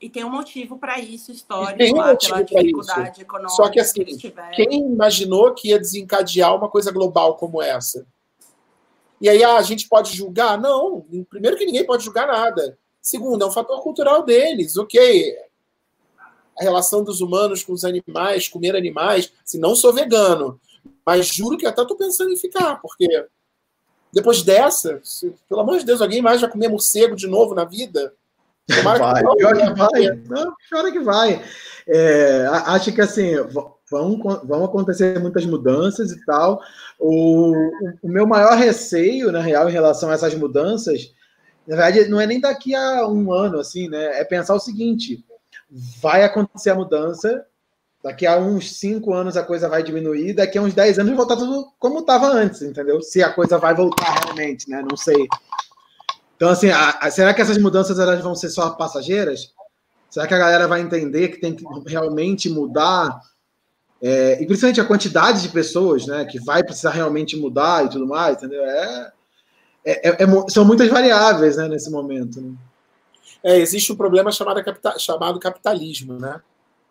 E tem um motivo para isso histórico, tem um lá, motivo pela dificuldade isso. econômica. Só que assim, que quem imaginou que ia desencadear uma coisa global como essa? E aí ah, a gente pode julgar? Não. Primeiro que ninguém pode julgar nada. Segundo, é um fator cultural deles. Ok. A relação dos humanos com os animais, comer animais. Se não sou vegano, mas juro que até estou pensando em ficar, porque depois dessa, se, pelo amor de Deus, alguém mais vai comer morcego de novo na vida? (laughs) Vai, pior que vai. Não, pior que vai. É, acho que assim, vão, vão acontecer muitas mudanças e tal. O, o meu maior receio, na real, em relação a essas mudanças, na verdade, não é nem daqui a um ano, assim, né? É pensar o seguinte: vai acontecer a mudança, daqui a uns cinco anos a coisa vai diminuir, daqui a uns dez anos vai voltar tudo como estava antes, entendeu? Se a coisa vai voltar realmente, né? Não sei. Então, assim, a, a, será que essas mudanças elas vão ser só passageiras? Será que a galera vai entender que tem que realmente mudar é, e principalmente a quantidade de pessoas né, que vai precisar realmente mudar e tudo mais, entendeu? É, é, é, é são muitas variáveis né, nesse momento. Né? É, existe um problema chamado, capita chamado capitalismo, né?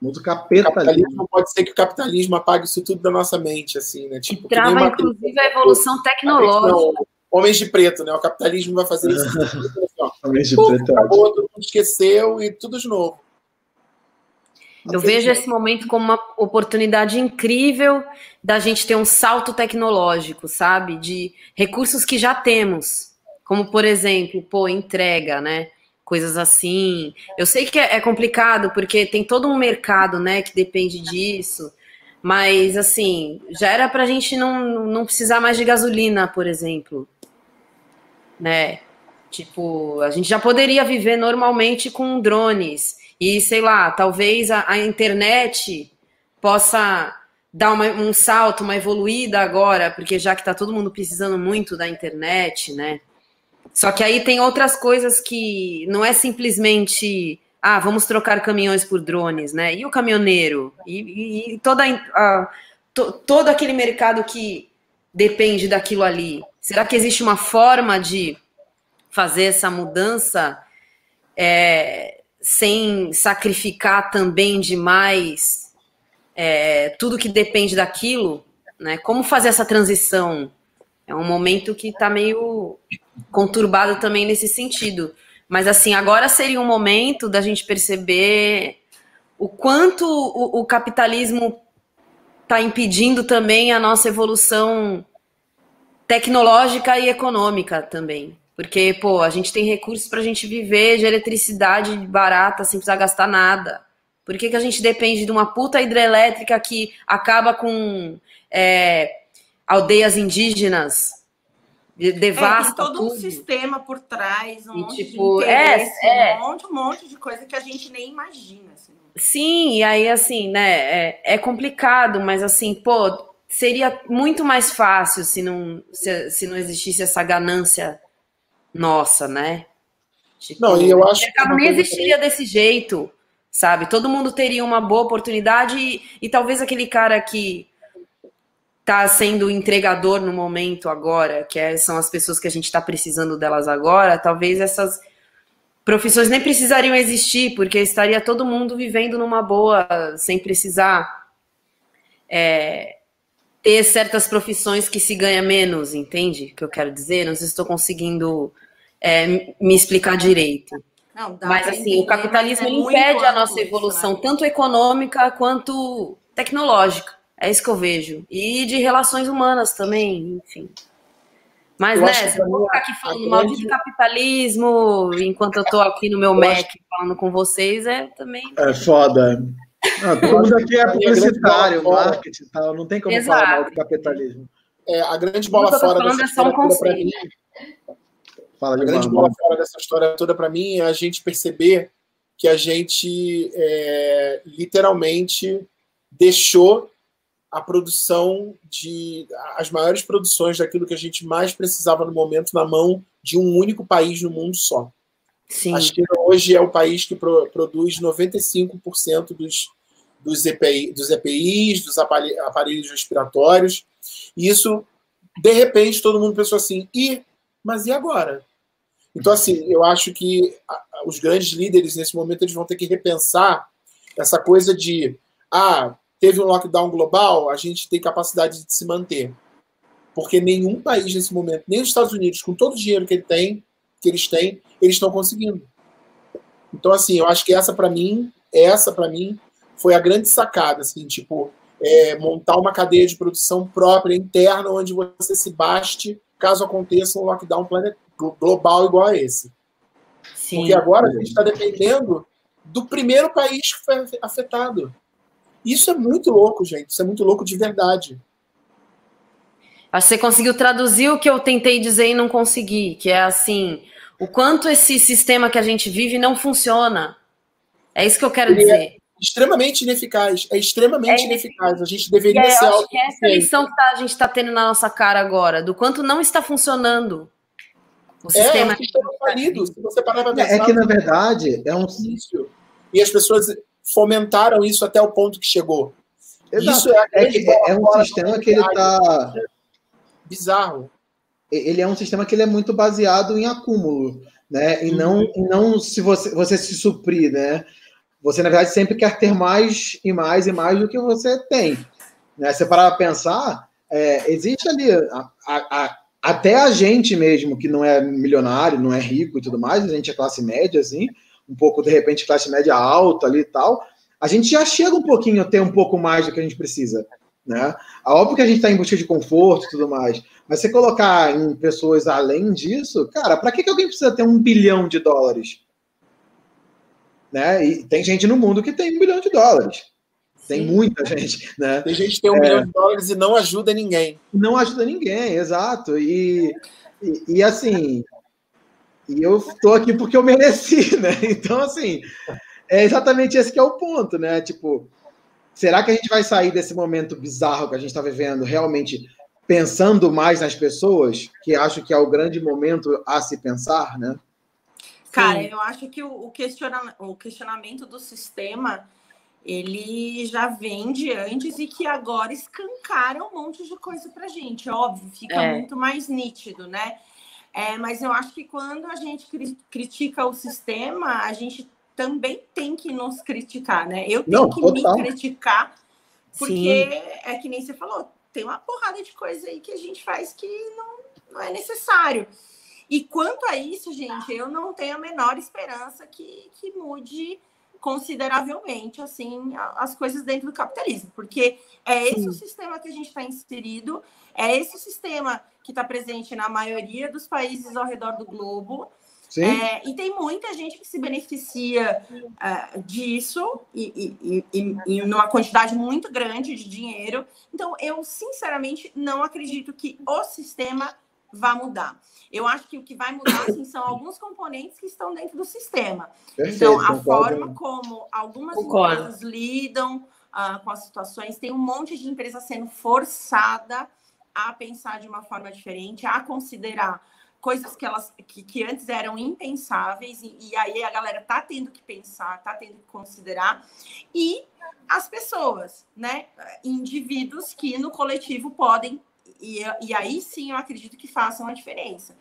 Muito capitalismo. capitalismo. Pode ser que o capitalismo apague isso tudo da nossa mente, assim, né? Tipo, Trava, uma... inclusive, a evolução tecnológica. Não, homens de preto, né? O capitalismo vai fazer isso. (laughs) homens de preto. Acabou, todo mundo esqueceu e tudo de novo. Eu vejo esse momento como uma oportunidade incrível da gente ter um salto tecnológico, sabe? De recursos que já temos, como por exemplo, pô, entrega, né? Coisas assim. Eu sei que é complicado porque tem todo um mercado, né, que depende disso. Mas assim, já era para a gente não, não precisar mais de gasolina, por exemplo, né? Tipo, a gente já poderia viver normalmente com drones e sei lá, talvez a, a internet possa dar uma, um salto, uma evoluída agora, porque já que está todo mundo precisando muito da internet, né? Só que aí tem outras coisas que não é simplesmente ah, vamos trocar caminhões por drones, né? E o caminhoneiro? E, e, e toda a, to, todo aquele mercado que depende daquilo ali. Será que existe uma forma de fazer essa mudança é, sem sacrificar também demais é, tudo que depende daquilo, né? Como fazer essa transição? É um momento que está meio conturbado também nesse sentido. Mas assim, agora seria um momento da gente perceber o quanto o, o capitalismo está impedindo também a nossa evolução tecnológica e econômica também. Porque, pô, a gente tem recursos para a gente viver de eletricidade barata sem precisar gastar nada. Por que, que a gente depende de uma puta hidrelétrica que acaba com é, aldeias indígenas? Devasta é, tem todo tudo. um sistema por trás, um E, monte tipo, de é, interesse, é. um monte, um monte de coisa que a gente nem imagina. Assim. Sim, e aí assim, né, é, é complicado, mas assim, pô, seria muito mais fácil se não, se, se não existisse essa ganância nossa, né? Não, e eu acho o que mercado nem coisa existiria desse jeito, sabe? Todo mundo teria uma boa oportunidade e, e talvez aquele cara que tá sendo entregador no momento agora, que é- são as pessoas que a gente está precisando delas agora, talvez essas profissões nem precisariam existir, porque estaria todo mundo vivendo numa boa, sem precisar é, ter certas profissões que se ganha menos, entende? O que eu quero dizer? Não sei se estou conseguindo é, me explicar direito. Não, dá Mas assim, entender, o capitalismo é ele muito impede a nossa isso, evolução, né? tanto econômica quanto tecnológica. É isso que eu vejo. E de relações humanas também, enfim. Mas, Eu né, eu vou mim, ficar aqui falando mal de capitalismo enquanto eu tô aqui no meu Eu Mac acho- falando com vocês, é também. É foda. Não, todo mundo aqui é publicitário, marketing e tal. Não tem como Exato. falar mal de capitalismo. É, a grande bola fora dessa é só um conceito. mim Fala A de grande bola fora dessa história toda para mim é a gente perceber que a gente é, literalmente deixou a produção de as maiores produções daquilo que a gente mais precisava no momento na mão de um único país no mundo só. Sim. A China hoje é o país que pro- produz 95% dos, dos, EPI, dos EPIs, dos apare- aparelhos respiratórios. E isso, de repente, todo mundo pensou assim, e, mas e agora? Então, assim, eu acho que os grandes líderes, nesse momento, eles vão ter que repensar essa coisa de, ah, teve um lockdown global, a gente tem capacidade de se manter. Porque nenhum país nesse momento, nem os Estados Unidos, com todo o dinheiro que ele tem, que eles têm, eles estão conseguindo. Então, assim, eu acho que essa para mim, essa para mim foi a grande sacada, assim, tipo, é, montar uma cadeia de produção própria, interna, onde você se baste caso aconteça um lockdown global igual a esse. Sim. Porque agora a gente está dependendo do primeiro país que foi afetado. Isso é muito louco, gente. Isso é muito louco de verdade. Acho que você conseguiu traduzir o que eu tentei dizer e não consegui, que é assim, o quanto esse sistema que a gente vive não funciona. É isso que eu quero Ele é dizer. Extremamente ineficaz. É extremamente É. ineficaz. A gente deveria aí, ser eu acho que é essa lição que tá- a gente está tendo na nossa cara agora, do quanto não está funcionando o É, é sistema. um sistema falido. Se você parar para É, pensar, é que, na verdade, é um. início. E as pessoas fomentaram isso até o ponto que chegou. Exato. Isso é, É, que é um sistema que ele humanidade. tá. Bizarro. Ele é um sistema que ele é muito baseado em acúmulo, né? E não, e não se você, você se suprir, né? Você, na verdade, sempre quer ter mais e mais e mais do que você tem. Né? Você parar para pensar, é, existe ali a- a- a- até a gente mesmo que não é milionário, não é rico e tudo mais, a gente é classe média, assim, um pouco, de repente, classe média alta ali e tal, a gente já chega um pouquinho a ter um pouco mais do que a gente precisa, né? Óbvio que a gente está em busca de conforto e tudo mais, mas você colocar em pessoas além disso, cara, para que, que alguém precisa ter um bilhão de dólares? Né? E tem gente no mundo que tem um bilhão de dólares. Tem Sim. muita (laughs) gente, né? Tem gente que tem um milhão de dólares e não ajuda ninguém. Não ajuda ninguém, exato. E, e, e, assim, e eu tô aqui porque eu mereci, (laughs) né? Então, assim, é exatamente esse que é o ponto, né? Tipo, será que a gente vai sair desse momento bizarro que a gente está vivendo realmente pensando mais nas pessoas, que acho que é o grande momento a se pensar, né? Cara, eu acho que o, questiona- o questionamento do sistema ele já vem de antes e que agora escancara um monte de coisa pra gente. Óbvio, fica É. muito mais nítido, né? É, mas eu acho que quando a gente cri- critica o sistema, a gente também tem que nos criticar, né? Eu tenho Não, que total. me criticar, porque Sim. é que nem você falou, tem uma porrada de coisa aí que a gente faz que não, não é necessário. E quanto a isso, gente, eu não tenho a menor esperança que, que mude consideravelmente assim as coisas dentro do capitalismo, porque é esse Sim. o sistema que a gente está inserido, é esse o sistema que está presente na maioria dos países ao redor do globo. É, e tem muita gente que se beneficia uh, disso e, e, e, e numa quantidade muito grande de dinheiro. Então, eu sinceramente não acredito que o sistema vá mudar. Eu acho que o que vai mudar assim, são alguns componentes que estão dentro do sistema. Perfeito, então, a forma como algumas concordo. empresas lidam uh, com as situações, tem um monte de empresa sendo forçada a pensar de uma forma diferente, a considerar coisas que elas que, que antes eram impensáveis e, e, aí a galera tá tendo que pensar, tá tendo que considerar e as pessoas, né, indivíduos que no coletivo podem e, e aí sim eu acredito que façam a diferença.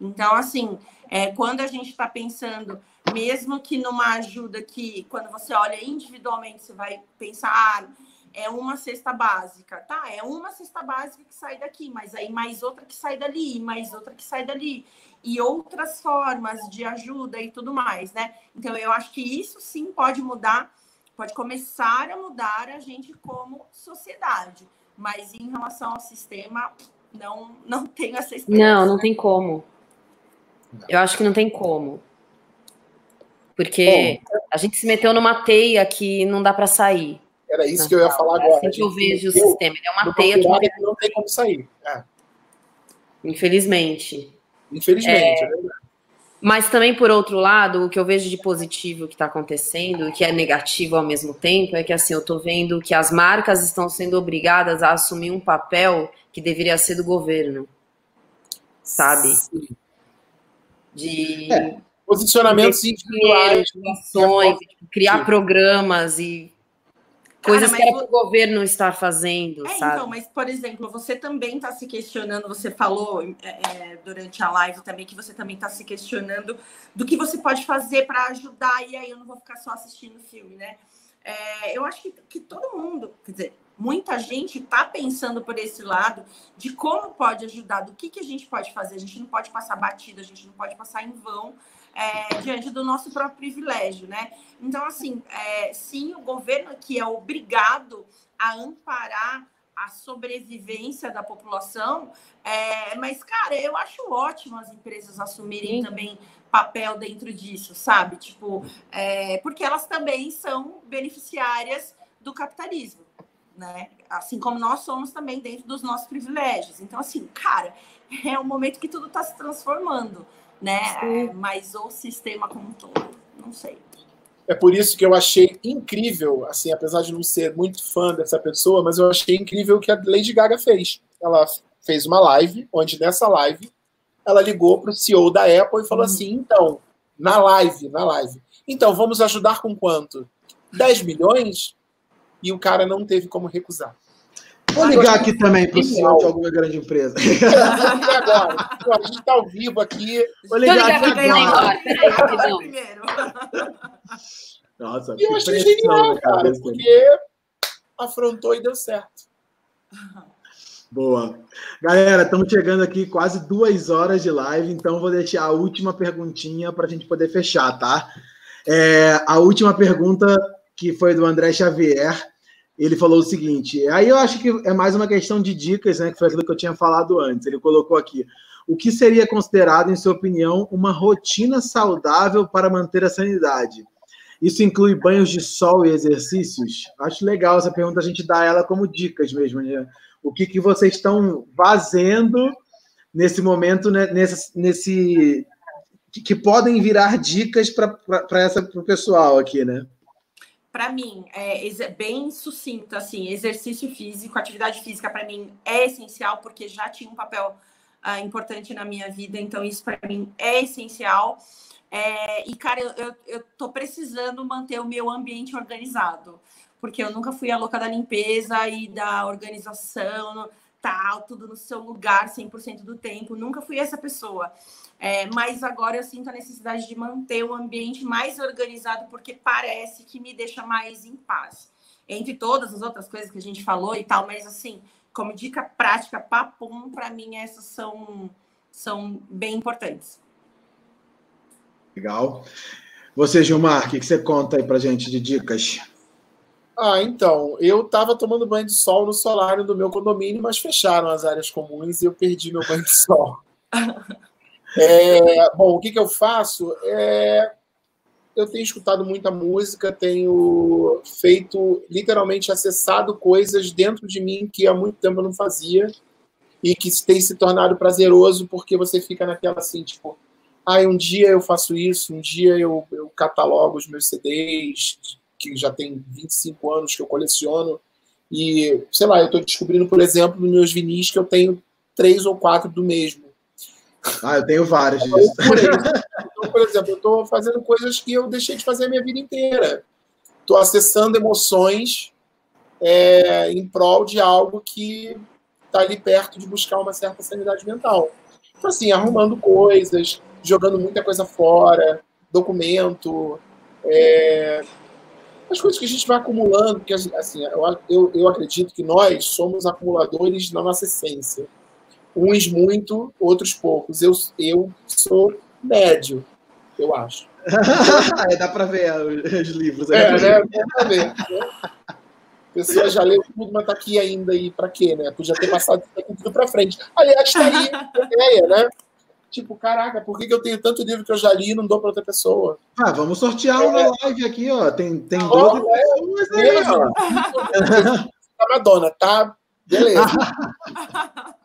Então, assim, é, quando a gente está pensando, mesmo que numa ajuda que, quando você olha individualmente, você vai pensar, ah, é uma cesta básica, tá? É uma cesta básica que sai daqui, mas aí mais outra que sai dali, mais outra que sai dali, e outras formas de ajuda e tudo mais, né? Então, eu acho que isso sim pode mudar, pode começar a mudar a gente como sociedade mas em relação ao sistema, não, não (laughs) tenho essa experiência. Não, não tem como. Eu acho que não tem como. Porque Bom, a gente se meteu numa teia que não dá para sair. Era isso que eu ia falar agora. É assim que eu vejo o sistema. Ele é uma teia que não tem como sair. É. Infelizmente. Infelizmente, é, é verdade. Mas também, por outro lado, o que eu vejo de positivo que está acontecendo, e que é negativo ao mesmo tempo, é que assim, eu estou vendo que as marcas estão sendo obrigadas a assumir um papel que deveria ser do governo. Sabe? De é, posicionamentos individuais, ações, criar programas e Coisas Cara, que o governo estar fazendo, é, sabe? Então, mas, por exemplo, você também está se questionando, você falou é, é, durante a live também que você também está se questionando do que você pode fazer para ajudar, e aí eu não vou ficar só assistindo filme, né? É, eu acho que, que todo mundo, quer dizer, muita gente está pensando por esse lado de como pode ajudar, do que, que a gente pode fazer. A gente não pode passar batida, a gente não pode passar em vão é, diante do nosso próprio privilégio, né? Então, assim, é, sim, o governo que é obrigado a amparar a sobrevivência da população, é, mas, cara, eu acho ótimo as empresas assumirem sim. também papel dentro disso, sabe? Tipo, é, porque elas também são beneficiárias do capitalismo, né? Assim como nós somos também dentro dos nossos privilégios. Então, assim, cara, (laughs) é um momento que tudo está se transformando né? É, mas o sistema como um todo, não sei. É por isso que eu achei incrível, assim, apesar de não ser muito fã dessa pessoa, mas eu achei incrível o que a Lady Gaga fez. Ela fez uma live, onde nessa live ela ligou para o CEO da Apple e falou uhum. assim: então, na live, na live, então vamos ajudar com quanto? 10 milhões? E o cara não teve como recusar. Vou ligar aqui também para o CEO de alguma grande empresa. (laughs) agora. a gente está ao vivo aqui. Vou ligar, aqui agora. Peraí, Nossa, e eu achei genial, cara, porque afrontou e deu certo. Boa. Galera, estamos chegando aqui quase duas horas de live, então vou deixar a última perguntinha para a gente poder fechar, tá? É, a última pergunta que foi do André Xavier ele falou o seguinte: aí eu acho que é mais uma questão de dicas, né? Que foi aquilo que eu tinha falado antes. Ele colocou aqui. O que seria considerado, em sua opinião, uma rotina saudável para manter a sanidade? Isso inclui banhos de sol e exercícios? Acho legal essa pergunta, a gente dá ela como dicas mesmo. Né? O que, que vocês estão fazendo nesse momento, né? nesse, nesse que, que podem virar dicas para o pessoal aqui, né? Para mim, é bem sucinto, assim, exercício físico, atividade física para mim é essencial, porque já tinha um papel uh, importante na minha vida, então isso para mim é essencial. É, e, cara, eu, eu, eu tô precisando manter o meu ambiente organizado, porque eu nunca fui a louca da limpeza e da organização. Tal, tudo no seu lugar 100% do tempo. Nunca fui essa pessoa. É, mas agora eu sinto a necessidade de manter o ambiente mais organizado, porque parece que me deixa mais em paz. Entre todas as outras coisas que a gente falou e tal, mas assim, como dica prática, papum, para mim, essas são, são bem importantes. Legal. Você, Gilmar, o que, você conta aí pra gente de dicas? Ah, então, eu estava tomando banho de sol no solário do meu condomínio, mas fecharam as áreas comuns e eu perdi meu banho de sol. (laughs) É, bom, o que, que eu faço? É, eu tenho escutado muita música, tenho feito, literalmente, acessado coisas dentro de mim que há muito tempo eu não fazia e que tem se tornado prazeroso porque você fica naquela assim, tipo, ah, um dia eu faço isso, um dia eu, eu catalogo os meus CDs, que já tem 25 anos que eu coleciono, e, sei lá, eu estou descobrindo, por exemplo, nos meus vinis que eu tenho três ou quatro do mesmo. Ah, eu tenho vários disso. Então, por exemplo, eu estou fazendo coisas que eu deixei de fazer a minha vida inteira. Estou acessando emoções é, em prol de algo que está ali perto de buscar uma certa sanidade mental. Então, assim, arrumando coisas, jogando muita coisa fora, documento, é, as coisas que a gente vai acumulando, que assim, eu, eu, acredito que nós somos acumuladores na nossa essência uns muito, outros poucos. Eu, eu sou médio, eu acho. (laughs) é, dá para ver os livros. É, né? Dá para ver. Né? A pessoa já leu tudo, mas tá aqui ainda aí para quê, né? Podia ter passado tudo para frente. Aliás, tá aí a ideia, né? Tipo, caraca, por que, que eu tenho tanto livro que eu já li e não dou para outra pessoa? Ah, vamos sortear é. uma live aqui, ó. Tem, tem 12 é, pessoas aí, ó. (laughs) Madonna, tá? Beleza. (laughs)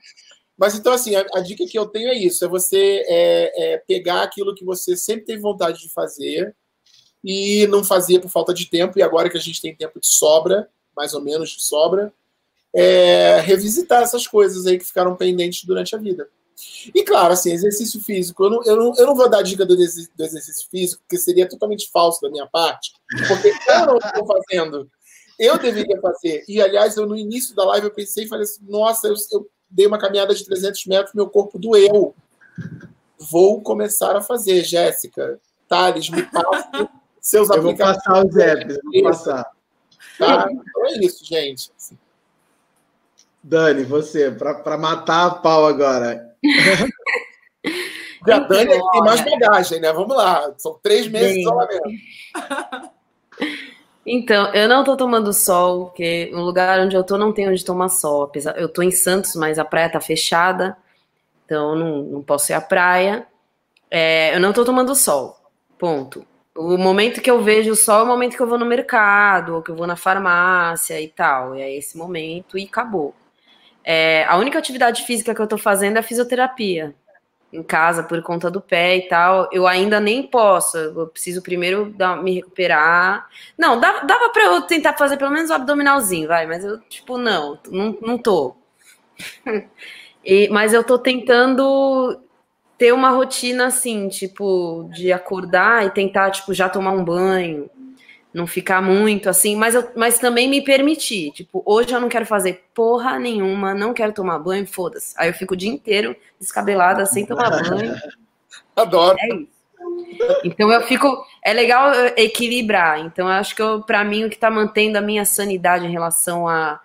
Mas então, assim, a, a, dica que eu tenho é isso: é você é, é pegar aquilo que você sempre teve vontade de fazer e não fazia por falta de tempo, e agora que a gente tem tempo de sobra, mais ou menos de sobra, é, revisitar essas coisas aí que ficaram pendentes durante a vida. E claro, assim, exercício físico. Eu não, eu não, eu não vou dar dica do, do exercício físico, porque seria totalmente falso da minha parte, porque eu não estou (laughs) fazendo. Eu deveria fazer. E, aliás, eu no início da live eu pensei e falei assim: nossa, eu, eu dei uma caminhada de 300 metros, meu corpo doeu. Vou começar a fazer, Jéssica. Thales, me passa (laughs) seus eu Vou passar os apps, vou passar. Tá? Então é isso, gente. Dani, você, para matar a pau agora. (laughs) a Dani é tem mais bagagem, né? Vamos lá. São três meses de isolamento. (laughs) Então, eu não tô tomando sol, porque no lugar onde eu tô não tem onde tomar sol. Apesar, eu tô em Santos, mas a praia tá fechada, então não, não posso ir à praia. É, eu não tô tomando sol, ponto. O momento que eu vejo o sol é o momento que eu vou no mercado, ou que eu vou na farmácia e tal. E é esse momento e acabou. É, a única atividade física que eu tô fazendo é fisioterapia em casa por conta do pé e tal, eu ainda nem posso. Eu preciso primeiro dar, me recuperar. Não, dava, dava para eu tentar fazer pelo menos o abdominalzinho, vai, mas eu, tipo, não, não, não tô. (laughs) e, mas eu tô tentando ter uma rotina assim, tipo, de acordar e tentar, tipo, já tomar um banho, não ficar muito assim, mas, eu, mas também me permitir. Tipo, hoje eu não quero fazer porra nenhuma, não quero tomar banho, foda-se. Aí eu fico o dia inteiro descabelada, sem tomar banho. (laughs) Adoro. É isso. Então eu fico. É legal equilibrar. Então eu acho que para mim o que está mantendo a minha sanidade em relação à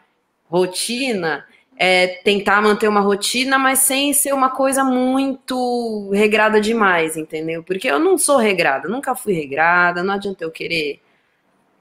rotina é tentar manter uma rotina, mas sem ser uma coisa muito regrada demais, entendeu? Porque eu não sou regrada, nunca fui regrada, não adianta eu querer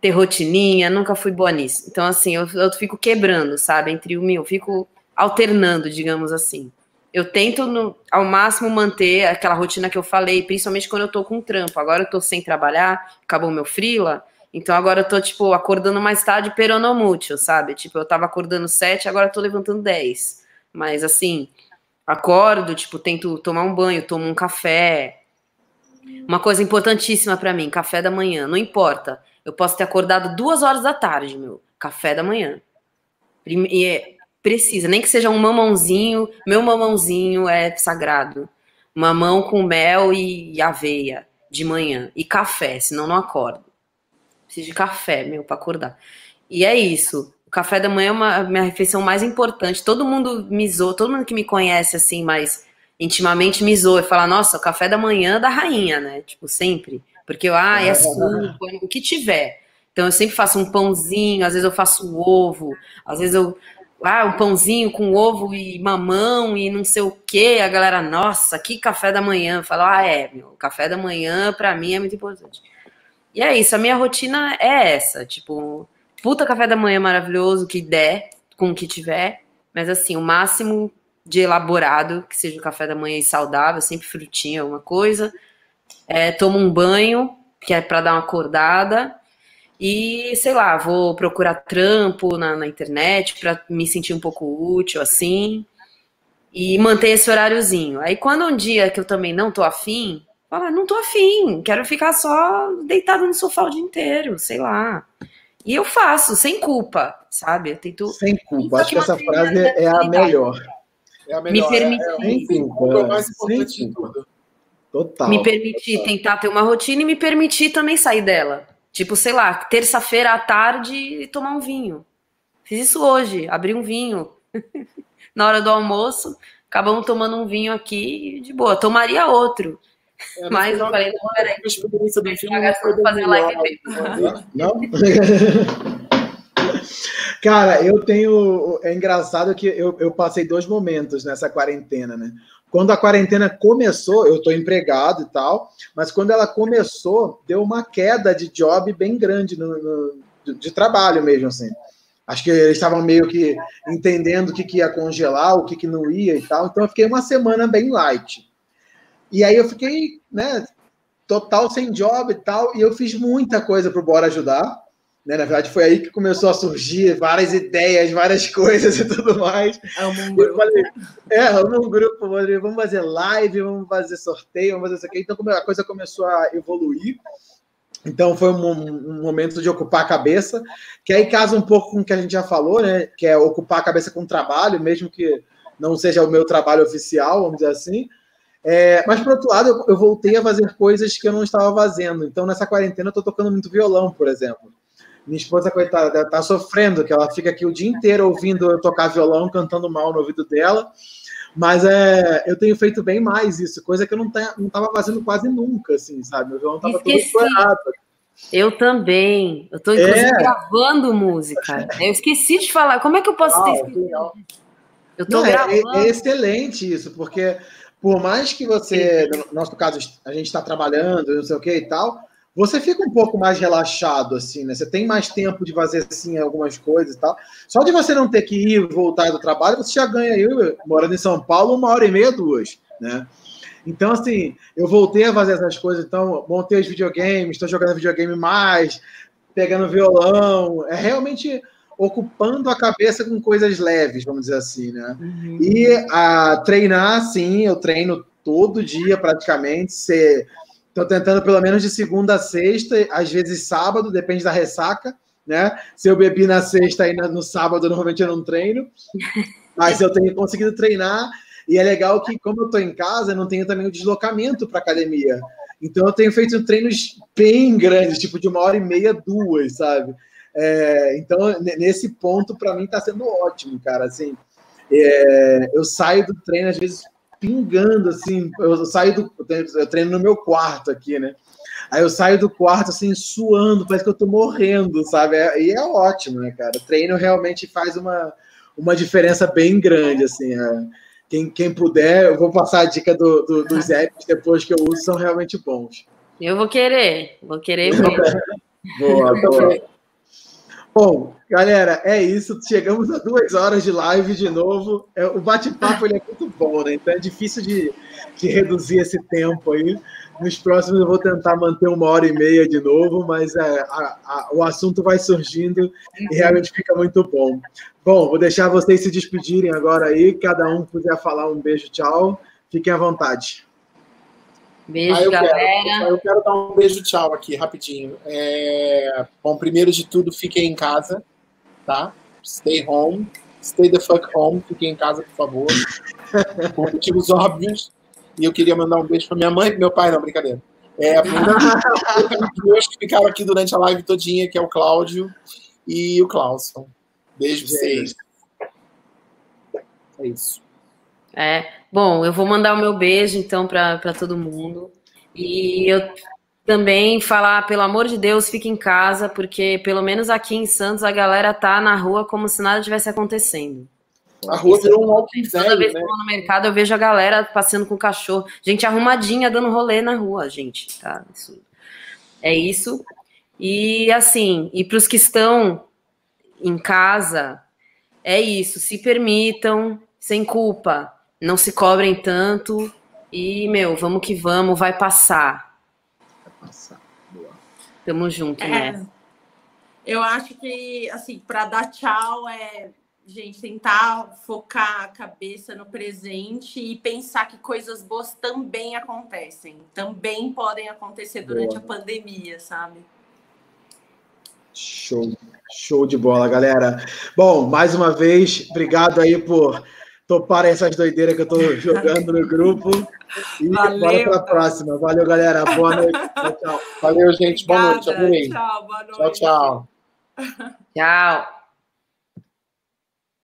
ter rotininha, nunca fui boa nisso. Então, assim, eu, eu fico quebrando, sabe, entre o meu, fico alternando, digamos assim. Eu tento no, ao máximo manter aquela rotina que eu falei, principalmente quando eu tô com trampo. Agora eu tô sem trabalhar, acabou meu frila, então agora eu tô, tipo, acordando mais tarde peronomútil, sabe? Tipo, eu tava acordando sete, agora eu tô levantando dez. Mas, assim, acordo, tipo, tento tomar um banho, tomo um café. Uma coisa importantíssima para mim, café da manhã, não importa eu posso ter acordado duas horas da tarde, meu. Café da manhã. E é, precisa, nem que seja um mamãozinho. Meu mamãozinho é sagrado. Mamão com mel e aveia de manhã. E café, senão não acordo. Preciso de café, meu, para acordar. E é isso. O café da manhã é uma, a minha refeição mais importante. Todo mundo me zoa, todo mundo que me conhece assim, mais intimamente me zoa e fala, nossa, o café da manhã da rainha, né? Tipo, sempre. Porque eu, ah, é (laughs) suco, o que tiver. Então eu sempre faço um pãozinho, às vezes eu faço um ovo, às vezes eu ah, um pãozinho com ovo e mamão e não sei o que. A galera, nossa, que café da manhã. Fala, ah, é, meu, café da manhã para mim é muito importante. E é isso, a minha rotina é essa, tipo, puta café da manhã maravilhoso que der, com o que tiver, mas assim, o máximo de elaborado, que seja o café da manhã e saudável, sempre frutinha, alguma coisa. É, tomo um banho, que é para dar uma acordada, e, sei lá, vou procurar trampo na, na internet para me sentir um pouco útil, assim. E manter esse horáriozinho. Aí quando um dia que eu também não tô afim, fala, não tô afim, quero ficar só deitado no sofá o dia inteiro, sei lá. E eu faço, sem culpa, sabe? Eu tento. Sem culpa, acho que essa frase é a melhor. É a melhor. Me permitir. É, é, sem culpa, é o mais importante de tudo. Total. Me permitir total. tentar ter uma rotina e me permitir também sair dela. Tipo, sei lá, terça-feira à tarde tomar um vinho. Fiz isso hoje, abri um vinho. (laughs) Na hora do almoço, acabamos tomando um vinho aqui de boa. Tomaria outro. É, Mas eu falei, não, peraí. A experiência do filme (laughs) não foi fazer live Não? Cara, eu tenho. É engraçado que eu, eu passei dois momentos nessa quarentena, né? Quando a quarentena começou, eu estou empregado e tal, mas quando ela começou, deu uma queda de job bem grande no, no de, trabalho mesmo, assim. Acho que eles estavam meio que entendendo o que, que ia congelar, o que, que não ia e tal. Então eu fiquei uma semana bem light. E aí eu fiquei, né, total sem job e tal, e eu fiz muita coisa para o Bora ajudar. Né? Na verdade, foi aí que começou a surgir várias ideias, várias coisas e tudo mais. É um grupo. Falei, é, um grupo, vamos fazer live, vamos fazer sorteio, vamos fazer isso aqui. Então a coisa começou a evoluir. Então foi um, um, momento de ocupar a cabeça, que aí casa um pouco com o que a gente já falou, né? Que é ocupar a cabeça com trabalho, mesmo que não seja o meu trabalho oficial, vamos dizer assim. É, mas, por outro lado, eu, eu, voltei a fazer coisas que eu não estava fazendo. Então, nessa quarentena, eu estou tocando muito violão, por exemplo. Minha esposa, coitada, tá sofrendo, que ela fica aqui o dia inteiro ouvindo eu tocar violão, cantando mal no ouvido dela. Mas é, eu tenho feito bem mais isso, coisa que eu não, tá, não tava fazendo quase nunca, assim, sabe? Meu violão tava Esqueci. todo estourado. Eu também. Eu estou inclusive é. gravando música. Eu esqueci de falar. Como é que eu posso ah, ter esquecido? Eu estou gravando. É, é, excelente isso, porque por mais que você, no nosso caso, a gente está trabalhando, não sei o que e tal, você fica um pouco mais relaxado, assim, né? Você tem mais tempo de fazer, assim, algumas coisas e tal. Só de você não ter que ir e voltar do trabalho, você já ganha, eu, morando em São Paulo, uma hora e meia, duas, né? Então, assim, eu voltei a fazer essas coisas, então, montei os videogames, estou jogando videogame mais, pegando violão, é realmente ocupando a cabeça com coisas leves, vamos dizer assim, né? Uhum. E a treinar, sim, eu treino todo dia praticamente, ser Estou tentando pelo menos de segunda a sexta, às vezes sábado, depende da ressaca, né? Se eu bebi na sexta e no sábado, normalmente eu não treino. (laughs) Mas eu tenho conseguido treinar. E é legal que, como eu estou em casa, eu não tenho também o deslocamento para academia. Então eu tenho feito treinos bem grandes, tipo de uma hora e meia, duas, sabe? É, então, nesse ponto, para mim, está sendo ótimo, cara. Assim, é, eu saio do treino, às vezes, pingando, assim. Eu saio do. Eu treino no meu quarto aqui, né? Aí eu saio do quarto, assim, suando, parece que eu tô morrendo, sabe? É, e é ótimo, né, cara? O treino realmente faz uma, uma diferença bem grande, assim. É. Quem, quem puder, eu vou passar a dica do, do, dos (laughs) apps depois que eu uso, são realmente bons. Eu vou querer, vou querer (laughs) mesmo. boa, boa. Bom, galera, é isso. Chegamos a duas horas de live de novo. É, o bate-papo é muito bom, né? Então é difícil de, de reduzir esse tempo aí. Nos próximos eu vou tentar manter uma hora e meia de novo, mas é, a, a, o assunto vai surgindo e realmente fica muito bom. Bom, vou deixar vocês se despedirem agora aí. Cada um puder falar um beijo, tchau. Fiquem à vontade. Beijo, ah, eu galera. Quero, eu quero dar um beijo tchau aqui, rapidinho. É... Bom, primeiro de tudo, fiquem em casa, tá? Stay home. Stay the fuck home. Fiquem em casa, por favor. (laughs) Por motivos óbvios. E eu queria mandar um beijo para minha mãe e meu pai, não, brincadeira. É, meus (laughs) que ficaram aqui durante a live todinha, que é o Cláudio e o Clauson. Beijo pra vocês. É isso. É. Bom, eu vou mandar o meu beijo, então, para todo mundo. E eu também falar, pelo amor de Deus, fique em casa, porque pelo menos aqui em Santos a galera tá na rua como se nada tivesse acontecendo. A rua virou um alto Toda vez que eu vou no mercado, eu vejo a galera passeando com o cachorro. Gente arrumadinha, dando rolê na rua, gente. Tá? Isso. É isso. E assim, e para os que estão em casa, é isso. Se permitam, sem culpa. Não se cobrem tanto. E, meu, vamos que vamos, vai passar. Vai passar. Boa. Tamo junto, É, né? Eu acho que, assim, para dar tchau é, gente, tentar focar a cabeça no presente e pensar que coisas boas também acontecem, também podem acontecer durante Boa. a pandemia, sabe? Show, show de bola, galera. Bom, mais uma vez, obrigado aí por topar essas doideiras que eu tô (laughs) jogando no grupo. E Valeu. bora pra próxima. Valeu, galera. Boa noite. Tchau, tchau. Valeu, gente. Boa noite. Obrigada. Tchau, boa Tchau, noite. tchau. Tchau.